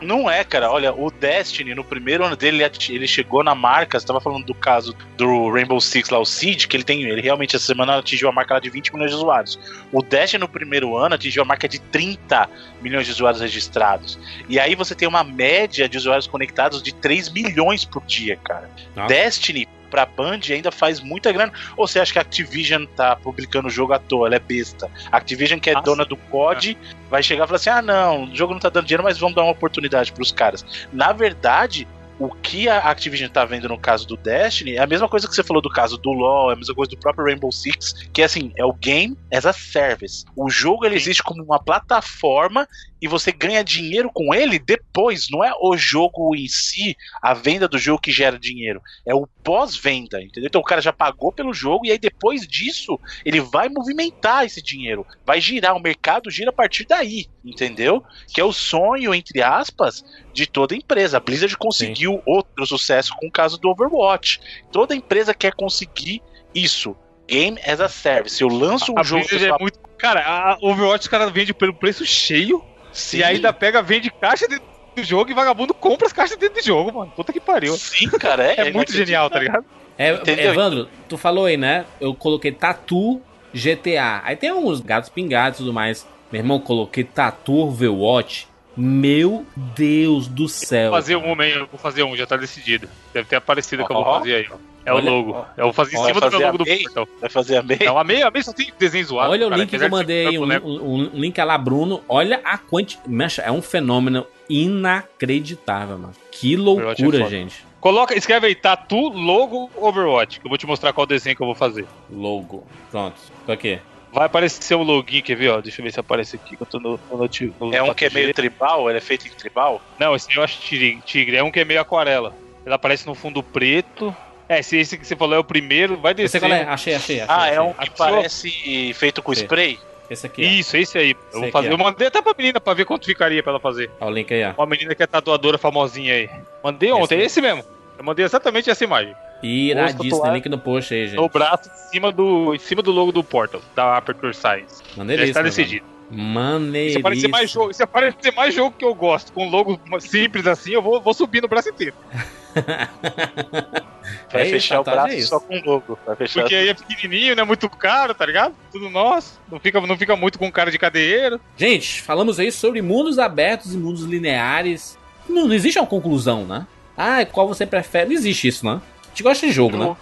Não é, cara. Olha, o Destiny, no primeiro ano dele, ele chegou na marca. Você tava falando do caso do Rainbow Six lá, o Siege, que ele tem. Ele realmente essa semana atingiu a marca lá de 20 milhões de usuários. O Destiny no primeiro ano atingiu a marca de 30 milhões de usuários registrados. E aí você tem uma média de usuários conectados de 3 milhões por dia, cara. Nossa. Destiny pra Band ainda faz muita grana. Ou você acha que a Activision tá publicando o jogo à toa? Ela é besta. A Activision, que é Nossa. dona do COD, vai chegar e falar assim: ah, não, o jogo não tá dando dinheiro, mas vamos dar uma oportunidade pros caras. Na verdade. O que a Activision tá vendo no caso do Destiny é a mesma coisa que você falou do caso do LoL, é a mesma coisa do próprio Rainbow Six, que é assim, é o game as a service. O jogo ele existe como uma plataforma e você ganha dinheiro com ele depois, não é o jogo em si, a venda do jogo que gera dinheiro, é o pós-venda, entendeu? Então o cara já pagou pelo jogo e aí depois disso ele vai movimentar esse dinheiro, vai girar, o mercado gira a partir daí, entendeu? Que é o sonho, entre aspas, de toda empresa. A Blizzard conseguiu outro sucesso com o caso do Overwatch. Toda empresa quer conseguir isso. Game as a service. Eu lanço um A jogo. Blizzard é muito. Cara, a Overwatch os caras vendem pelo preço cheio Sim, e ainda pega, vende caixa dentro do jogo e vagabundo compra as caixas dentro do jogo, mano. Puta que pariu. sim, cara. É, É, muito genial, tá ligado? É, Entendeu? Evandro, tu falou aí, né? Eu coloquei Tatu GTA. Aí tem uns gatos pingados e tudo mais. Meu irmão, coloquei Tatu Overwatch. Meu Deus do céu. Vou fazer um, hein? Eu vou fazer um, já tá decidido. Deve ter aparecido o que eu vou fazer aí, ó. É Olha, o logo. Eu vou fazer em Vai cima do meu fazer logo do MEI? portal. Vai fazer a meia? Não, a meia, a meia só tem desenho zoado. Olha o cara, link que eu mandei aí, um, boneco. um- um link lá, Bruno. Olha a quantidade. É um fenômeno inacreditável, mano. Que é loucura, foda. gente. Coloca, escreve aí, tatu, logo, Overwatch, que eu vou te mostrar qual desenho que eu vou fazer. Logo. Pronto. Tô aqui. Vai aparecer o login, quer ver, ó? Deixa eu ver se aparece aqui, que eu tô no, no, no É um que é meio tribal? Ele é feito em tribal? Não, esse aí eu acho tigre, tigre, é um que é meio aquarela. Ele aparece no fundo preto. É, se esse que você falou é o primeiro, vai Eu descer. sei qual é. Achei, achei, achei. Ah, é achei. um que Achou? parece feito com Sim. spray? Esse aqui, ó. Isso, esse aí. Eu, Esse vou fazer. aqui, ó. eu mandei até pra menina pra ver quanto ficaria pra ela fazer. Olha o link aí, ó. Uma menina que é tatuadora famosinha aí. Mandei ontem, Esse esse mesmo. Eu mandei exatamente essa imagem. Iradíssimo. Link no post aí, gente. No braço, em cima do, em cima do logo do Portal, da Aperture Science. Já Maneiríssimo. está mano. decidido. Se Maneiríssimo. aparecer mais jogo, se aparecer mais jogo que eu gosto, com logo simples assim, eu vou, vou subir no braço inteiro. Vai É isso, fechar o tatuagem braço é isso. só com logo. Vai fechar Porque aí é pequenininho, não é muito caro, tá ligado? Tudo nosso. Não fica, não fica muito com cara de cadeieiro. Gente, falamos aí sobre mundos abertos e mundos lineares. Não, não existe uma conclusão, né? Ah, qual você prefere? Não existe isso, né? A gente gosta de jogo, né?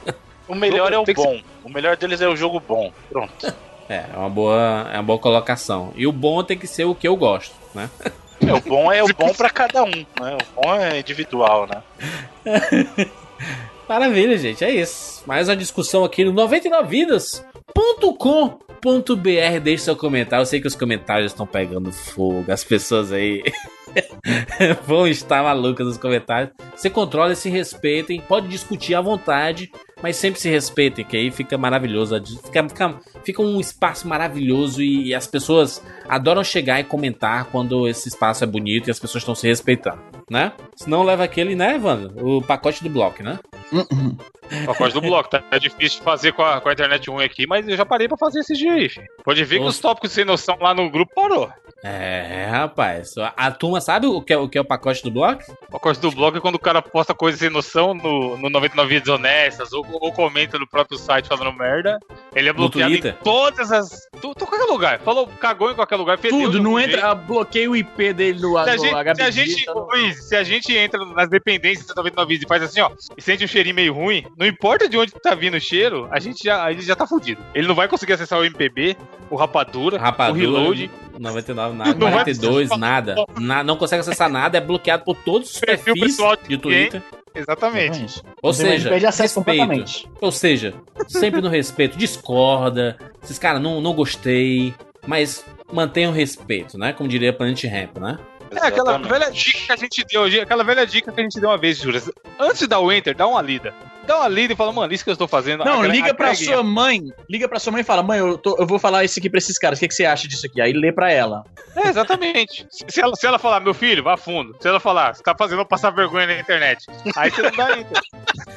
O melhor é o bom. O melhor deles é o jogo bom. Pronto. É, é uma boa, é uma boa colocação. E o bom tem que ser o que eu gosto, né? É, o bom é o bom pra cada um, né? O bom é individual, né? Maravilha, gente, é isso. Mais uma discussão aqui no 99vidas.com.br. Deixe seu comentário. Eu sei que os comentários estão pegando fogo. As pessoas aí vão estar malucas nos comentários. Você controla se respeitem. Pode discutir à vontade, mas sempre se respeitem, que aí fica maravilhoso. Fica, fica, fica um espaço maravilhoso e, e as pessoas adoram chegar e comentar quando esse espaço é bonito e as pessoas estão se respeitando, né? Senão leva aquele, né, Evandro? O pacote do bloco, né? Pacote do bloco, tá? É difícil de fazer com a, com a internet ruim aqui, mas eu já parei pra fazer esse dia aí, filho. Pode ver que os tópicos sem noção lá no grupo parou. É, rapaz. A, a turma sabe o que, é, o que é o pacote do bloco? O pacote do bloco é quando o cara posta coisa sem noção no, no 99 Vidas Honestas ou, ou comenta no próprio site falando merda. Ele é bloqueado em todas as. Tu, tu, qualquer lugar. Falou, cagou em qualquer lugar, Tudo, não entra. jeito. ah, Bloqueia o IP dele no, Se a, no gente, se a gente, Luiz, se a gente entra nas dependências do 99 Vidas e faz assim, ó, e sente um cheirinho meio ruim, não importa de onde tá vindo o cheiro, a gente já, a gente já tá fudido. Ele não vai conseguir acessar o MPB, o Rapadura, o Rapadura, Reload. 99, nada. Não vai 42, precisar- nada. Na- não consegue acessar nada, é bloqueado por todos os perfis pessoal de Twitter. Exatamente. Exatamente. Ou seja, perde acesso respeito. completamente. Ou seja, sempre no respeito. Discorda. Esses caras, não, não gostei. Mas mantenha o respeito, né? Como diria Planet Ramp, né? É aquela velha dica que a gente deu hoje, aquela velha dica que a gente deu uma vez, Juras. Antes de dar o enter, dá uma lida. Dá uma lida e fala, mano, isso que eu estou fazendo. Não, agre- liga pra agreguem. sua mãe. Liga pra sua mãe e fala: Mãe, eu, tô- eu vou falar isso aqui pra esses caras. O que, que você acha disso aqui? Aí lê pra ela. É, exatamente. Se ela, se ela falar, meu filho, vá fundo. Se ela falar, você tá fazendo eu passar vergonha na internet. Aí você não dá enter.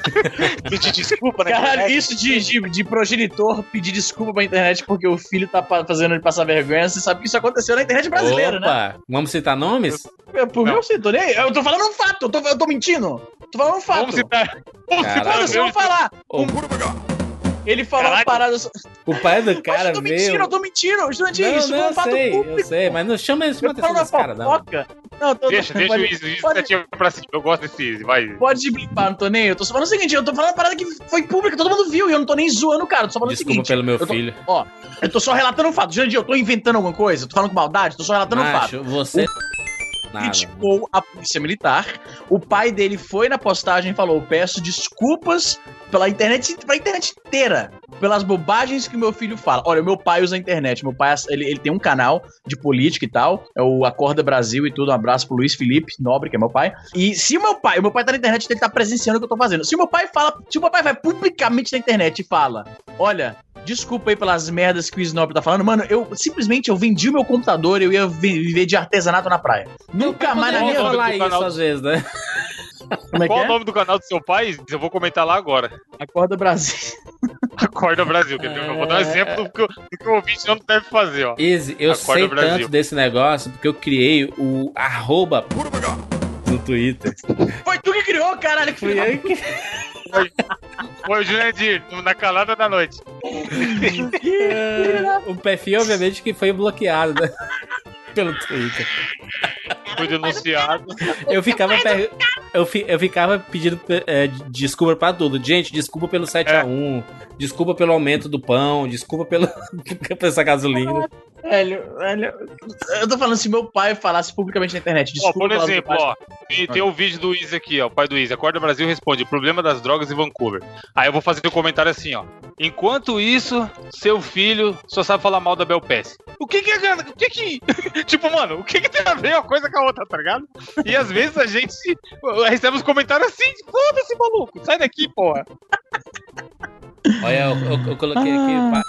Pedir desculpa, né? Caralho, isso de, de, de progenitor pedir desculpa pra internet porque o filho tá fazendo ele passar vergonha. Você sabe que isso aconteceu na internet brasileira, né? Opa, vamos citar nomes? Eu, por mim, Não. eu tô nem. Eu tô falando um fato, eu tô, eu tô mentindo. Tô falando um fato. Vamos citar. Vamos Caralho. Vai falar. Ô, Ele falou uma parada. o pai do Mas cara eu tô mentindo, veio. eu tô mentindo. Estudante, Não, isso não, foi um eu fato sei, público. eu sei, mas não chama, Eu tô atenção desse cara, não. Não, eu tô, Deixa, deixa o pode, Luiz, Luiz pode- iniciativa pra cima. Eu gosto desse. Vai. Pode blipar, não tô nem. Eu tô só falando o seguinte, eu tô falando uma parada que foi pública, todo mundo viu, e eu não tô nem zoando o cara. Eu tô só falando Desculpa o seguinte. pelo meu eu tô- filho. Ó, eu tô só relatando um fato. Jandir, eu tô inventando alguma coisa? Eu tô falando com maldade? Tô só relatando um fato. Macho, você. Criticou a polícia militar. O pai dele foi na postagem e falou: peço desculpas pela internet, pela internet inteira, pelas bobagens que meu filho fala. Olha, meu pai usa a internet. Meu pai ele, ele tem um canal de política e tal. É o Acorda Brasil e tudo. Um abraço pro Luiz Felipe Nobre, que é meu pai. E se o meu pai, o meu pai tá na internet, ele tá presenciando o que eu tô fazendo. Se o meu pai fala, se o meu pai vai publicamente na internet e fala: Olha. Desculpa aí pelas merdas que o Snob tá falando. Mano, eu simplesmente eu vendi o meu computador e eu ia vi- viver de artesanato na praia. Nunca mais na minha do isso canal às vezes, né? Como é que Qual o é? nome do canal do seu pai? Eu vou comentar lá agora. Acorda Brasil. Acorda Brasil. quer dizer, Eu vou dar um exemplo do que, o- do que o ouvinte não deve fazer, ó. Easy, eu Acorda sei Brasil. tanto desse negócio porque eu criei o arroba no Twitter. Foi tu que criou, caralho. Que Fui filho eu que... Foi o Jurandir, na calada da noite. o perfil, obviamente, que foi bloqueado, né? Pelo Twitter. Foi denunciado. Eu ficava, per- eu, fi- eu ficava pedindo é, desculpa pra tudo. Gente, desculpa pelo 7x1, desculpa pelo aumento do pão, desculpa pelo, por essa gasolina. Velho, velho. Eu tô falando se meu pai falasse publicamente na internet. Ó, Desculpa por exemplo, ó, tem, tem um vídeo do Easy aqui, ó, o pai do Easy. Acorda Brasil responde: problema das drogas em Vancouver. Aí eu vou fazer um comentário assim, ó. Enquanto isso, seu filho só sabe falar mal da Belpass. O que que é? O que que. tipo, mano, o que que tem a ver uma coisa com a outra, tá ligado? E às vezes a gente recebe uns comentários assim: foda-se, maluco, sai daqui, porra. Olha, eu, eu- eu coloquei aqui. pa-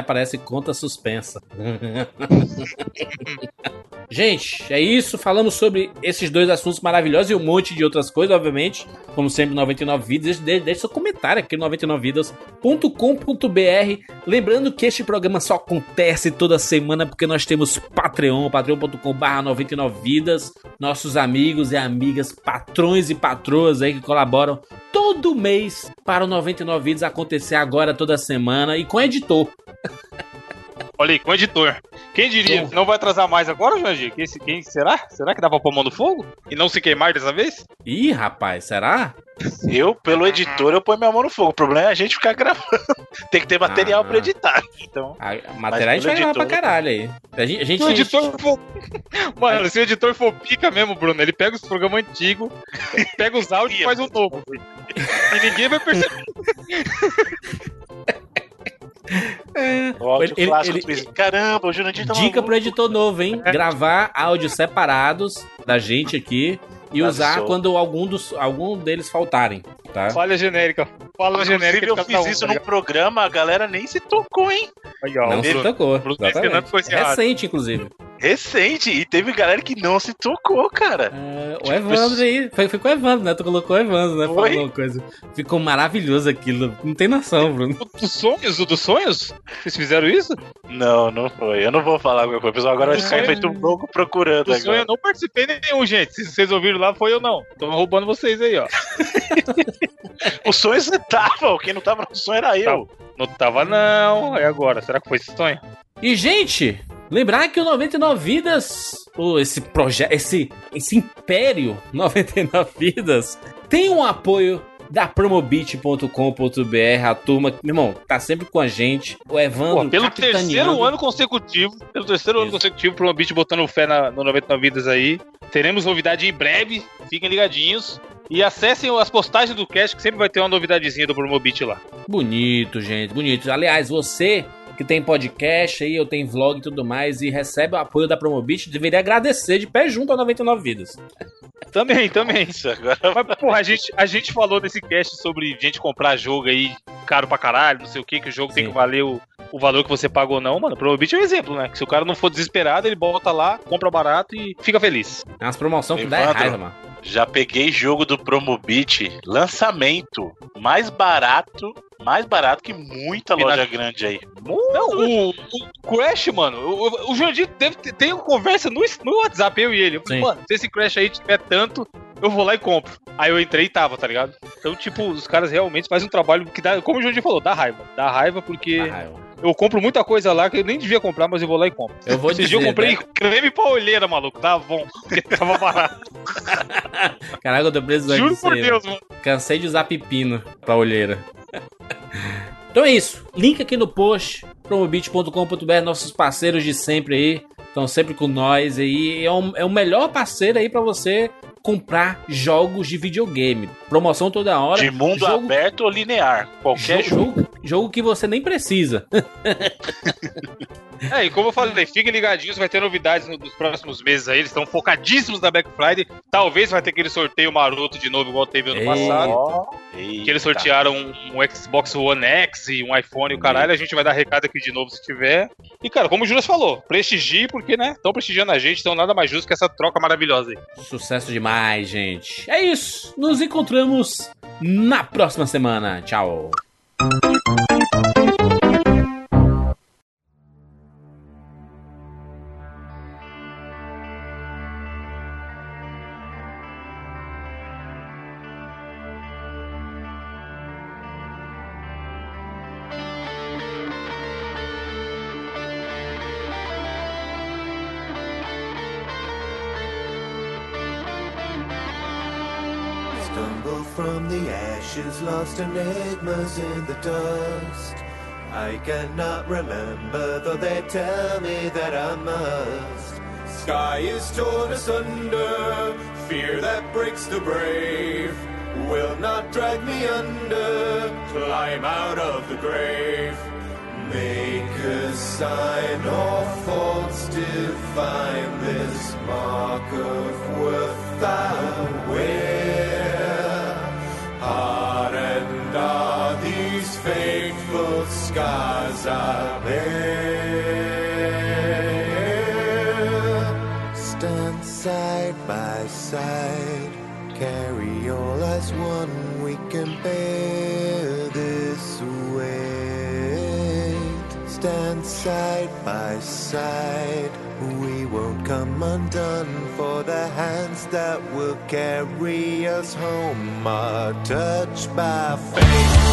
Aparece conta suspensa. Gente, é isso. Falamos sobre esses dois assuntos maravilhosos e um monte de outras coisas, obviamente. Como sempre, 99 Vidas. Deixe, deixe seu comentário aqui no 99vidas.com.br. Lembrando que este programa só acontece toda semana porque nós temos Patreon, patreon.com.br 99vidas. Nossos amigos e amigas, patrões e patroas aí que colaboram todo mês para o 99 Vidas acontecer agora toda semana e com editor. Olha aí, com o editor. Quem diria? Não vai atrasar mais agora, Jandir? Quem, quem será? Será que dá pra pôr a mão no fogo? E não se queimar dessa vez? Ih, rapaz, será? Eu, pelo editor, eu ponho minha mão no fogo. O problema é a gente ficar gravando. Tem que ter material Ah. pra editar. Então, A, a matéria a gente vai pelo gravar pra editor- caralho aí. A gente, a gente- Se o editor for. Mano, se o editor for pica mesmo, Bruno, ele pega os programas antigos, pega os áudios e faz um novo. E ninguém vai perceber. O áudio Ele- clássico ele- Easy. Caramba, o Jurandir tá Dica maluco. pro editor novo, hein? Gravar áudios separados da gente aqui e Tá usar solto. quando algum, dos, algum deles faltarem, tá? Falha genérica. Fala genérica. Inclusive, eu cada um, fiz isso tá num programa, a galera nem se tocou, hein? Aí, ó, Não o se tocou. Bruno tá exatamente. Recente, inclusive. Recente. E teve galera que não se tocou, cara. É, o Tipo, Evandro aí. Foi, foi com o Evandro, né? Tu colocou o Evandro, né? Foi? Falou uma coisa. Ficou maravilhoso aquilo. Não tem noção, Bruno. O dos sonhos? O dos sonhos? Vocês fizeram isso? Não, não foi. Eu não vou falar qual foi. O pessoal agora vai ficar feito um louco procurando Do sonho agora. eu não participei nenhum, gente. Se vocês ouviram lá, foi eu não. Tô roubando vocês aí, ó. O sonho você tava. Quem não tava no sonho era eu. Não tava, não. É agora. Será que foi esse sonho? E, gente, lembrar que o 99 Vidas, o- esse projeto, esse, esse império 99 Vidas, tem um apoio da promobit.com.br, a turma, meu irmão, tá sempre com a gente. O Evandro Pô, pelo terceiro ano consecutivo, pelo terceiro ano Isso. consecutivo, pro Beat botando fé na, no 99 Vidas aí. Teremos novidade em breve, fiquem ligadinhos. E acessem as postagens do cast, que sempre vai ter uma novidadezinha do Promobit lá. Bonito, gente, bonito. Aliás, você que tem podcast aí, eu tenho vlog e tudo mais, e recebe o apoio da Promobit, deveria agradecer de pé junto a 99 Vidas. Também, também. Isso, agora Mas, porra, a gente, a gente falou nesse cast sobre gente comprar jogo aí caro pra caralho, não sei o que, que o jogo tem Sim. que valer o, o valor que você pagou ou não, mano. Promobit é um exemplo, né? Que se o cara não for desesperado, ele bota lá, compra barato e fica feliz. É umas promoções que dá Evandro. raiva, mano. Já peguei jogo do Promobit, lançamento, mais barato, mais barato que muita loja na- grande aí. Não, o, o Crash, mano, o, o Jandir deve ter, tem uma conversa no, no WhatsApp, eu e ele. Eu falei, mano, se esse Crash aí tiver tanto, eu vou lá e compro. Aí eu entrei e tava, tá ligado? Então, tipo, os caras realmente fazem um trabalho que dá, como o Jandir falou, dá raiva. Dá raiva porque Dá raiva. eu compro muita coisa lá que eu nem devia comprar, mas eu vou lá e compro. Eu vou Esse dizer, dia eu comprei né? creme pra olheira, maluco. Tava bom, porque tava barato. Caraca, eu tô precisando Juro por aí, Deus, mano. Cansei de usar pepino pra olheira. então é isso. Link aqui no post. Promobit.com.br, nossos parceiros de sempre aí. Estão sempre com nós aí. É, um- é o melhor parceiro aí pra você comprar jogos de videogame. Promoção toda hora. De mundo jogo, aberto ou linear. Qualquer jogo, jogo. jogo, jogo que você nem precisa. É, e como eu falei, fiquem ligadinhos, vai ter novidades no- nos próximos meses aí. Eles estão focadíssimos na Black Friday. Talvez vai ter aquele sorteio maroto de novo, igual teve ano Ei. passado. Que eles sortearam um, um Xbox One X e um iPhone e o caralho. A gente vai dar recado aqui de novo se tiver. E, cara, como o Juras falou, prestigie, porque, né? Estão prestigiando a gente, então nada mais justo que essa troca maravilhosa aí. Sucesso demais, gente. É isso. Nos encontramos na próxima semana. Tchau. Lost enigmas in the dust. I cannot remember, though they tell me that I must. Sky is torn asunder, fear that breaks the brave will not drag me under, climb out of the grave. Make a sign or faults divine this mark of worth I wear. Stand side by side, carry all as one. We can bear this weight. Stand side by side. We won't come undone for the hands that will carry us home are touched by fate.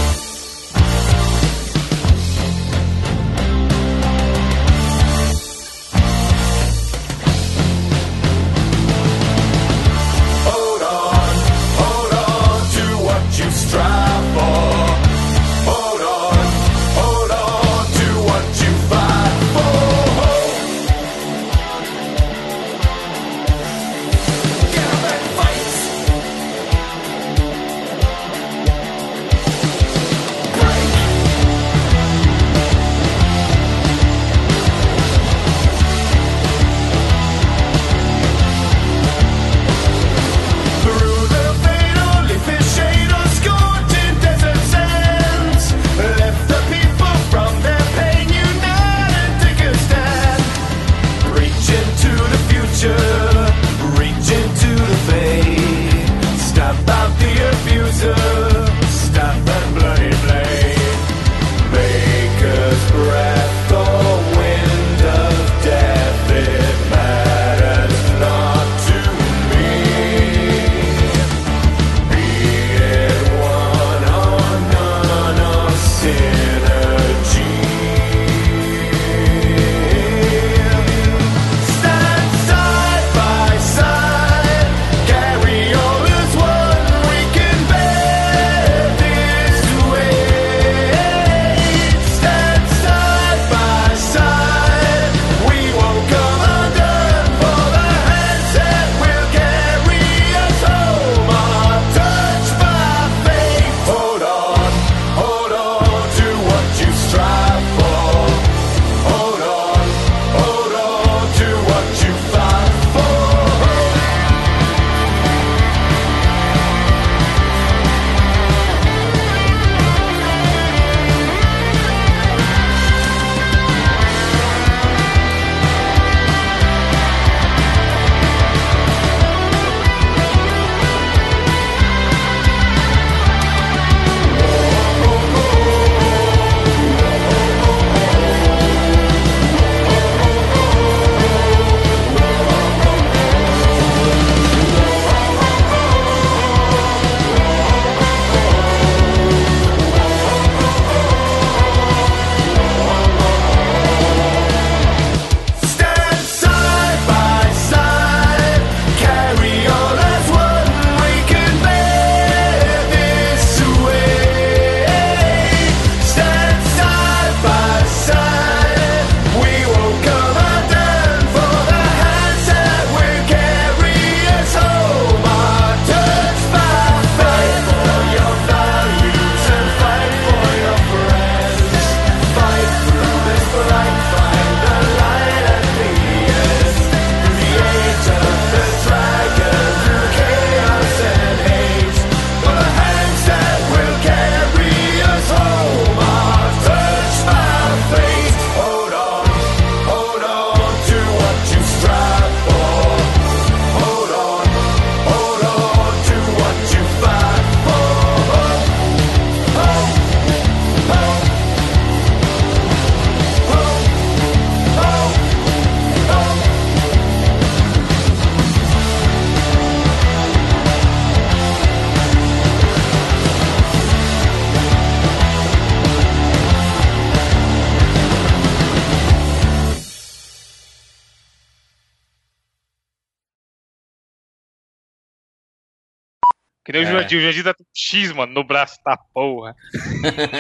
Que nem o É. Jurandir tá com X, mano, no braço da porra.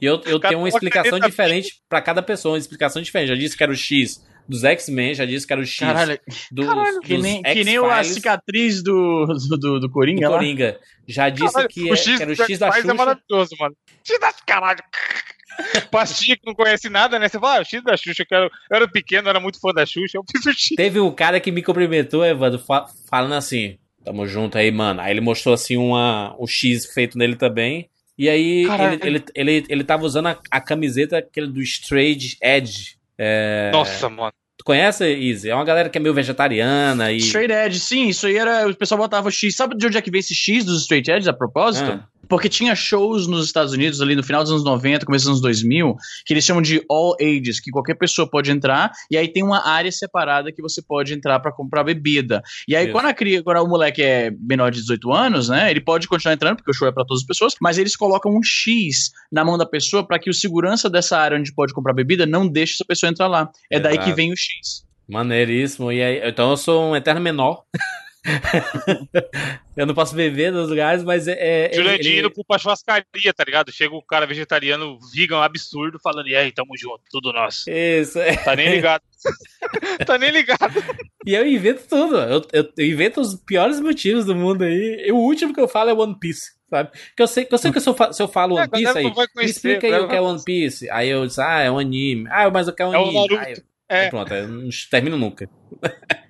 E eu, eu Cada tenho uma explicação diferente pra cada pessoa, uma explicação diferente. Já disse que era o X dos X-Men, já disse que era o X Caralho, dos, que dos nem, que nem a cicatriz do, do, do, do Coringa do lá. Coringa. Já disse Caralho, que, é- o X que era o X da é Xuxa. maravilhoso, mano. X das caralho. Pastinha que não conhece nada, né? Você fala, ah, o X da Xuxa, eu, quero... eu era pequeno, eu era muito fã da Xuxa, eu fiz o X. Teve um cara que me cumprimentou, Evandro, fa- falando assim: Tamo junto aí, mano. Aí ele mostrou assim uma, um X feito nele também. E aí Caralho. ele, ele, ele, ele tava usando a, a camiseta aquele do Straight Edge. É, Nossa, mano. Tu conhece, Easy? É uma galera que é meio vegetariana e. Straight Edge, sim, isso aí era. O pessoal botava o X. Sabe de onde é que veio esse X dos Straight Edge a propósito? Ah. Porque tinha shows nos Estados Unidos ali no final dos anos 90, começo dos anos 2000, que eles chamam de All Ages, que qualquer pessoa pode entrar, e aí tem uma área separada que você pode entrar pra comprar bebida. E aí Isso. quando, a, cria- quando o moleque é menor de 18 anos, né, ele pode continuar entrando, porque o show é pra todas as pessoas, mas eles colocam um X na mão da pessoa pra que o segurança dessa área onde pode comprar bebida não deixe essa pessoa entrar lá. É daí que vem o X. Maneiríssimo. E aí, então eu sou um eterno menor. eu não posso beber nos lugares, mas é. é ele- indo pra churrascaria, tá ligado? Chega o cara vegetariano, vegan, absurdo, falando, e aí, tamo junto, tudo nosso. Isso. é. Tá nem ligado. tá nem ligado. E eu invento tudo. Eu, eu- eu invento os piores motivos do mundo aí. E o último que eu falo é One Piece, sabe? Que eu sei que eu, sei que se, eu se eu falo É, One Piece aí, não vai me conhecer, explica aí o que é One Piece. Aí eu disse, ah, é um anime. Ah, mas eu quero um É o anime. Naruto. Aí, eu- É. aí pronto, eu não termino nunca.